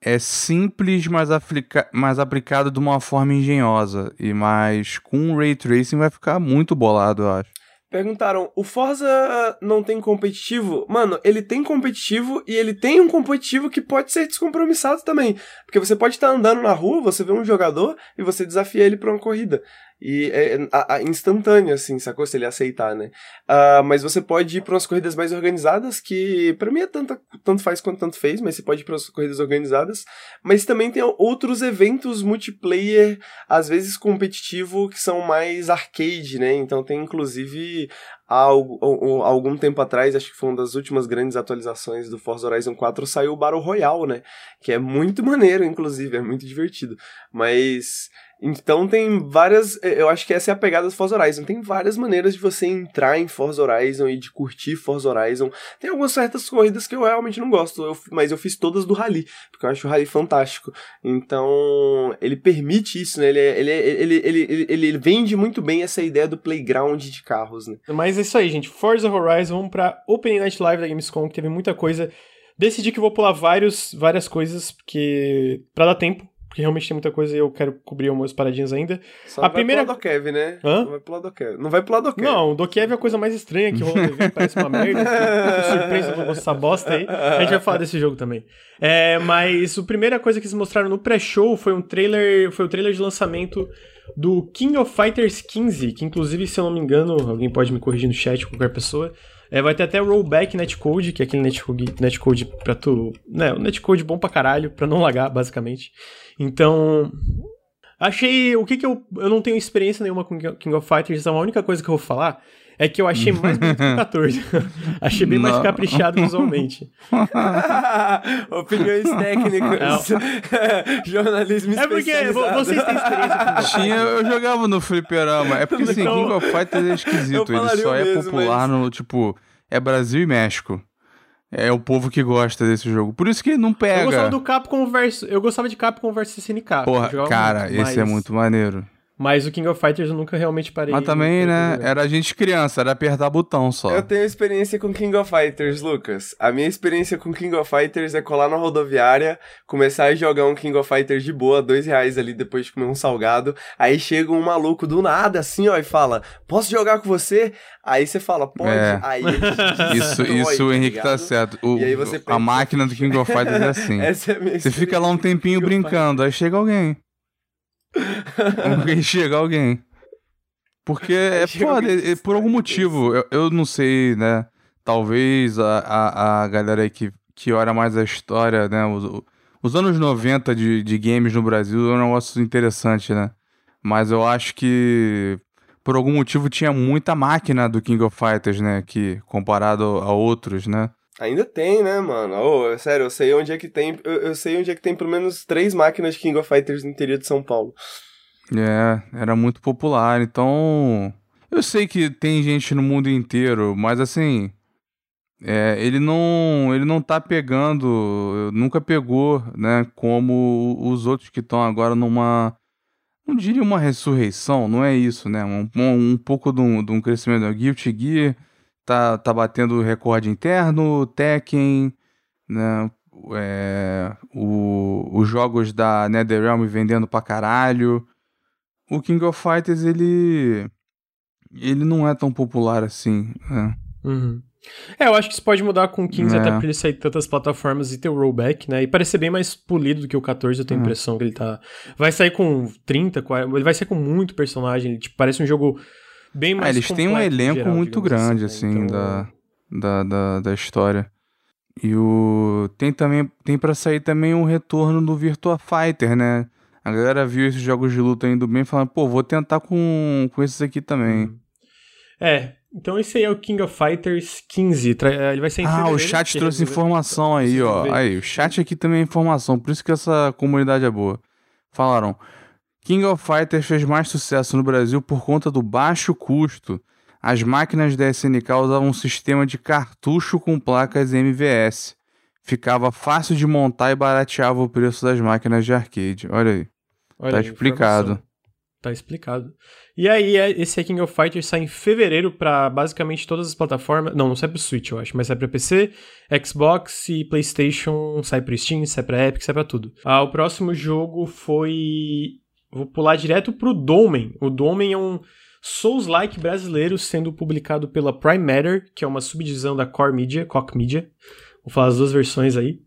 é simples, mas, aplica mas aplicado de uma forma engenhosa. E mais com ray tracing vai ficar muito bolado, eu acho. Perguntaram, o Forza não tem competitivo? Mano, ele tem competitivo e ele tem um competitivo que pode ser descompromissado também. Porque você pode estar andando na rua, você vê um jogador e você desafia ele pra uma corrida. E é, é instantâneo, assim, sacou? Se ele aceitar, né? Uh, mas você pode ir para umas corridas mais organizadas, que para mim é tanto, tanto faz quanto tanto fez, mas você pode ir para umas corridas organizadas. Mas também tem outros eventos multiplayer, às vezes competitivo, que são mais arcade, né? Então tem inclusive há algum tempo atrás, acho que foi uma das últimas grandes atualizações do Forza Horizon 4, saiu o Battle Royale, né? Que é muito maneiro, inclusive, é muito divertido. Mas então tem várias. Eu acho que essa é a pegada do Forza Horizon. Tem várias maneiras de você entrar em Forza Horizon e de curtir Forza Horizon. Tem algumas certas corridas que eu realmente não gosto, eu, mas eu fiz todas do Rally, porque eu acho o Rally fantástico. Então, ele permite isso, né? Ele, ele, ele, ele, ele, ele vende muito bem essa ideia do playground de carros, né? Mas é isso aí, gente. Forza Horizon, vamos pra Open Night Live da Gamescom, que teve muita coisa. Decidi que vou pular vários, várias coisas, porque. pra dar tempo porque realmente tem muita coisa e eu quero cobrir algumas paradinhas ainda. Só a vai primeira... pro Kev, né? Hã? Não vai pro lado Kev. Não vai pro lado Kev. Não, o do Kev é a coisa mais estranha que rolou na TV, parece uma merda. surpresa com essa bosta aí. A gente vai falar desse jogo também. É, mas a primeira coisa que eles mostraram no pré-show foi um trailer, foi o trailer de lançamento do King of Fighters 15, que inclusive, se eu não me engano, alguém pode me corrigir no chat, qualquer pessoa, é, vai ter até rollback netcode, que é aquele netcode, netcode pra tu. Né, um netcode bom pra caralho, pra não lagar, basicamente. Então. Achei. O que que eu. Eu não tenho experiência nenhuma com King of Fighters, então a única coisa que eu vou falar é que eu achei mais bonito que o 14. achei bem não. mais caprichado visualmente. Opiniões técnicas. Jornalismo É porque vocês têm experiência com Tinha, eu jogava no fliperama. É porque assim, King of Fighters é esquisito. Ele só é mesmo, popular mas... no, tipo, é Brasil e México. É o povo que gosta desse jogo. Por isso que não pega. Eu gostava do Capcom versus. Eu gostava de Capcom versus SNK. Porra, cara, muito, esse é muito maneiro. Mas o King of Fighters eu nunca realmente parei. Mas também, né? Era a gente criança, era apertar botão só. Eu tenho experiência com King of Fighters, Lucas. A minha experiência com King of Fighters é colar na rodoviária, começar a jogar um King of Fighters de boa, dois reais ali depois de comer um salgado. Aí chega um maluco do nada, assim, ó, e fala: Posso jogar com você? Aí você fala, pode. É. Aí isso, isso o Henrique tá, tá certo. O, e aí você pensa, a máquina do King of Fighters é assim. Essa é a minha Você fica lá um tempinho brincando, aí chega alguém. Alguém chega alguém. Porque é foda, é, por algum motivo, eu, eu não sei, né? Talvez a, a, a galera aí que, que olha mais a história, né? Os, os anos 90 de, de games no Brasil é um negócio interessante, né? Mas eu acho que por algum motivo tinha muita máquina do King of Fighters, né? Que comparado a outros, né? Ainda tem, né, mano? Oh, sério, eu sei onde é que tem. Eu, eu, sei onde é que tem pelo menos três máquinas de King of Fighters no interior de São Paulo. É, era muito popular. Então. Eu sei que tem gente no mundo inteiro, mas assim. É, ele não ele não tá pegando, nunca pegou, né, como os outros que estão agora numa não diria uma ressurreição, não é isso, né? Um, um, pouco de um, de um crescimento. Guilty Gear tá, tá batendo recorde interno, Tekken, né? É, o, os jogos da NetherRealm vendendo pra caralho. O King of Fighters, ele. Ele não é tão popular assim. Né? Uhum. É, eu acho que isso pode mudar com o 15, é. até por ele sair tantas plataformas e ter o rollback, né? E parecer bem mais polido do que o 14, eu tenho a é. impressão que ele tá. Vai sair com 30, 40. Ele vai sair com muito personagem. Ele, tipo, parece um jogo bem mais. Ah, eles têm um elenco geral, muito grande, assim, assim então... da, da, da, da história. E o. Tem também. Tem pra sair também um retorno do Virtua Fighter, né? A galera viu esses jogos de luta indo bem falando, pô, vou tentar com, com esses aqui também. Uhum. É, então esse aí é o King of Fighters 15. Eh, ele vai ser em Ah, o chat trouxe informação aí, ó. Aí, o chat aqui também é informação, por isso que essa comunidade é boa. Falaram: King of Fighters fez mais sucesso no Brasil por conta do baixo custo. As máquinas da SNK usavam um sistema de cartucho com placas MVS. Ficava fácil de montar e barateava o preço das máquinas de arcade. Olha aí. Olha tá aí, explicado. Informação. Tá explicado. E aí, é, esse King of Fighters sai em fevereiro para basicamente todas as plataformas. Não, não sai pro Switch, eu acho, mas sai pra PC, Xbox e PlayStation, sai pro Steam, sai pra Epic, sai pra tudo. Ah, o próximo jogo foi. Vou pular direto pro Domen. O Domen é um Souls-like brasileiro sendo publicado pela Prime Matter, que é uma subdivisão da Core Media, Koch Media. Vou falar as duas versões aí.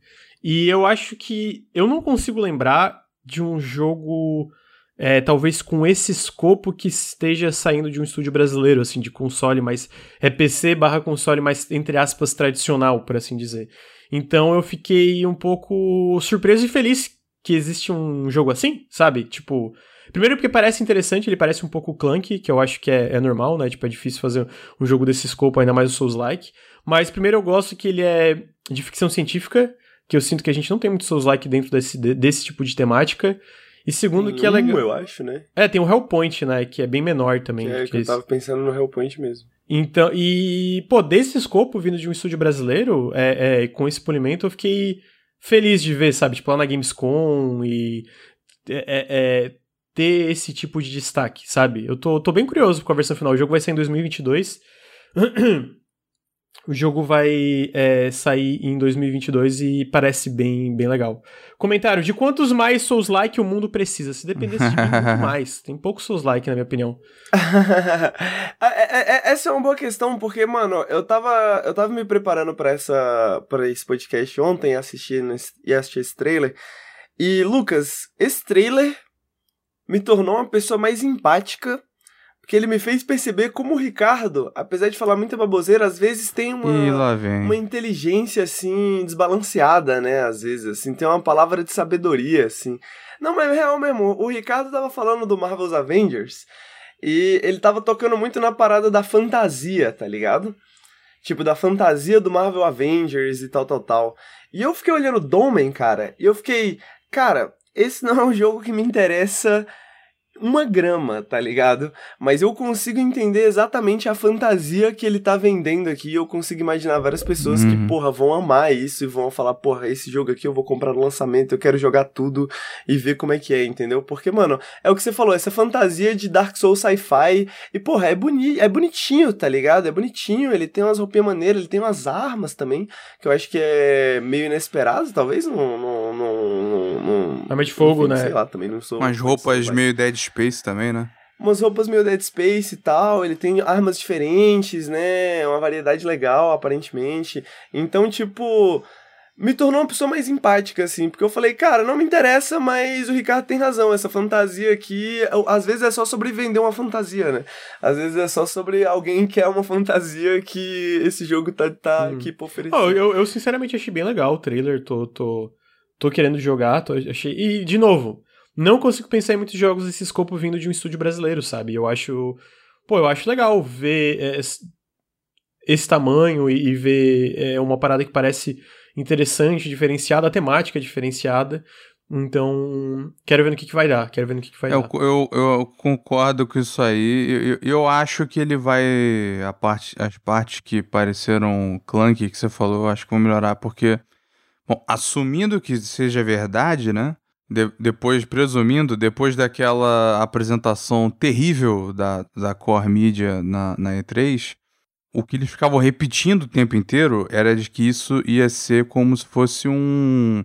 E eu acho que. Eu não consigo lembrar de um jogo é, talvez com esse escopo que esteja saindo de um estúdio brasileiro, assim, de console mais. É PC barra console mais, entre aspas, tradicional, por assim dizer. Então eu fiquei um pouco surpreso e feliz que existe um jogo assim, sabe? Tipo. Primeiro porque parece interessante, ele parece um pouco clunky, que eu acho que é, é normal, né? Tipo, é difícil fazer um jogo desse escopo, ainda mais o Souls-like. Mas primeiro eu gosto que ele é de ficção científica, que eu sinto que a gente não tem muito Souls-like dentro desse, desse tipo de temática. E segundo tem que é legal. eu acho, né? É, tem o Hellpoint, né? Que é bem menor também. Que é, que eu tava pensando no Hellpoint mesmo. Então, e, pô, desse escopo vindo de um estúdio brasileiro, é, é, com esse polimento, eu fiquei feliz de ver, sabe? Tipo, lá na Gamescom e. É, é, é ter esse tipo de destaque, sabe? Eu tô, tô bem curioso com a versão final. O jogo vai sair em 2022. O jogo vai é, sair em 2022 e parece bem, bem legal. Comentário: de quantos mais Souls-like o mundo precisa? Se dependesse de mim, muito mais. Tem poucos Souls-like, na minha opinião. É, é, é, essa é uma boa questão, porque, mano, eu tava, eu tava me preparando para essa para esse podcast ontem assistindo, e assisti esse trailer. E, Lucas, esse trailer me tornou uma pessoa mais empática porque ele me fez perceber como o Ricardo, apesar de falar muita baboseira, às vezes tem uma, uma inteligência, assim, desbalanceada, né? Às vezes, assim, tem uma palavra de sabedoria, assim. Não, mas é real mesmo, o Ricardo tava falando do Marvel's Avengers e ele tava tocando muito na parada da fantasia, tá ligado? Tipo, da fantasia do Marvel Avengers e tal, tal, tal. E eu fiquei olhando Domen, cara, e eu fiquei, cara, esse não é um jogo que me interessa uma grama, tá ligado? Mas eu consigo entender exatamente a fantasia que ele tá vendendo aqui. Eu consigo imaginar várias pessoas uhum. que, porra, vão amar isso e vão falar, porra, esse jogo aqui eu vou comprar no lançamento, eu quero jogar tudo e ver como é que é, entendeu? Porque, mano, é o que você falou, essa fantasia de Dark Souls sci-fi. E, porra, é, boni é bonitinho, tá ligado? É bonitinho, ele tem umas roupinhas maneiras, ele tem umas armas também, que eu acho que é meio inesperado, talvez não, não, não Arma de fogo, enfim, né? Sei lá, também não sou. Umas roupas meio Dead Space também, né? Umas roupas meio Dead Space e tal, ele tem armas diferentes, né? Uma variedade legal, aparentemente. Então, tipo, me tornou uma pessoa mais empática, assim, porque eu falei, cara, não me interessa, mas o Ricardo tem razão, essa fantasia aqui, às vezes é só sobre vender uma fantasia, né? Às vezes é só sobre alguém que é uma fantasia que esse jogo tá, tá hum. aqui pra oferecer. Oh, eu, eu sinceramente achei bem legal o trailer, tô, tô, tô querendo jogar, tô, achei... E, de novo, não consigo pensar em muitos jogos desse escopo vindo de um estúdio brasileiro, sabe? Eu acho. Pô, eu acho legal ver é, esse tamanho e, e ver é, uma parada que parece interessante, diferenciada, a temática diferenciada. Então, quero ver no que, que vai dar. Quero ver no que, que vai eu, dar. Eu, eu concordo com isso aí. Eu, eu acho que ele vai. A parte, as partes que pareceram clunky que você falou, eu acho que vão melhorar, porque. Bom, assumindo que seja verdade, né? de, depois, presumindo, depois daquela apresentação terrível da, da Core Media na, na E3, o que eles ficavam repetindo o tempo inteiro era de que isso ia ser como se fosse um,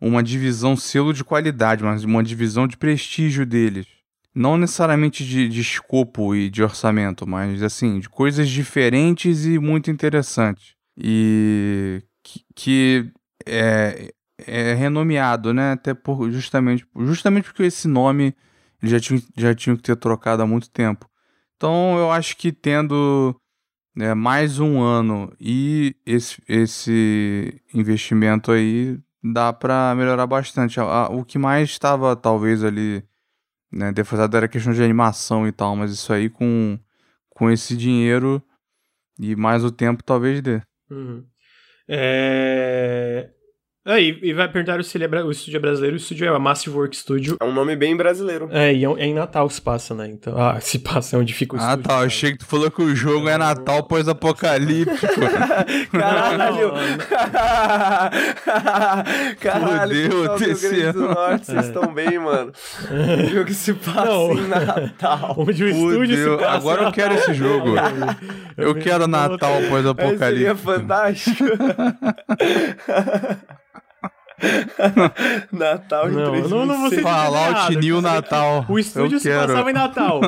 uma divisão selo de qualidade, mas uma divisão de prestígio deles. Não necessariamente de, de escopo e de orçamento, mas assim, de coisas diferentes e muito interessantes. E que, que é, é renomeado, né? Até por justamente, justamente porque esse nome já tinham, já tinham que ter trocado há muito tempo. Então eu acho que tendo né, mais um ano e esse, esse investimento aí dá para melhorar bastante. O que mais estava talvez ali né, defasado era a questão de animação e tal, mas isso aí com, com esse dinheiro e mais o tempo talvez dê. Uhum. É... É, e, e vai perguntar se ele é o estúdio é brasileiro. O estúdio é a Massive Work Studio. É um nome bem brasileiro. É, e é, é em Natal se passa, né? Então, ah, se passa é onde fica o ah, estúdio. Ah, tá. Eu achei que tu falou que o jogo é Natal pós-apocalíptico. Caralho! Caralho! Fudeu, TCM. do Norte, vocês é. estão bem, mano. O jogo se passa não. em Natal. Onde o estúdio Fudeu. se passa Agora eu quero esse jogo. Eu, eu quero Natal pós-apocalíptico. Seria fantástico. Natal em Não, 3 não, não, você- Fallout New você- Natal. O estúdio Eu se quero. passava em Natal.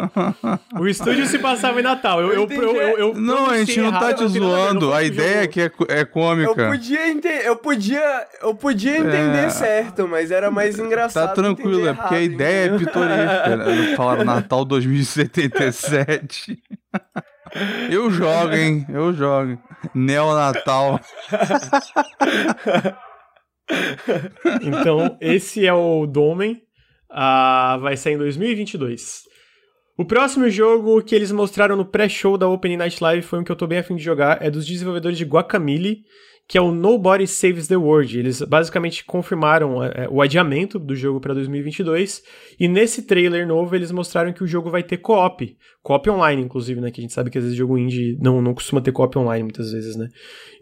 O estúdio se passava em Natal. Eu, eu, eu, eu, eu Não, a gente não tá errado, te eu a zoando. A ideia é que é, é Eu cômica. podia, ente- eu podia, eu podia entender É. certo, mas era mais engraçado. Tá tranquilo, entender é porque a errado, ideia é entendeu? pitoresca. né? Falaram Natal 2077. Eu jogo, hein? Eu jogo. Neonatal. Então, esse é o Domen. Ah, vai sair em 2022. O próximo jogo que eles mostraram no pré-show da Open Night Live foi um que eu tô bem afim de jogar. É dos desenvolvedores de Guacamole, que é o Nobody Saves the World. Eles basicamente confirmaram é, o adiamento do jogo para 2022. E nesse trailer novo, eles mostraram que o jogo vai ter co-op. Co-op online, inclusive, né? Que a gente sabe que às vezes jogo indie não, não costuma ter co-op online, muitas vezes, né?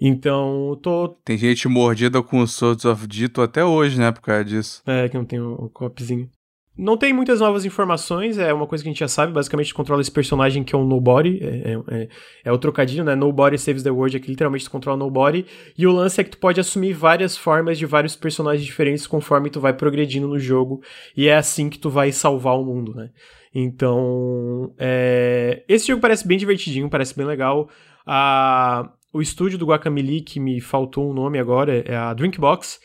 Então, tô. Tem gente mordida com o Swords of Dito até hoje, né? Por causa disso. É, que não tem o, o co-opzinho. Não tem muitas novas informações, é uma coisa que a gente já sabe. Basicamente, controla esse personagem que é um Nobody. É, é, é, é o trocadilho, né? Nobody saves the world, é que literalmente tu controla Nobody. E o lance é que tu pode assumir várias formas de vários personagens diferentes conforme tu vai progredindo no jogo. E é assim que tu vai salvar o mundo, né? Então, é... esse jogo parece bem divertidinho, parece bem legal. A... O estúdio do Guacamole, que me faltou um nome agora, é a Drinkbox.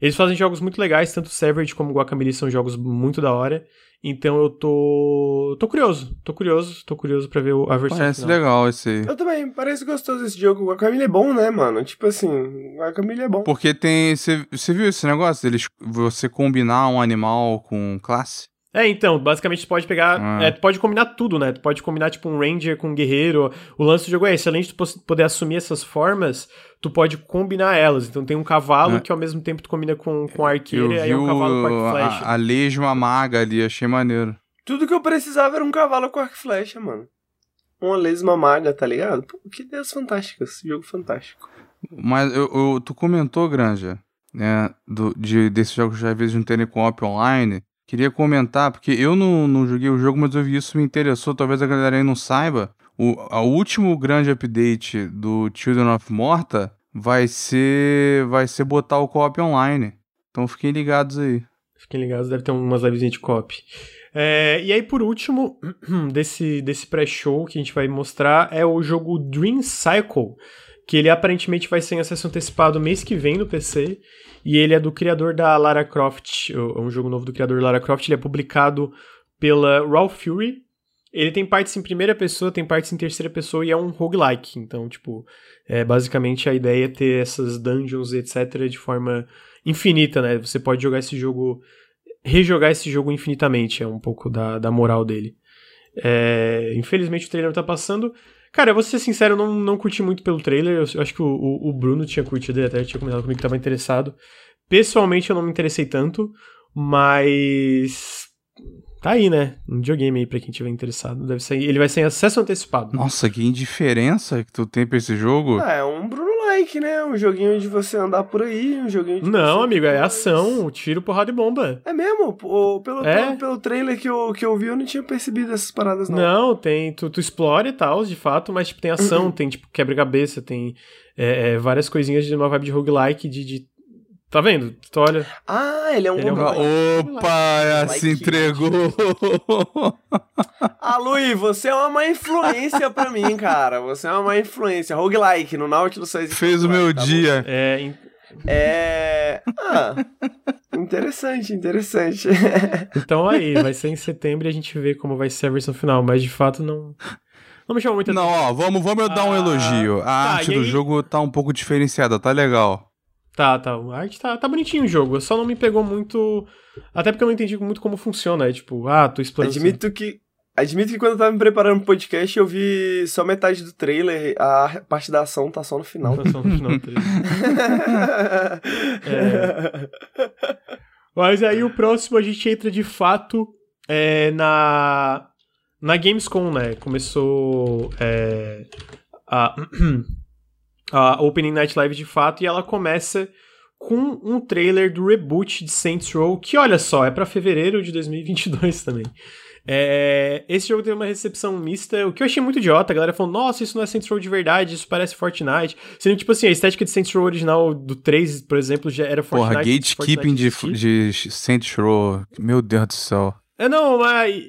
Eles fazem jogos muito legais, tanto Savage como Guacamole são jogos muito da hora. Então eu tô. tô curioso, tô curioso, tô curioso pra ver a versão Parece final. legal esse aí. Eu também, parece gostoso esse jogo. O Guacamole é bom, né, mano? Tipo assim, o Guacamole é bom. Porque tem. Você viu esse negócio deles você combinar um animal com classe? É, então, basicamente tu pode pegar. Ah. é, tu pode combinar tudo, né? Tu pode combinar, tipo, um Ranger com um guerreiro. O lance do jogo é esse, além de tu poder assumir essas formas, tu pode combinar elas. Então tem um cavalo É. que ao mesmo tempo tu combina com, com arqueiro, e aí é um cavalo com arco e o, flecha. a, a lesma maga ali, achei maneiro. Tudo que eu precisava era um cavalo com arco e flecha, mano. Uma lesma maga, tá ligado? Pô, que ideias fantásticas. Jogo fantástico. Mas eu, eu- tu comentou, Granja, né, do, de, desses jogos já às vezes não terem co-op online. Queria comentar, porque eu não, não joguei o jogo, mas eu vi isso me interessou, talvez a galera aí não saiba. O a último grande update do Children of Morta vai ser vai ser botar o co-op online. Então fiquem ligados aí. Fiquem ligados, deve ter umas livezinhas de copy. É, e aí, por último, desse, desse pré-show que a gente vai mostrar é o jogo Dream Cycle, que ele aparentemente vai ser em acesso antecipado mês que vem no PC. E ele é do criador da Lara Croft, é um jogo novo do criador Lara Croft. Ele é publicado pela Raw Fury. Ele tem partes em primeira pessoa, tem partes em terceira pessoa e é um roguelike. Então, tipo, é, basicamente a ideia é ter essas dungeons, etc., de forma infinita, né? Você pode jogar esse jogo, rejogar esse jogo infinitamente, é um pouco da, da moral dele. É, infelizmente o trailer não tá passando. Cara, eu vou ser sincero, eu não, não curti muito pelo trailer. Eu, eu acho que o, o, o Bruno tinha curtido, ele até tinha comentado comigo que tava interessado. Pessoalmente eu não me interessei tanto, mas. Tá aí, né? Um videogame aí pra quem tiver interessado. Deve sair, ele vai sair em acesso antecipado. Nossa, que indiferença que tu tem pra esse jogo. Ah, é um Bruno-like, né? Um joguinho de você andar por aí, um joguinho de Não, amigo, é ação, tiro, porrada e bomba. É mesmo? Pô, Pelo, É? pelo, pelo trailer que eu, que eu vi, eu não tinha percebido essas paradas, não. Não, tem. Tu, tu explora e tal, de fato, mas tipo, tem ação, tem tipo quebra-cabeça, tem é, é, várias coisinhas de uma vibe de roguelike, de. de... Tá vendo? Tu olha. Ah, ele é um Ele é um. Opa, se Like entregou. Ah, Luiz, você é uma má influência pra mim, cara. Você é uma má influência. Roguelike, no Nautilus só existe Fez o meu tá bom? dia. É, em- É. Ah. interessante, interessante. então aí, vai ser em setembro e a gente vê como vai ser a versão final, mas de fato não. Não me chamou muito Não, ó, vamos, vamos eu dar um Ah, elogio. A tá, arte do aí- jogo tá um pouco diferenciada, tá legal. Tá, tá. A arte tá, tá bonitinho o jogo. Só não me pegou muito. Até porque eu não entendi muito como funciona. É tipo, ah, tu explora. Admito que. Admito que quando eu tava me preparando pro podcast, eu vi só metade do trailer, a parte da ação tá só no final. Só no final do trailer. É. Mas aí o próximo a gente entra de fato é, na, na Gamescom, né? Começou é, a, a Opening Night Live de fato e ela começa com um trailer do reboot de Saints Row, que olha só, é pra fevereiro de 2022 também. É, esse jogo teve uma recepção mista, o que eu achei muito idiota. A galera falou, nossa, isso não é Saints Row de verdade, isso parece Fortnite. Sendo, tipo assim, a estética de Saints Row original do 3, por exemplo, já era Fortnite. Porra, gatekeeping de, de Saints Row. Meu Deus do céu. É, não, mas...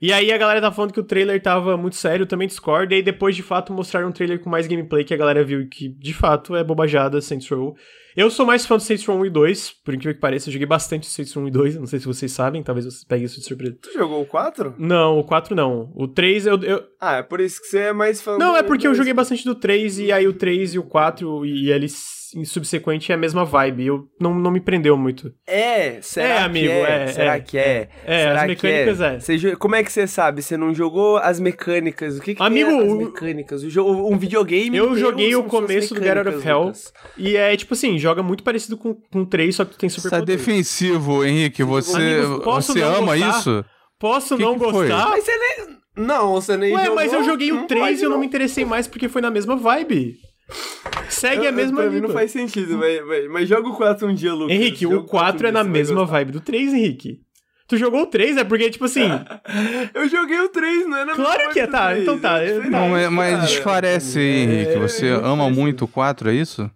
E aí a galera tá falando que o trailer tava muito sério, eu também discordo, e aí depois de fato mostraram um trailer com mais gameplay que a galera viu que de fato é bobajada Saints Row. Eu sou mais fã do Saints Row 1 e 2, por incrível que pareça, eu joguei bastante Saints Row 1 e 2, não sei se vocês sabem, talvez vocês peguem isso de surpresa. Tu jogou o 4? Não, o 4 não. O 3 eu... eu... Ah, é por isso que você é mais fã Não, é porque eu joguei bastante do 3, e aí o 3 e o 4, e eles subsequente é a mesma vibe. Eu não, não me prendeu muito. É, será é, amigo, que é? é será é, que é? É, será as mecânicas é. é. Você, como é que você sabe? Você não jogou as mecânicas? O que, que amigo, as mecânicas? O jogo, um videogame Eu joguei o começo do Get Out of Hell Lucas. e é tipo assim, joga muito parecido com, com 3, só que tu tem super Você é defensivo, Henrique. Você, amigo, você ama gostar? isso? Posso que não que gostar? Mas você nem... Não, você nem Ué, jogou, mas eu joguei o 3 e eu não me interessei mais porque foi na mesma vibe. Segue eu, a mesma Pra mim não faz sentido, mas, mas, mas joga o 4 um dia, Lucas. Henrique, o 4 é na mesma vibe do 3, Henrique. Tu jogou o 3, é porque, tipo assim. eu joguei o 3, não é na Claro que é, tá. Então tá. É não, mas, mas esclarece aí, Henrique. Você é, ama muito o 4, é isso?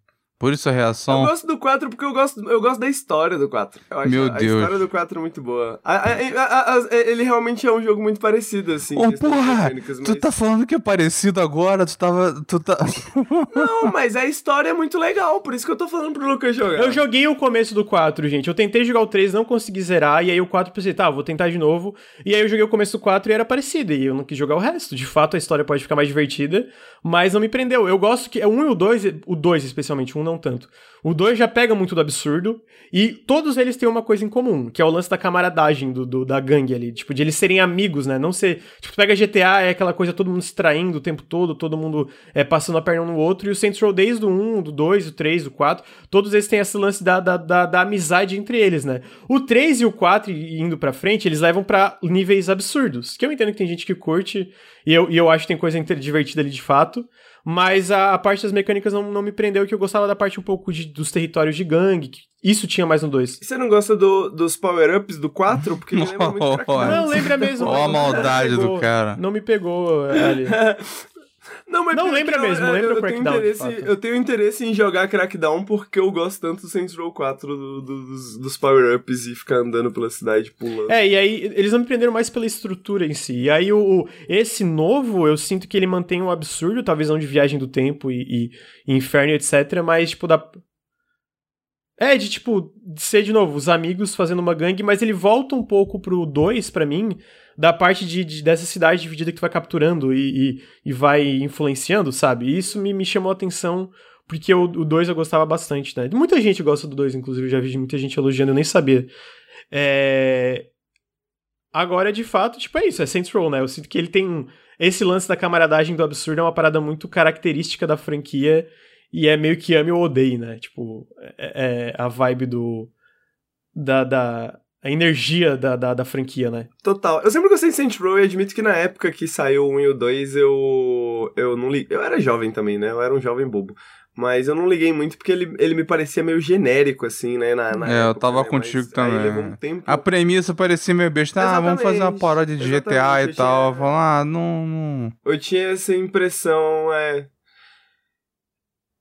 Por isso a reação. Eu gosto do 4 porque eu gosto, eu gosto da história do 4. Eu acho Meu a, Deus. A história do 4 é muito boa. A, a, ele realmente é um jogo muito parecido, assim. Ô, oh, porra! Mas... Tu tá falando que é parecido agora? Tu tava. Tu tá... Não, mas a história é muito legal, por isso que eu tô falando pro Lucas jogar. Eu joguei o começo do 4, gente. Eu tentei jogar o 3, não consegui zerar, e aí o 4 pensei, tá, vou tentar de novo. E aí eu joguei o começo do 4 e era parecido, e eu não quis jogar o resto. De fato, a história pode ficar mais divertida, mas não me prendeu. Eu gosto que. É o 1 e o 2, o 2 especialmente, o 1 não tanto. O 2 já pega muito do absurdo, e todos eles têm uma coisa em comum, que é o lance da camaradagem do, do, da gangue ali, tipo, de eles serem amigos, né? Não ser. Tipo, pega GTA, é aquela coisa todo mundo se traindo o tempo todo, todo mundo é, passando a perna um no outro, e o Saints Row desde o 1, do 2, do 3, do 4, todos eles têm esse lance da, da, da, da amizade entre eles, né? O 3 e o 4, indo pra frente, eles levam para níveis absurdos, que eu entendo que tem gente que curte, e eu, e eu acho que tem coisa divertida ali de fato. Mas a, a, parte das mecânicas não, não me prendeu, que eu gostava da parte um pouco de, dos territórios de gangue. isso tinha mais no 2. Você não gosta do, dos power-ups do 4? Porque lembra muito Não, lembra mesmo. Olha a maldade do cara. Não me pegou ali. Não, mas não lembra mesmo, lembra eu, o Crackdown. Tenho eu tenho interesse em jogar Crackdown porque eu gosto tanto do Saints Row 4 do, do, dos, dos power-ups e ficar andando pela cidade pulando. É, e aí eles não me prenderam mais pela estrutura em si. E aí o, esse novo, eu sinto que ele mantém um absurdo, talvez não de viagem do tempo e, e, e inferno, etc. Mas, tipo, da. É, de tipo, ser de novo, os amigos fazendo uma gangue, mas ele volta um pouco pro 2 para mim da parte de, de, dessa cidade dividida que tu vai capturando e, e, e vai influenciando, sabe? E isso me, me chamou a atenção porque o 2 eu gostava bastante, né? Muita gente gosta do 2, inclusive, eu já vi muita gente elogiando, eu nem sabia. É... Agora, de fato, tipo, é isso, é Saints Row, né? Eu sinto que ele tem. Esse lance da camaradagem do absurdo é uma parada muito característica da franquia e é meio que ame ou odeie, né? Tipo, é, é a vibe do. Da, da, a energia da, da, da, franquia, né? Total. Eu sempre gostei de Saints Row e admito que na época que saiu o 1 e o 2 eu, eu não li... Eu era jovem também, né? Eu era um jovem bobo. Mas eu não liguei muito porque ele, ele me parecia meio genérico, assim, né? Na, na é, época, eu tava né? contigo Mas também. Um tempo... A premissa parecia meio besta. Ah, vamos fazer uma paródia de GTA e tal. Tinha... Falar, ah, não, não. Eu tinha essa impressão, é.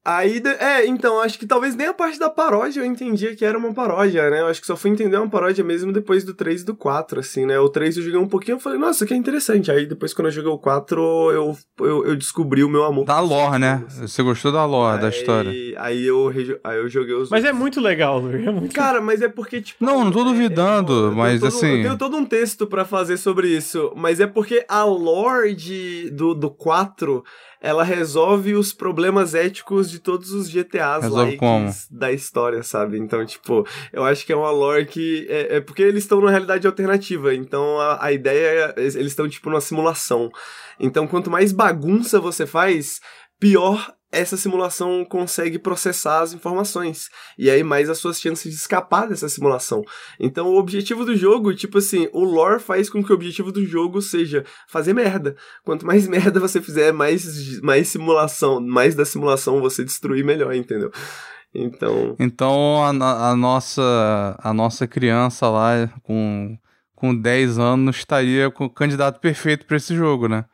Aí, é, então, acho que talvez nem a parte da paródia eu entendia que era uma paródia, né? Eu acho que só fui entender uma paródia mesmo depois do 3 e do 4, assim, né? O 3 eu joguei um pouquinho e falei, nossa, que é interessante. Aí depois, quando eu joguei o 4, eu, eu, eu descobri o meu amor. Da lore, né? Você gostou da lore, aí, da história. Aí eu, aí eu joguei os. Mas outros. é muito legal. É muito Cara, mas é porque, tipo. Não, não tô duvidando, é, mas todo, assim. Eu tenho todo um texto para fazer sobre isso, mas é porque a lore de, do, do 4 ela resolve os problemas éticos de todos os GTAs resolve da história, sabe? Então, tipo, eu acho que é uma lore que. É, é porque eles estão numa realidade alternativa. Então a, a ideia é. Eles estão, tipo, numa simulação. Então, quanto mais bagunça você faz, pior essa simulação consegue processar as informações. E aí mais as suas chances de escapar dessa simulação. Então o objetivo do jogo, tipo assim, o lore faz com que o objetivo do jogo seja fazer merda. Quanto mais merda você fizer, mais, mais simulação, mais da simulação você destruir, melhor, entendeu? Então. Então a, a nossa a nossa criança lá com com 10 anos estaria com o candidato perfeito para esse jogo, né?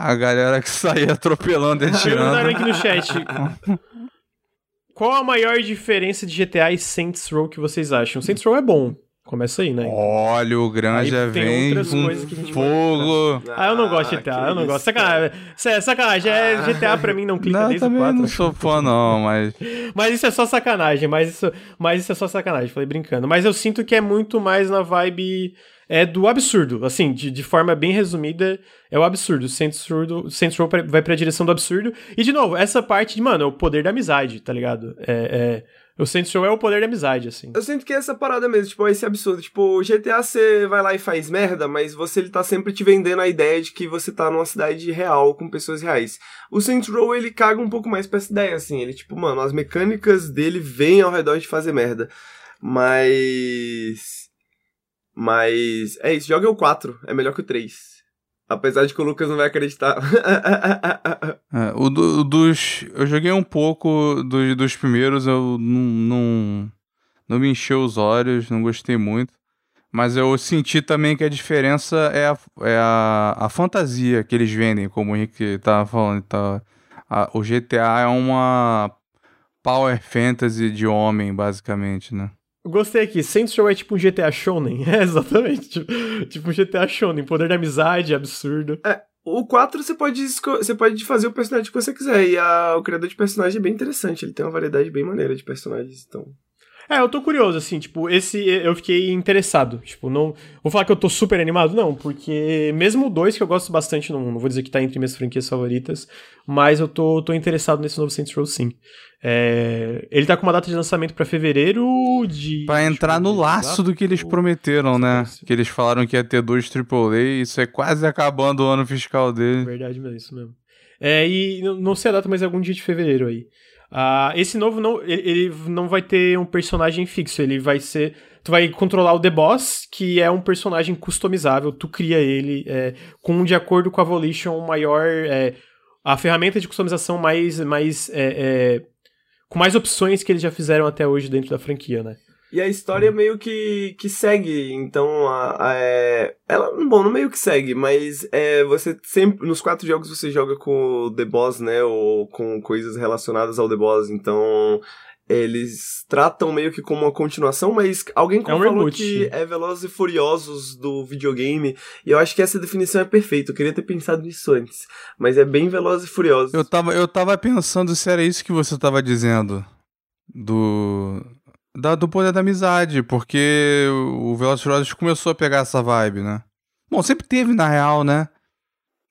A galera que saía atropelando e Perguntaram atirando. aqui no chat. Qual a maior diferença de GTA e Saints Row que vocês acham? Saints Row é bom. Começa aí, né? Olha, o Granja Aí tem vem outras com coisas que a gente fogo. Ah, eu não gosto de GTA, eu não gosto. Sacanagem. Sé- Sacanagem. É, GTA pra mim não clica Não, desde o também 4. não sou fã não, mas... Mas isso é só sacanagem, mas isso, mas isso é só sacanagem, falei brincando. Mas eu sinto que é muito mais na vibe é do absurdo, assim, de, de forma bem resumida, é o absurdo. Saints Row, Saints Row vai pra direção do absurdo. E, de novo, essa parte, de, mano, é o poder da amizade, tá ligado? É, é, o Saints Row é o poder da amizade, assim. Eu sinto que é essa parada mesmo, tipo, esse absurdo. Tipo, o GTA você vai lá e faz merda, mas você ele tá sempre te vendendo a ideia de que você tá numa cidade real com pessoas reais. O Saints Row ele caga um pouco mais pra essa ideia, assim. Ele, tipo, mano, as mecânicas dele vêm ao redor de fazer merda. Mas. Mas. É isso, joga o 4, é melhor que o 3. Apesar de que o Lucas não vai acreditar. É, o, do- dos. Eu joguei um pouco dos, dos primeiros, eu não, não. Não me encheu os olhos, não gostei muito. Mas eu senti também que a diferença é a, é a, a fantasia que eles vendem, como o Henrique tava falando. Tá, A- o GTA é uma power fantasy de homem, basicamente, né? Gostei aqui, Saints Row é tipo um GTA Shonen. É, exatamente. Tipo, tipo um GTA Shonen, poder da amizade, absurdo. O 4 você pode, você pode fazer o personagem que você quiser. E a- o criador de personagem é bem interessante. Ele tem uma variedade bem maneira de personagens. Então. É, eu tô curioso, assim, tipo, esse eu fiquei interessado. Tipo, não. Vou falar que eu tô super animado, não, porque mesmo o 2, que eu gosto bastante, não, não vou dizer que tá entre minhas franquias favoritas, mas eu tô, tô interessado nesse novo Saints Row sim. É, ele tá com uma data de lançamento pra fevereiro de. Pra entrar no laço do que eles prometeram, né? Que eles falaram que ia ter dois AAA, isso é quase acabando o ano fiscal dele. Verdade mesmo, isso mesmo. É, e não- não sei a data, mas é algum dia de fevereiro aí. Ah, esse novo não, ele, ele não vai ter um personagem fixo, ele vai ser. Tu vai controlar o The Boss, que é um personagem customizável, tu cria ele é, com de acordo com a Volition maior. é, a ferramenta de customização mais. mais é, é, com mais opções que eles já fizeram até hoje dentro da franquia, né? E a história meio que, que segue, então a, a- é, ela, bom, não meio que segue, mas é, você sempre, nos quatro jogos você joga com o The Boss, né, ou com coisas relacionadas ao The Boss, então eles tratam meio que como uma continuação, mas alguém É um falou reboot. que é Velozes e Furiosos do videogame, e eu acho que essa definição é perfeita, eu queria ter pensado nisso antes, mas é bem Velozes e Furiosos. Eu tava, eu tava pensando se era isso que você tava dizendo. Do. Da, do poder da amizade, porque o Velozes e Furiosos começou a pegar essa vibe, né? Bom, sempre teve, na real, né?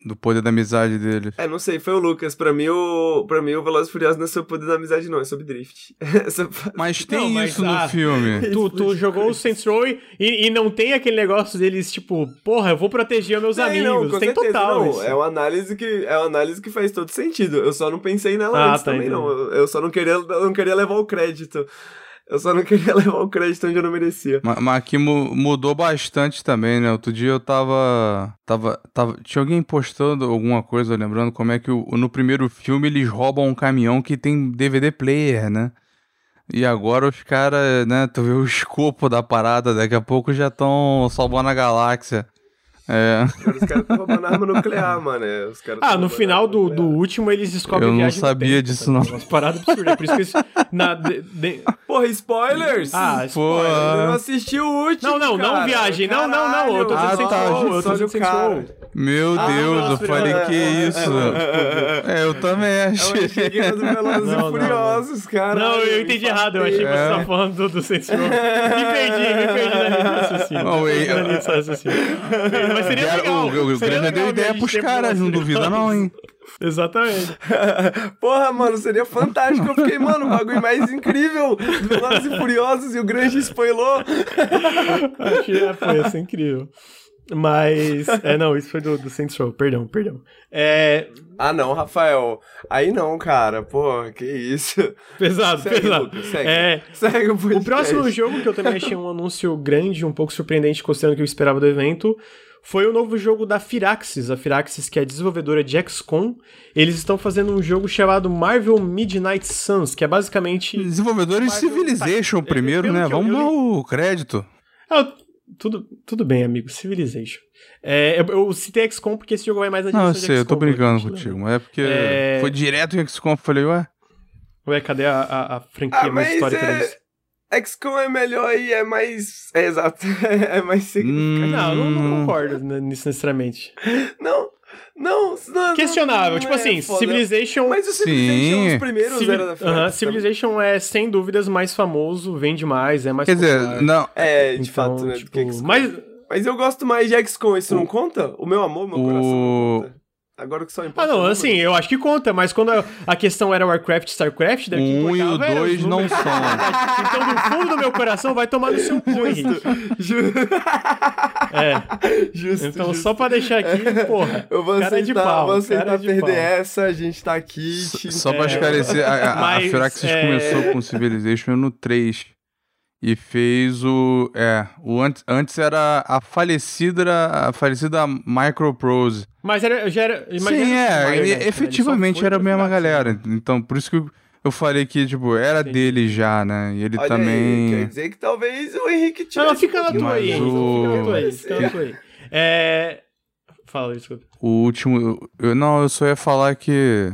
Do poder da amizade deles. É, não sei, foi o Lucas. Pra mim, o, pra mim, o Velozes e Furiosos não é sobre poder da amizade, não, é sobre drift. Essa- Mas tem Não, mas, isso no ah, filme. Tu, tu jogou o Saints Row e, e não tem aquele negócio deles, tipo, porra, eu vou proteger meus Tem, amigos. não, com tem certeza, total não. isso. É uma análise que é uma análise que faz todo sentido. Eu só não pensei nela Ah, antes tá, também, não. Eu, só não queria, não queria levar o crédito. Eu só não queria levar o crédito onde eu não merecia. Ma- Mas aqui mu- mudou bastante também, né? Outro dia eu tava, tava, tava. Tinha alguém postando alguma coisa, lembrando como é que o- no primeiro filme eles roubam um caminhão que tem DVD player, né? E agora os caras, né? Tu vê o escopo da parada, daqui a pouco já estão salvando a galáxia. É. Os caras estão roubando arma nuclear, mano. é, os caras tão Ah, no final do, do último eles descobrem Eu não sabia disso, tá não. Umas paradas absurdas. Por isso que eles, na, de- de- Porra, spoilers! Ah, Pô, spoiler. Eu não assisti o último. Não, não, não cara. viagem. Não, não, não. Eu tô Ah, dizendo Saints tá, Row. Eu tô dizendo. Row. Meu Ah, Deus, eu falei é, que é, isso. é, É, eu também Eu achei. achei que era do Velozes Não, e Furiosos, cara. Não, eu entendi errado. Eu achei que você É. tava falando do, do Saints Row. Me perdi, me perdi na linha de raciocínio. Não, eu- na linha raciocínio. Mas seria legal. o, o, o seria Grande legal deu ideia pros caras, não duvida não, hein? Exatamente. Porra, mano, seria fantástico. Eu fiquei, mano, o bagulho mais incrível. Velozes e Furiosos e o grande spoilou. Achei, ah, pô, ia ser incrível. Mas, é, não, isso foi do, do Saints Row, perdão, perdão. É, Ah, não, Rafael. Aí não, cara. Pô, que isso. pesado, Segue, pesado. Lucas, segue. É, Segue o o próximo jogo que eu também achei um anúncio grande, um pouco surpreendente, considerando o que eu esperava do evento, foi o novo jogo da Firaxis. A Firaxis, que é a desenvolvedora de XCOM, eles estão fazendo um jogo chamado Marvel Midnight Suns, que é basicamente... Desenvolvedores Marvel- Civilization tá, primeiro, pelo né? Vamos eu dar li- o crédito. Ah, Tudo, tudo bem, amigo. Civilization. É, eu, eu citei XCOM porque esse jogo vai mais na Não, eu de sei, eu tô brincando contigo, mas é porque É. foi direto em XCOM, eu falei, ué? Ué, cadê a, a, a franquia Ah, mais histórica é- deles? XCOM é melhor e é mais. É exato. é mais significativo. Não, eu não, não Hum. concordo né, nisso necessariamente. Não, não, não. Questionável. não tipo é assim, foda. Civilization. Mas o Civilization, Sim. os primeiros Civil- era da Aham, Firaxis Civilization é sem dúvidas mais famoso, vende mais, é mais Quer dizer, popular. não, É, de Então, fato, né? tipo, mas Mas eu gosto mais de XCOM, isso não conta? O meu amor, meu O- coração não conta. Agora que só importa. Ah, não, assim, eu acho que conta, mas quando a, a questão era Warcraft e Starcraft, daqui Um e o dois não números. são. Então, no fundo do meu coração, vai tomar no seu cu, Henrique. Ju- É, Justo, então justo. só pra deixar aqui, porra, Eu vou cara de aceitar, pau, vou aceitar cara de perder pau. essa, a gente tá aqui. te- só pra É. esclarecer, a, a, a Mas, Firaxis é, começou com Civilization no 3 e fez o, é, o antes, antes era a falecida, a falecida Microprose. Mas era, já era. mas Sim, era é, e- efetivamente era a mesma galera, então por isso que eu, eu falei que, tipo, era Entendi. dele já, né, e ele Olha também... aí, quer dizer que talvez o Henrique tivesse. Não, não, fica na tua aí, o- fica na tua aí, fica na tua aí. É... Fala, desculpa. O último. Eu, não, eu só ia falar que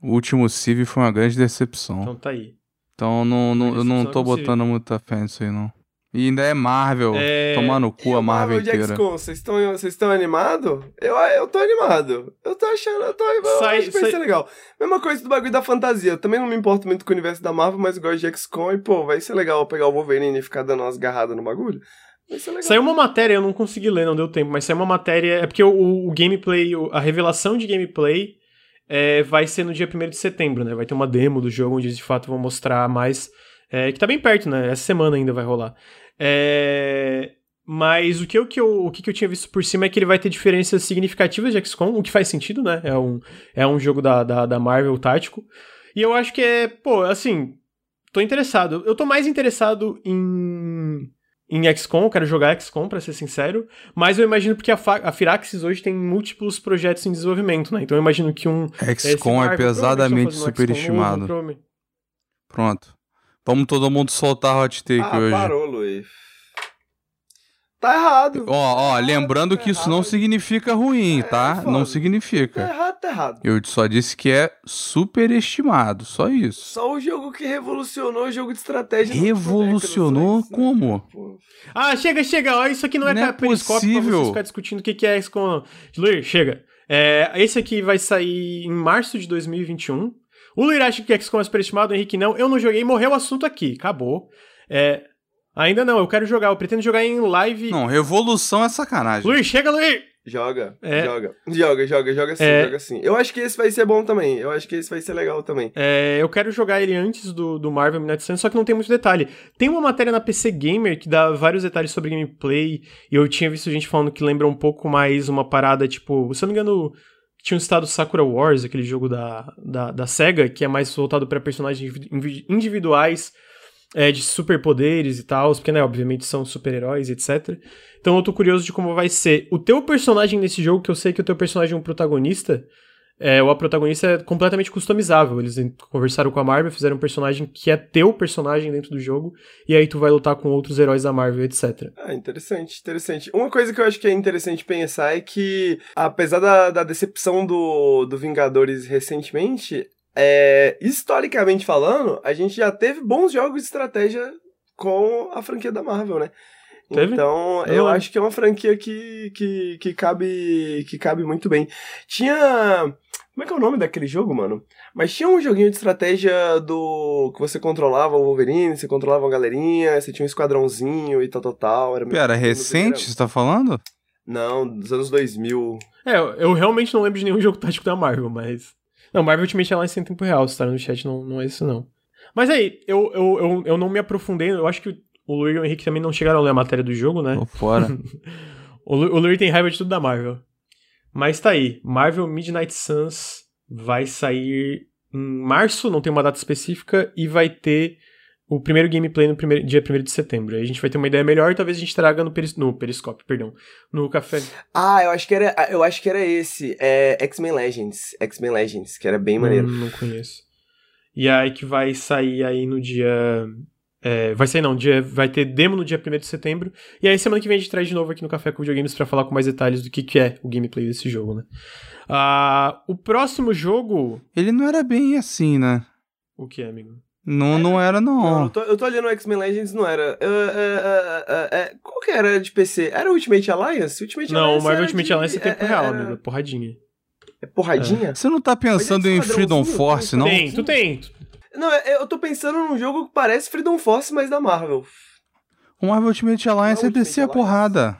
o último Civ foi uma grande decepção. Então tá aí. Então não, não, eu não tô botando muita fé nisso aí, não. E ainda é Marvel. É, Tomar no E cu o a Marvel de inteira. XCOM, vocês estão vocês estão animados? Eu, eu tô animado. Eu tô achando, eu tô eu Sai- acho que vai ser legal. Mesma coisa do bagulho da fantasia. Eu também não me importo muito com o universo da Marvel, mas eu gosto de XCOM e, pô, vai ser legal eu pegar o Wolverine e ficar dando umas garradas no bagulho. Vai ser legal. Saiu uma matéria, eu não consegui ler, não deu tempo, mas saiu uma matéria. É porque o, o gameplay, o- a revelação de gameplay é, vai ser no dia 1 de setembro, né? Vai ter uma demo do jogo onde eles de fato vão mostrar mais. é, que tá bem perto, né? Essa semana ainda vai rolar. É, mas o que, eu, que eu, o que eu tinha visto por cima é que ele vai ter diferenças significativas de XCOM, o que faz sentido, né? É um, é um jogo da, da, da Marvel tático. E eu acho que é, pô, assim, tô interessado. Eu tô mais interessado em em XCOM, eu quero jogar XCOM, pra ser sincero, mas eu imagino porque a, a Firaxis hoje tem múltiplos projetos em desenvolvimento, né? Então eu imagino que um. esse XCOM é Marvel, pesadamente um superestimado. Pronto. Vamos todo mundo soltar hot take Ah, hoje. parou, Luiz. Tá errado. Ó, ó, lembrando Tá que isso não errado. significa ruim, É, tá? foda. Não Tá significa. errado, tá errado. Eu só disse que é superestimado, só isso. Só o jogo que revolucionou o jogo de estratégia. Revolucionou décadas, como? Pô. Ah, chega, chega, ó, isso aqui não é, Não é periscópio pra possível. vocês ficar discutindo o que que é XCOM. Luir, chega. É, esse aqui vai sair em março de 2021. O Luir acha que XCOM é superestimado, o Henrique não. Eu não joguei, morreu o assunto aqui, acabou. É, ainda não, eu quero jogar, eu pretendo jogar em live. Não, revolução é sacanagem. Luir, chega, Luir! Joga, É. joga, joga, joga, joga sim, É. joga sim. Eu acho que esse vai ser bom também. Eu acho que esse vai ser legal também. É, eu quero jogar ele antes do, do Marvel Midnight Suns, só que não tem muito detalhe. Tem uma matéria na PC Gamer que dá vários detalhes sobre gameplay, e eu tinha visto gente falando que lembra um pouco mais uma parada, tipo, se eu não me engano, tinha um estado Sakura Wars, aquele jogo da, da, da SEGA, que é mais voltado para personagens indivi- individuais, é, de superpoderes e tal, porque, né, obviamente são super-heróis, etc. Então eu tô curioso de como vai ser. O teu personagem nesse jogo, que eu sei que o teu personagem é um protagonista, é, o a protagonista é completamente customizável. Eles conversaram com a Marvel, fizeram um personagem que é teu personagem dentro do jogo, e aí tu vai lutar com outros heróis da Marvel, etc. Ah, interessante, interessante. Uma coisa que eu acho que é interessante pensar é que, apesar da, da decepção do, do Vingadores recentemente, é, historicamente falando, a gente já teve bons jogos de estratégia com a franquia da Marvel, né? Teve? Então, Eu acho que é uma franquia que, que, que, cabe, que cabe muito bem. Tinha. Como é que é o nome daquele jogo, mano? Mas tinha um joguinho de estratégia do. que você controlava o Wolverine, você controlava uma galerinha, você tinha um esquadrãozinho e tal, tal, tal. Era Pera, recente, você tá falando? Não, dos anos 2000. É, eu- eu realmente não lembro de nenhum jogo tático da Marvel, mas. Não, Marvel Ultimate Alliance em tempo real, se tá no chat, não, não é isso não. Mas aí, eu, eu, eu, eu não me aprofundei, eu acho que o Luir e o Henrique também não chegaram a ler a matéria do jogo, né? Tô fora. O, Lu- o Luir tem raiva de tudo da Marvel. Mas tá aí. Marvel Midnight Suns vai sair em março, não tem uma data específica, e vai ter o primeiro gameplay no primeiro, dia 1 de setembro. Aí a gente vai ter uma ideia melhor e talvez a gente traga no, peris, no Periscope, perdão. No café. Ah, eu acho que era, eu acho que era esse. É X-Men Legends. X-Men Legends, que era bem maneiro. Hum, não conheço. E aí que vai sair aí no dia É, vai sair não, dia, vai ter demo no dia 1 de setembro. E aí semana que vem a gente traz de novo aqui no Café com Videogames pra falar com mais detalhes do que, que é o gameplay desse jogo, né? Ah, o próximo jogo. Ele não era bem assim, né? O que é, amigo? Não, não era, não. Não, eu, tô, eu tô olhando o X-Men Legends, não era. Uh, uh, uh, uh, qual que era de PC? Era Ultimate Alliance? Ultimate Não, o Alliance Marvel era Ultimate de- Alliance é tempo é- real, era- amigo. é Porradinha. É porradinha? Você não tá pensando é em Freedom Force, não? Tem, tu tem. Não, é- eu tô pensando num jogo que parece Freedom Force, mas da Marvel. O Marvel Ultimate Alliance Não, é descer a Ultimate Alliance. porrada.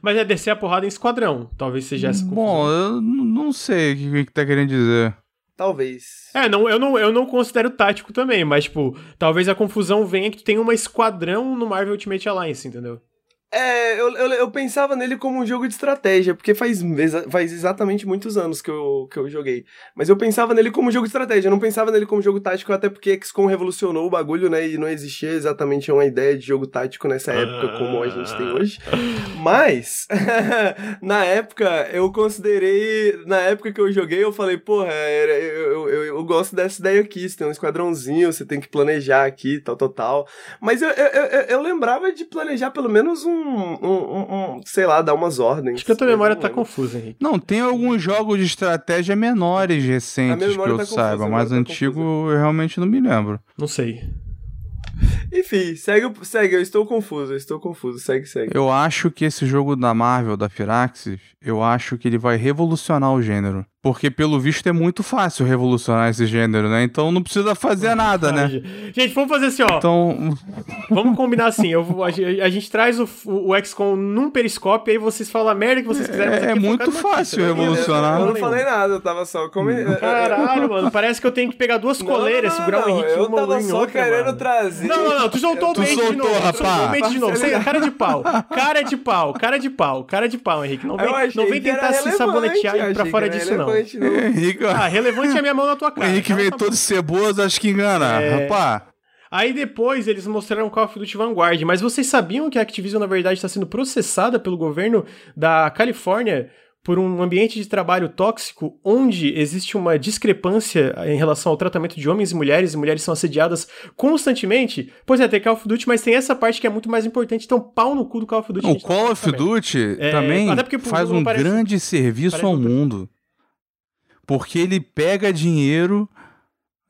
Mas é descer a porrada em esquadrão. Talvez seja essa Bom, eu não sei o que, que tá querendo dizer. Talvez. É, não, eu, não, eu não considero tático também, mas, tipo, talvez a confusão venha que tem uma esquadrão no Marvel Ultimate Alliance, entendeu? É, eu, eu, eu pensava nele como um jogo de estratégia, porque faz, faz exatamente muitos anos que eu, que eu joguei. Mas eu pensava nele como um jogo de estratégia, eu não pensava nele como jogo tático, até porque XCOM revolucionou o bagulho, né? E não existia exatamente uma ideia de jogo tático nessa época como a gente tem hoje. Mas, na época, eu considerei. Na época que eu joguei, eu falei, porra, era- eu, eu, eu, eu gosto dessa ideia aqui. Você tem um esquadrãozinho, você tem que planejar aqui, tal, tal, tal. Mas eu, eu, eu, eu lembrava de planejar pelo menos um, um, um- um, sei lá, dar umas ordens. Acho que a tua memória tá confusa, Henrique. Não, tem alguns jogos de estratégia menores recentes que eu tá confusa, saiba, mas tá antigo eu realmente não me lembro. Não sei. Enfim, segue, segue, eu estou confuso, eu estou confuso, segue, segue. Eu acho que esse jogo da Marvel, da Firaxis, eu acho que ele vai revolucionar o gênero. Porque, pelo visto, é muito fácil revolucionar esse gênero, né? Então não precisa fazer nada, né? Gente, vamos fazer assim, ó. Então, Vamos combinar assim. Eu, vou- a, gente- a gente traz o, o XCOM num periscópio e aí vocês falam a merda que vocês quiserem. mas É- é muito fácil notícia, não é revolucionar. Eu não falei nada, eu tava só comentando. Caralho, mano. Parece que eu tenho que pegar duas coleiras, segurar o Henrique Eu uma tava em só outra, querendo mano. trazer. Não, não, não, tu soltou o Tu bait de novo. tu rapaz. soltou o bait de novo. Cara de pau. Cara de pau, cara de pau, cara de pau, Henrique. Não vem, não vem tentar se sabonetear e ir pra fora disso, não. Relevante, não. Henrique, Ah, relevante é a minha mão na tua o cara. Henrique Cala veio tua todo ceboso, acho que engana. É. Rapaz, Aí depois eles mostraram Call of Duty Vanguard, mas vocês sabiam que a Activision na verdade está sendo processada pelo governo da Califórnia por um ambiente de trabalho tóxico onde existe uma discrepância em relação ao tratamento de homens e mulheres, e mulheres são assediadas constantemente? Pois é, tem Call of Duty, mas tem essa parte que é muito mais importante, então pau no cu do Call of Duty. o Call of. Duty É, também até porque pro faz um parece- grande serviço ao mundo. Porque ele pega dinheiro,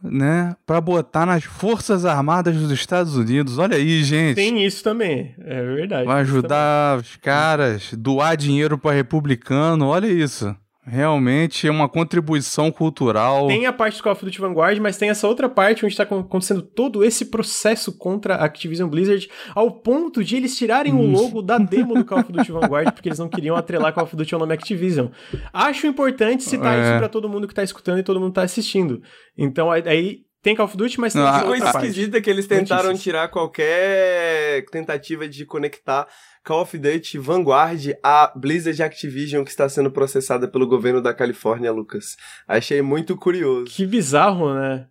né, pra botar nas Forças Armadas dos Estados Unidos. Olha aí, gente. Tem isso também, é verdade. Vai ajudar os caras, doar dinheiro para republicano, olha isso. Realmente é uma contribuição cultural. Tem a parte do Call of Duty Vanguard, mas tem essa outra parte onde está acontecendo todo esse processo contra a Activision Blizzard, ao ponto de eles tirarem o logo da demo do Call of Duty Vanguard, porque eles não queriam atrelar Call of Duty ao nome Activision. Acho importante citar É. isso pra todo mundo que tá escutando e todo mundo tá assistindo. Então aí- tem Call of Duty, mas tem Não, essa a- outra Coisa esquisita que eles tentaram Notícias. tirar qualquer tentativa de conectar Call of Duty Vanguard à Blizzard Activision que está sendo processada pelo governo da Califórnia, Lucas. Achei muito curioso. Que bizarro, né?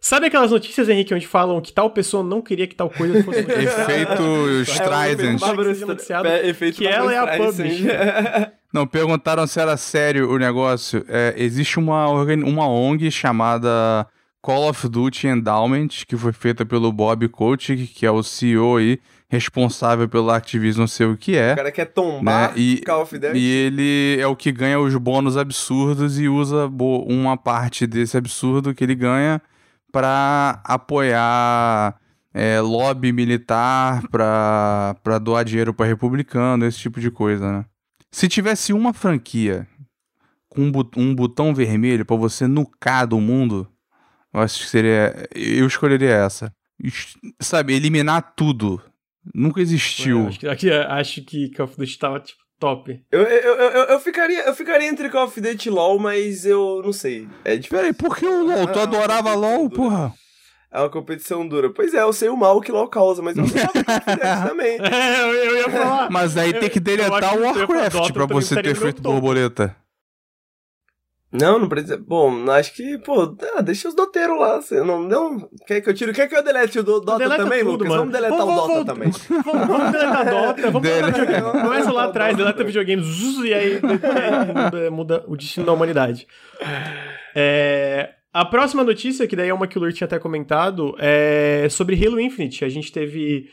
Sabe aquelas notícias, Henrique, onde falam que tal pessoa não queria que tal coisa fosse Efeito Streisand. Bárbara seja noticiado É, efeito que ela é a Streisand. Não, perguntaram se era sério o negócio. É, existe uma, uma ONG chamada Call of Duty Endowment, que foi feita pelo Bob Kotick, que é o CEO aí, responsável pela Activision, sei o que é. O cara quer tombar Né, e- Call of Duty. E ele é o que ganha os bônus absurdos e usa uma parte desse absurdo que ele ganha pra apoiar é, lobby militar, pra, pra doar dinheiro pra republicano, esse tipo de coisa, né? Se tivesse uma franquia com um, bu- um botão vermelho pra você nucar do mundo, eu acho que seria. Eu escolheria essa. Es- Sabe, eliminar tudo. Nunca existiu. Acho que, aqui, acho que Call of Duty tava, tipo, top. Eu, eu, eu, eu, ficaria, eu ficaria entre Call of Duty e LoL, mas eu não sei. É difícil. Peraí, por que o LOL? Tu adorava não, LOL, não, porra? É uma competição dura. Pois é, eu sei o mal que LoL causa, mas eu gostava de Call of Duty também. É, eu, eu ia falar. Mas aí Eu- tem que deletar o Warcraft pra você ter feito borboleta. Não, não precisa. Bom, acho que, pô, ah, deixa os doteiros lá. Você não, não. Quer que eu tire? Quer que eu delete o do, Dota Deleta também, tudo, Lucas? mano. Vamos deletar Vamos- o Dota vamos- também. Vamos, vamos deletar Dota, vamos deletar Deleta. videogame. Começa lá atrás, deleta videogame, zzz, e aí, e aí muda, muda o destino da humanidade. É, A próxima notícia, que daí é uma que o Lur tinha até comentado, é sobre Halo Infinite. A gente teve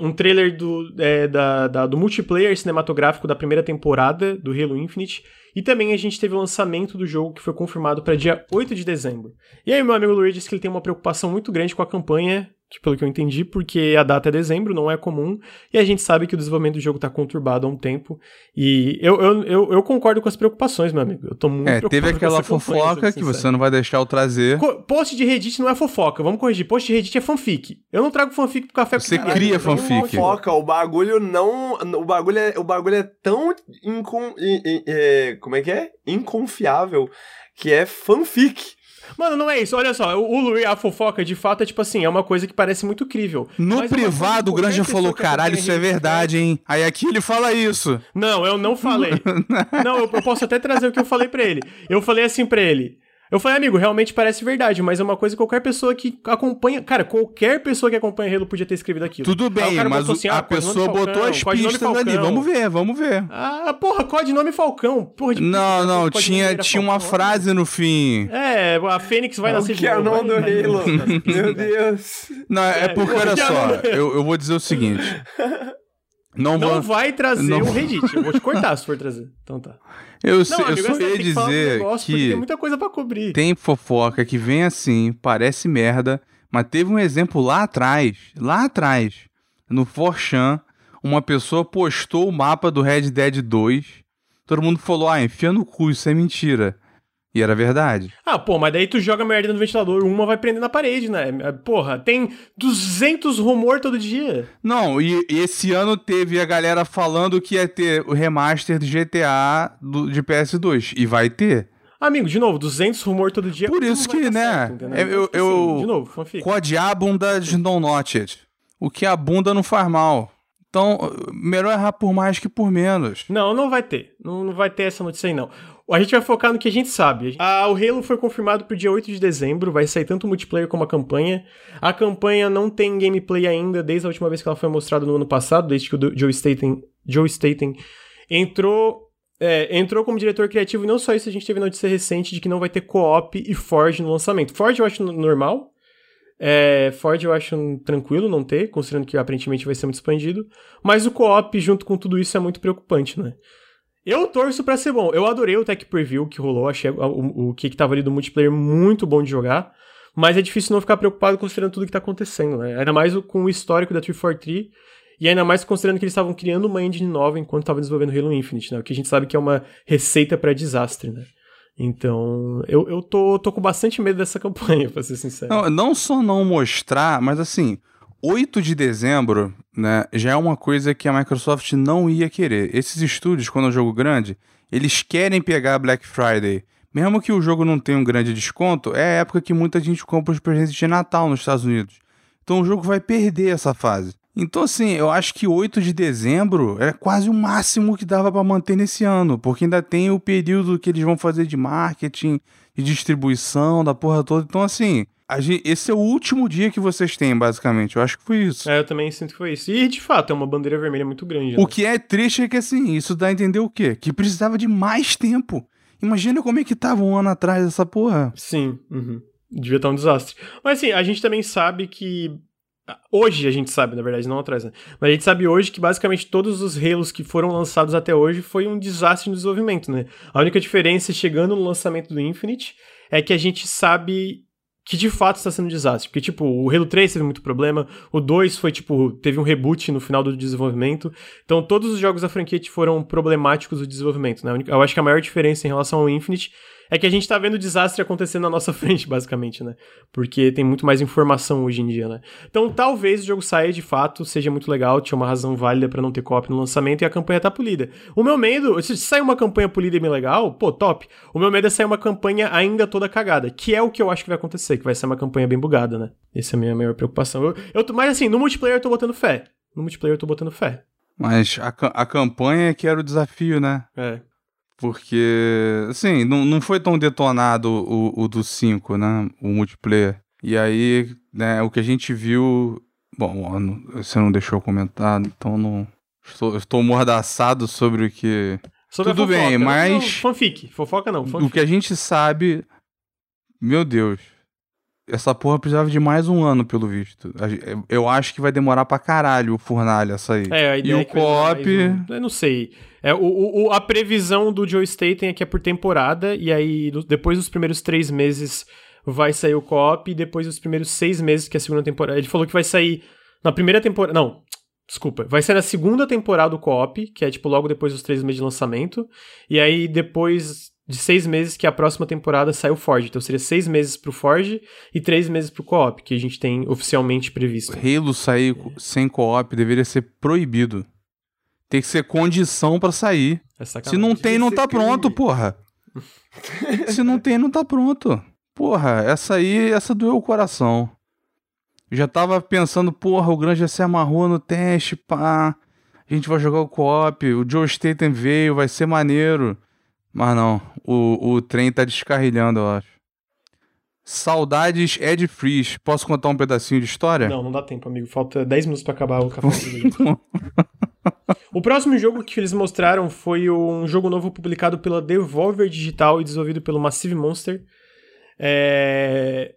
um trailer do, é, da, da, do multiplayer cinematográfico da primeira temporada do Halo Infinite. E também a gente teve o lançamento do jogo que foi confirmado para dia 8 de dezembro. E aí, meu amigo Luiz disse que ele tem uma preocupação muito grande com a campanha que pelo que eu entendi, porque a data é dezembro, não é comum, e a gente sabe que o desenvolvimento do jogo está conturbado há um tempo. E eu, eu, eu, eu, concordo com as preocupações, meu amigo. Eu tô muito É, teve aquela fofoca que você não vai deixar eu trazer. Co post de Reddit não é fofoca, vamos corrigir. Post de Reddit é fanfic. Eu não trago fanfic pro café Você porque cria fanfic. Não fofoca, o bagulho não. O bagulho é, o bagulho é tão. Incon, é, como é que é? Inconfiável que é fanfic. Mano, não é isso. Olha só, o Luiz, a fofoca, de fato, é tipo assim, é uma coisa que parece muito crível. No privado, o Granja falou, caralho, isso é verdade, hein? Aí aqui ele fala isso. Não, eu não falei. não, eu, eu posso até trazer o que eu falei para ele. Eu falei assim para ele. Eu falei, amigo, realmente parece verdade, mas é uma coisa que qualquer pessoa que acompanha. Cara, qualquer pessoa que acompanha Halo podia ter escrevido aquilo. Tudo bem, mas assim, a ah, pessoa botou as pistas ali. Vamos ver, vamos ver. Ah, porra, codinome Falcão. Porra de Não, não, tinha, tinha uma frase no fim. É, a Fênix vai nascer de novo. Que é o do Halo. Meu Deus. Não, é, é porque, olha só, eu, eu vou dizer o seguinte. Não, não vou... vai trazer não... o Reddit. Eu vou te cortar se for trazer. Então tá. Eu, não, sei, eu só ia dizer que, que tem muita coisa para cobrir. Tem fofoca que vem assim, parece merda, mas teve um exemplo lá atrás, lá atrás, no Forchan, uma pessoa postou o mapa do Red Dead 2. Todo mundo falou: "Ah, enfia no cu, isso é mentira". E era verdade. Ah, pô, mas daí tu joga merda no ventilador, uma vai prender na parede, né? É, porra, tem 200 rumor todo dia. Não, e, e, esse ano teve a galera falando que ia ter o remaster do GTA do, de PS2. E vai ter. Amigo, de novo, 200 rumor todo dia. Por isso que, né? Certo, eu, eu, tipo eu, assim, de novo, fanfic. Codear a bunda de não not it. O que a bunda não faz mal. Então, melhor errar por mais que por menos. Não, não vai ter. Não, não vai ter essa notícia aí, não. A gente vai focar no que a gente sabe. Ah, o Halo foi confirmado pro dia 8 de dezembro, vai sair tanto o multiplayer como a campanha. A campanha não tem gameplay ainda, desde a última vez que ela foi mostrada no ano passado, desde que o Joe Staten, Joe Staten entrou, é, entrou como diretor criativo. E não só isso, a gente teve notícia recente de que não vai ter co-op e Forge no lançamento. Forge eu acho normal. É, Forge eu acho tranquilo não ter, considerando que aparentemente vai ser muito expandido. Mas o co-op junto com tudo isso é muito preocupante, né? Eu torço para ser bom. Eu adorei o tech preview que rolou, achei o, o, que, que tava ali do multiplayer muito bom de jogar. Mas é difícil não ficar preocupado considerando tudo que tá acontecendo, né? Ainda mais com o histórico da 343 e ainda mais considerando que eles estavam criando uma engine nova enquanto estavam desenvolvendo Halo Infinite, né? O que a gente sabe que é uma receita para desastre, né? Então, eu, eu tô, tô com bastante medo dessa campanha, pra ser sincero. Não, não só não mostrar, mas assim, 8 de dezembro, né, já é uma coisa que a Microsoft não ia querer. Esses estúdios, quando é um jogo grande, eles querem pegar Black Friday. Mesmo que o jogo não tenha um grande desconto, é a época que muita gente compra os presentes de Natal nos Estados Unidos. Então o jogo vai perder essa fase. Então, assim, eu acho que 8 de dezembro é quase o máximo que dava para manter nesse ano, porque ainda tem o período que eles vão fazer de marketing, de distribuição, da porra toda. Então, assim, Gente, esse é o último dia que vocês têm, basicamente. Eu acho que foi isso. É, eu também sinto que foi isso. E, de fato, é uma bandeira vermelha muito grande. Né? O que é triste é que, assim, isso dá a entender o quê? Que precisava de mais tempo. Imagina como é que tava um ano atrás essa porra. Sim, uhum. devia estar um desastre. Mas, assim, a gente também sabe que... Hoje a gente sabe, na verdade, não atrás, né? Mas a gente sabe hoje que basicamente todos os Halos que foram lançados até hoje foi um desastre no desenvolvimento, né? A única diferença chegando no lançamento do Infinite é que a gente sabe que de fato está sendo um desastre. Porque, tipo, o Halo 3 teve muito problema, o 2 foi, tipo, teve um reboot no final do desenvolvimento. Então, todos os jogos da franquia foram problemáticos do desenvolvimento, né? Eu acho que a maior diferença em relação ao Infinite é que a gente tá vendo o desastre acontecendo na nossa frente, basicamente, né? Porque tem muito mais informação hoje em dia, né? Então, talvez o jogo saia de fato, seja muito legal, tinha uma razão válida para não ter copy no lançamento e a campanha tá polida. O meu medo, se sair uma campanha polida e bem legal, pô, top. O meu medo é sair uma campanha ainda toda cagada, que é o que eu acho que vai acontecer, que vai ser uma campanha bem bugada, né? Essa é a minha maior preocupação. Eu, eu, mas assim, no multiplayer eu tô botando fé. No multiplayer eu tô botando fé. Mas a, a campanha é que era o desafio, né? É. Porque, assim, não, não foi tão detonado o, o do 5, né? O multiplayer. E aí, né, o que a gente viu. Bom, você não deixou eu comentar, então não. Estou, estou mordaçado sobre o que. Sobre Tudo bem, mas. Não, fanfic, fofoca não. Fanfic. O que a gente sabe Meu Deus. Essa porra precisava de mais um ano, pelo visto. Eu acho que vai demorar pra caralho o Fornalha sair. É, a ideia e é o co-op. Um... Eu não sei. É, o, o, a previsão do Joe Staten é que é por temporada, e aí depois dos primeiros três meses vai sair o co-op, e depois dos primeiros seis meses, que é a segunda temporada. Ele falou que vai sair na primeira temporada. Não, Desculpa, vai ser na segunda temporada do co-op, que é tipo logo depois dos três meses de lançamento. E aí depois de seis meses que a próxima temporada sai o Forge. Então seria seis meses pro Forge e três meses pro co-op, que a gente tem oficialmente previsto. Halo sair é. sem co-op deveria ser proibido. Tem que ser condição para sair. É Se não tem, não tá crime. pronto, porra. Se não tem, não tá pronto. Porra, essa aí, essa doeu o coração. Já tava pensando, porra, o Granja se amarrou no teste, pá. A gente vai jogar o co-op, o Joe Staten veio, vai ser maneiro. Mas não, o, o trem tá descarrilhando, eu acho. Saudades Ed Freeze. Posso contar um pedacinho de história? Não, não dá tempo, amigo. Falta 10 minutos para acabar o café. o próximo jogo que eles mostraram foi um jogo novo publicado pela Devolver Digital e desenvolvido pelo Massive Monster. É...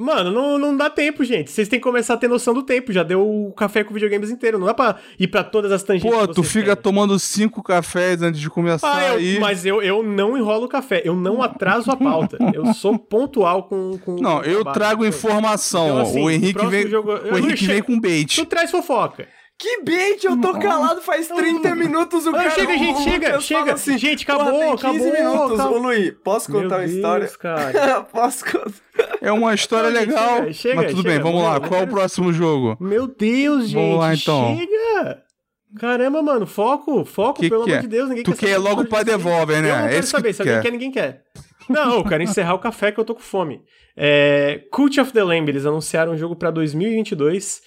Mano, não, não dá tempo, gente. Vocês têm que começar a ter noção do tempo. Já deu o café com videogames inteiro. Não dá pra ir pra todas as tangentes. Pô, tu fica querem. tomando cinco cafés antes de começar ah, eu, aí. Mas eu, eu não enrolo o café. Eu não atraso a pauta. eu sou pontual com. com não, eu trago informação. Então, assim, o Henrique, vem, jogo... o Henrique vem com bait. Tu traz fofoca. Que bait, eu tô calado faz 30 minutos, o cara... Chega, gente, chega, chega. Assim, gente, acabou, tem 15 acabou, minutos. Acabou. Ô, Luiz, posso contar Meu uma história? Deus, cara. posso contar? É uma história legal, chega, chega, mas tudo chega, bem, vamos lá. Qual é o próximo jogo? Meu Deus, gente, vamos lá, então. chega! Caramba, mano, foco, foco, que pelo que amor é? de Deus. Ninguém tu quer, quer logo pra devolver, né? Eu não quero Esse saber, que se alguém quer, ninguém quer. Não, eu quero encerrar o café que eu tô com fome. É, Cult of the Lamb, eles anunciaram um jogo pra 2022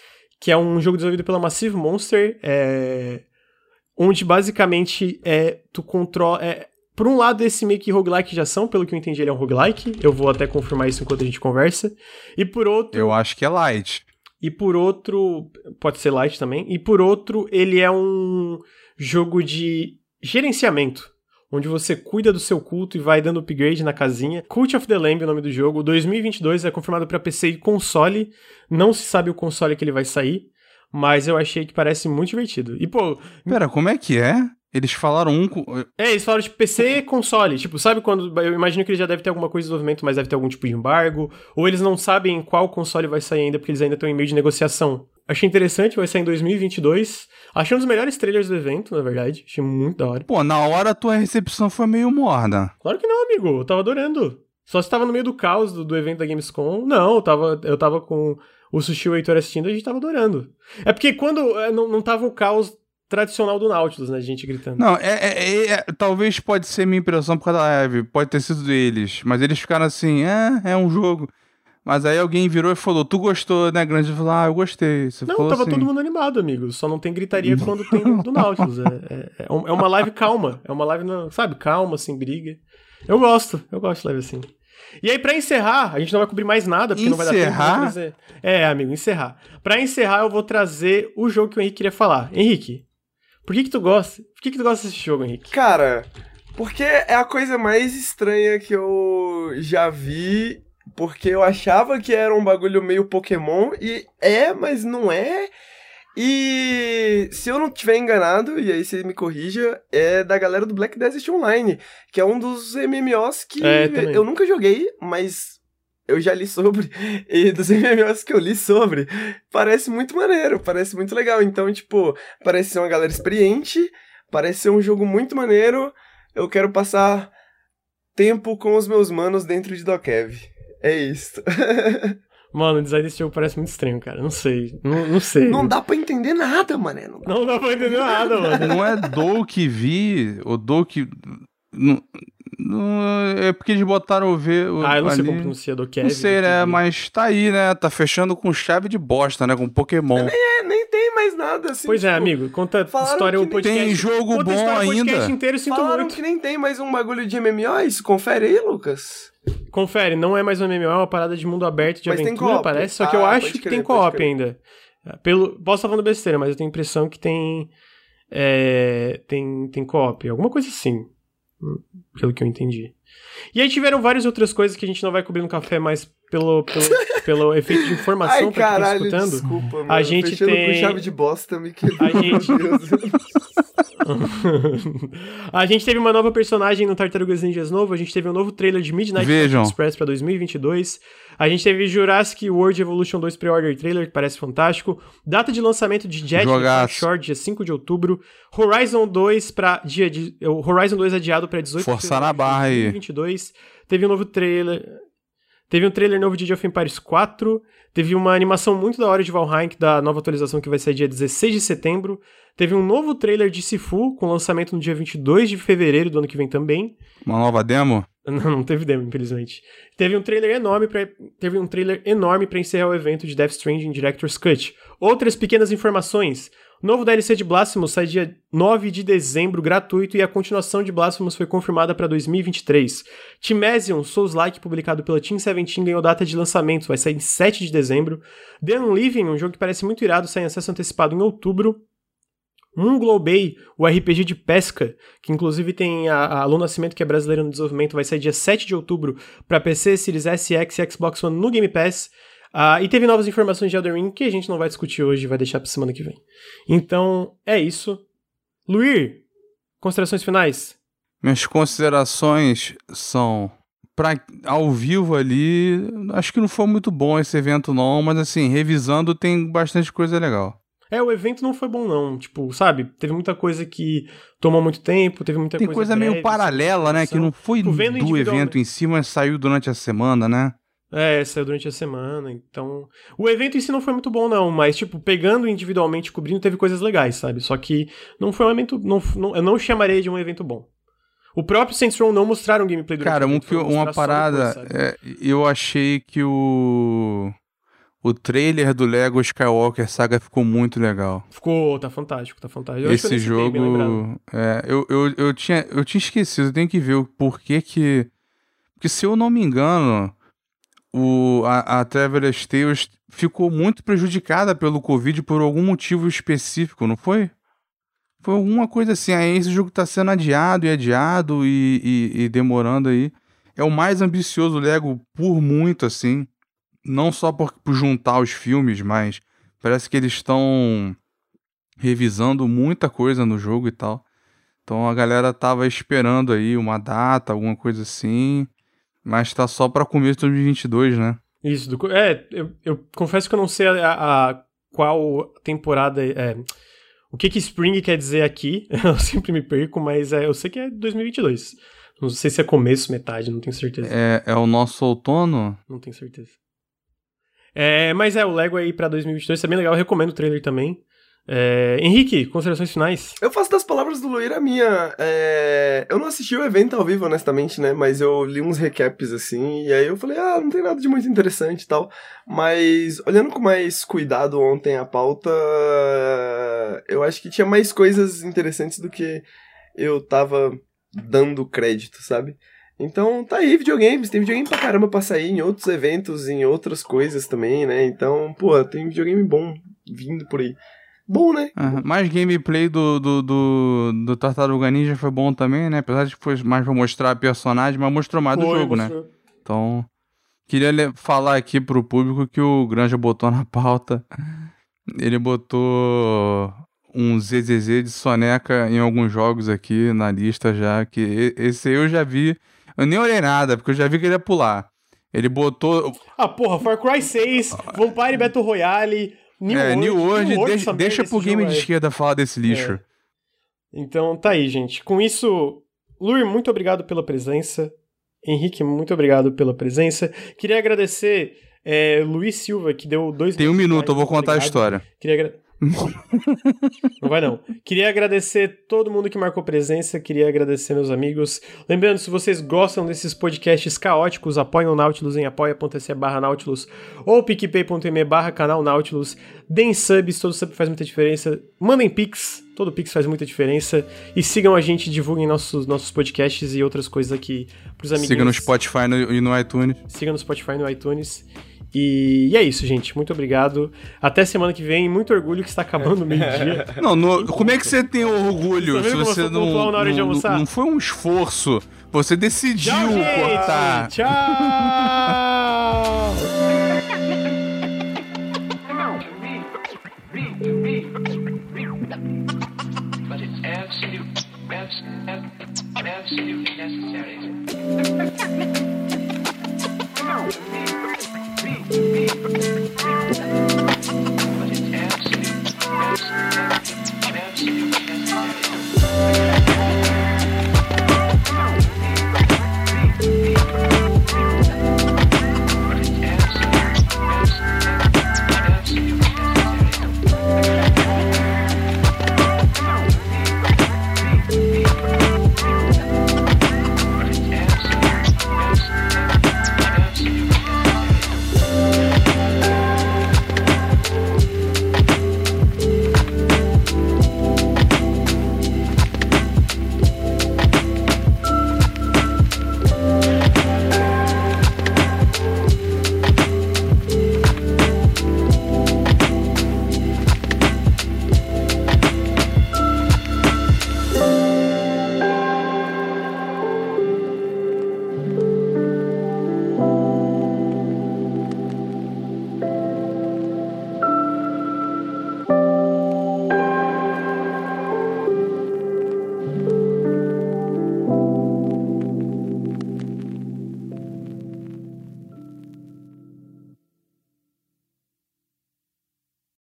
que é um jogo desenvolvido pela Massive Monster, é, onde basicamente é, tu controla. É, por um lado, esse meio que roguelike de ação, pelo que eu entendi, ele é um roguelike. Eu vou até confirmar isso enquanto a gente conversa. E por outro. Eu acho que é light. E por outro. Pode ser light também. E por outro, ele é um jogo de gerenciamento onde você cuida do seu culto e vai dando upgrade na casinha. Cult of the Lamb é o nome do jogo. 2022 é confirmado para PC e console. Não se sabe o console que ele vai sair, mas eu achei que parece muito divertido. E pô, pera, como é que é? Eles falaram um. É, eles falaram de PC e console. Tipo, sabe quando. Eu imagino que ele já deve ter alguma coisa de desenvolvimento, mas deve ter algum tipo de embargo. Ou eles não sabem qual console vai sair ainda, porque eles ainda estão em meio de negociação. Achei interessante, vai sair em 2022. Achei um dos melhores trailers do evento, na verdade. Achei muito da hora. Pô, na hora a tua recepção foi meio morna. Claro que não, amigo. Eu tava adorando. Só se tava no meio do caos do, do evento da Gamescom. Não, eu tava, eu tava com o Sushi e o Heitor assistindo, a gente tava adorando. É porque quando é, não, não tava o caos tradicional do Nautilus, né? Gente gritando. Não, é, é, é, talvez pode ser minha impressão por causa da live, pode ter sido deles, mas eles ficaram assim, é, é um jogo. Mas aí alguém virou e falou, tu gostou, né, Grande? Eu falei, ah, eu gostei. Você não, falou tava assim... todo mundo animado, amigo. Só não tem gritaria quando tem do Nautilus. É, é, é, é uma live calma. É uma live, sabe, calma, sem briga. Eu gosto, eu gosto de live assim. E aí, para encerrar, a gente não vai cobrir mais nada, porque encerrar? não vai dar tempo de trazer. É, amigo, encerrar. Para encerrar, eu vou trazer o jogo que o Henrique queria falar. Henrique, por que que tu gosta? Por que que tu gosta desse jogo, Henrique? Cara, porque é a coisa mais estranha que eu já vi, porque eu achava que era um bagulho meio Pokémon, e é, mas não é. E se eu não tiver enganado, e aí você me corrija, é da galera do Black Desert Online, que é um dos MMOs que é, eu nunca joguei, mas eu já li sobre, e dos MMOs que eu li sobre, parece muito maneiro, parece muito legal. Então, tipo, parece ser uma galera experiente, parece ser um jogo muito maneiro. Eu quero passar tempo com os meus manos dentro de Dokev. É isso. Mano, o design desse jogo parece muito estranho, cara. Não sei. Não, não sei. Não dá pra entender nada, mané. Não dá, não dá pra entender nada, mano. Não é do que vi, o do que. Não, é porque eles botaram o V. O, ah, eu não ali. sei como pronuncia do Kevin. Não sei, né? Mas tá aí, né? Tá fechando com chave de bosta, né? Com Pokémon. Nem, é, nem tem mais nada assim. Pois é, tipo, é, amigo. Conta história o podcast. Tem jogo conta bom ainda. inteiro, sinto falaram muito. que nem tem mais um bagulho de MMO. Isso, confere aí, Lucas. Confere, não é mais um MMO, é uma parada de mundo aberto de mas aventura, parece. Só que ah, eu acho que crer, tem co-op ainda. Pelo, posso estar falando besteira, mas eu tenho a impressão que tem. É, tem, tem co-op, alguma coisa assim. pelo que eu entendi. E aí tiveram várias outras coisas que a gente não vai cobrir no café, mas pelo, pelo, pelo efeito de informação Ai, pra caralho, quem tá escutando. desculpa, mano. a gente tem- com chave de bosta me quebrou. A gente- a gente teve uma nova personagem no Tartarugas Ninjas novo, a gente teve um novo trailer de Midnight Vejam. Express pra 2022. A gente teve Jurassic World Evolution 2 Pre-Order Trailer, que parece fantástico. Data de lançamento de Jet. Short, dia 5 de outubro. Horizon 2 para dia de, Horizon 2 adiado pra 18 Forçar de na barra aí. 2022. Teve um novo trailer. Teve um trailer novo de Age of Empires 4. Teve uma animação muito da hora de Valheim, que da nova atualização que vai sair dia 16 de setembro. Teve um novo trailer de Sifu, com lançamento no dia 22 de fevereiro do ano que vem também. Uma nova demo? Não, não teve demo, infelizmente. Teve um trailer enorme para teve um trailer enorme para encerrar o evento de Death Stranding Director's Cut. Outras pequenas informações. Novo DLC de Blasphemous sai dia 9 de dezembro, gratuito, e a continuação de Blasphemous foi confirmada para 2023. Timesium, Souls-like, publicado pela Team 17, ganhou data de lançamento, vai sair em 7 de dezembro. The Unliving, um jogo que parece muito irado, sai em acesso antecipado em outubro. Moonglow Bay, o RPG de pesca, que inclusive tem a, a Alô Nascimento, que é brasileira no desenvolvimento, vai sair dia 7 de outubro para PC, Series S, X e Xbox One no Game Pass. Ah, e teve novas informações de Elden Ring que a gente não vai discutir hoje, vai deixar pra semana que vem. Então, é isso. Luir, considerações finais? Minhas considerações são. Pra, ao vivo ali, acho que não foi muito bom esse evento, não, mas assim, revisando tem bastante coisa legal. É, o evento não foi bom, não. Tipo, sabe? Teve muita coisa que tomou muito tempo, teve muita Tem coisa. coisa meio breve, paralela, né? Que não foi Tipo, do evento em si, mas saiu durante a semana, né? É, saiu durante a semana, então. O evento em si não foi muito bom, não, mas, tipo, pegando individualmente, cobrindo, teve coisas legais, sabe? Só que não foi um evento. Não, não, eu não chamaria de um evento bom. O próprio Saints Row não mostraram gameplay durante Cara, o um que, uma parada. depois, é, eu achei que o. O trailer do Lego Skywalker Saga ficou muito legal. Ficou, tá fantástico, tá fantástico. Eu Esse bem jogo. É, eu, eu, eu, tinha, eu tinha esquecido, eu tenho que ver o porquê que. Porque se eu não me engano, o, a, a Traveler's Tales ficou muito prejudicada pelo Covid por algum motivo específico, não foi? Foi alguma coisa assim. Aí esse jogo tá sendo adiado e adiado e, e, e demorando aí. É o mais ambicioso Lego por muito, assim. Não só por, por juntar os filmes, mas parece que eles estão revisando muita coisa no jogo e tal. Então a galera tava esperando aí uma data, alguma coisa assim. Mas tá só pra começo de 2022, né? Isso, do, é, eu, eu confesso que eu não sei a, a- qual temporada é. O que que Spring quer dizer aqui? Eu sempre me perco, mas é, eu sei que é 2022. Não sei se é começo, metade, não tenho certeza. É, é o nosso outono. Não tenho certeza. É, mas é, o Lego aí pra 2022 é bem legal, eu recomendo o trailer também. É, Henrique, considerações finais? Eu faço das palavras do Luir a minha. é, Eu não assisti o evento ao vivo, honestamente, né? Mas eu li uns recaps assim, e aí eu falei, ah, não tem nada de muito interessante e tal. Mas olhando com mais cuidado ontem a pauta, eu acho que tinha mais coisas interessantes do que eu tava dando crédito, sabe? Então tá aí, videogames. Tem videogame pra caramba pra sair em outros eventos, em outras coisas também, né? Então, pô, tem videogame bom vindo por aí. Bom, né? Ah, mais gameplay do, do, do, do Tartaruga Ninja foi bom também, né? Apesar de que foi mais pra mostrar a personagem, mas mostrou mais do Foi, jogo, né? Então, queria falar aqui pro público que o Granja botou na pauta. Ele botou um ZZZ de soneca em alguns jogos aqui na lista já, que esse eu já vi. Eu nem olhei nada, porque eu já vi que ele ia pular. Ele botou. Ah, porra, Far Cry 6, Vampire Battle Royale, New é, World. New World, New World, deixa, essa deixa pro game de é- esquerda falar desse lixo. Então tá aí, gente. Com isso, Luir, muito obrigado pela presença. Henrique, muito obrigado pela presença. Queria agradecer é, Luiz Silva, que deu dois Tem um minuto, eu vou contar a obrigado. história. Queria agra- não vai não. Queria agradecer todo mundo que marcou presença, queria agradecer meus amigos. Lembrando, se vocês gostam desses podcasts caóticos, apoiem o Nautilus em apoia.se barra Nautilus ou picpay.me barra canal Nautilus. Deem subs, todo sub faz muita diferença. Mandem pix, todo pix faz muita diferença. E sigam a gente, divulguem nossos, nossos podcasts e outras coisas aqui pros amiguinhos. Siga no Spotify no- e no iTunes. Siga no Spotify e no iTunes. E, e, é isso, gente. Muito obrigado. Até semana que vem. Muito orgulho que está acabando o meio-dia. Não, no, como é que você tem orgulho tá você se você não, na hora não, de almoçar? não foi um esforço? Você decidiu Tchau, gente. cortar. Tchau! But it's.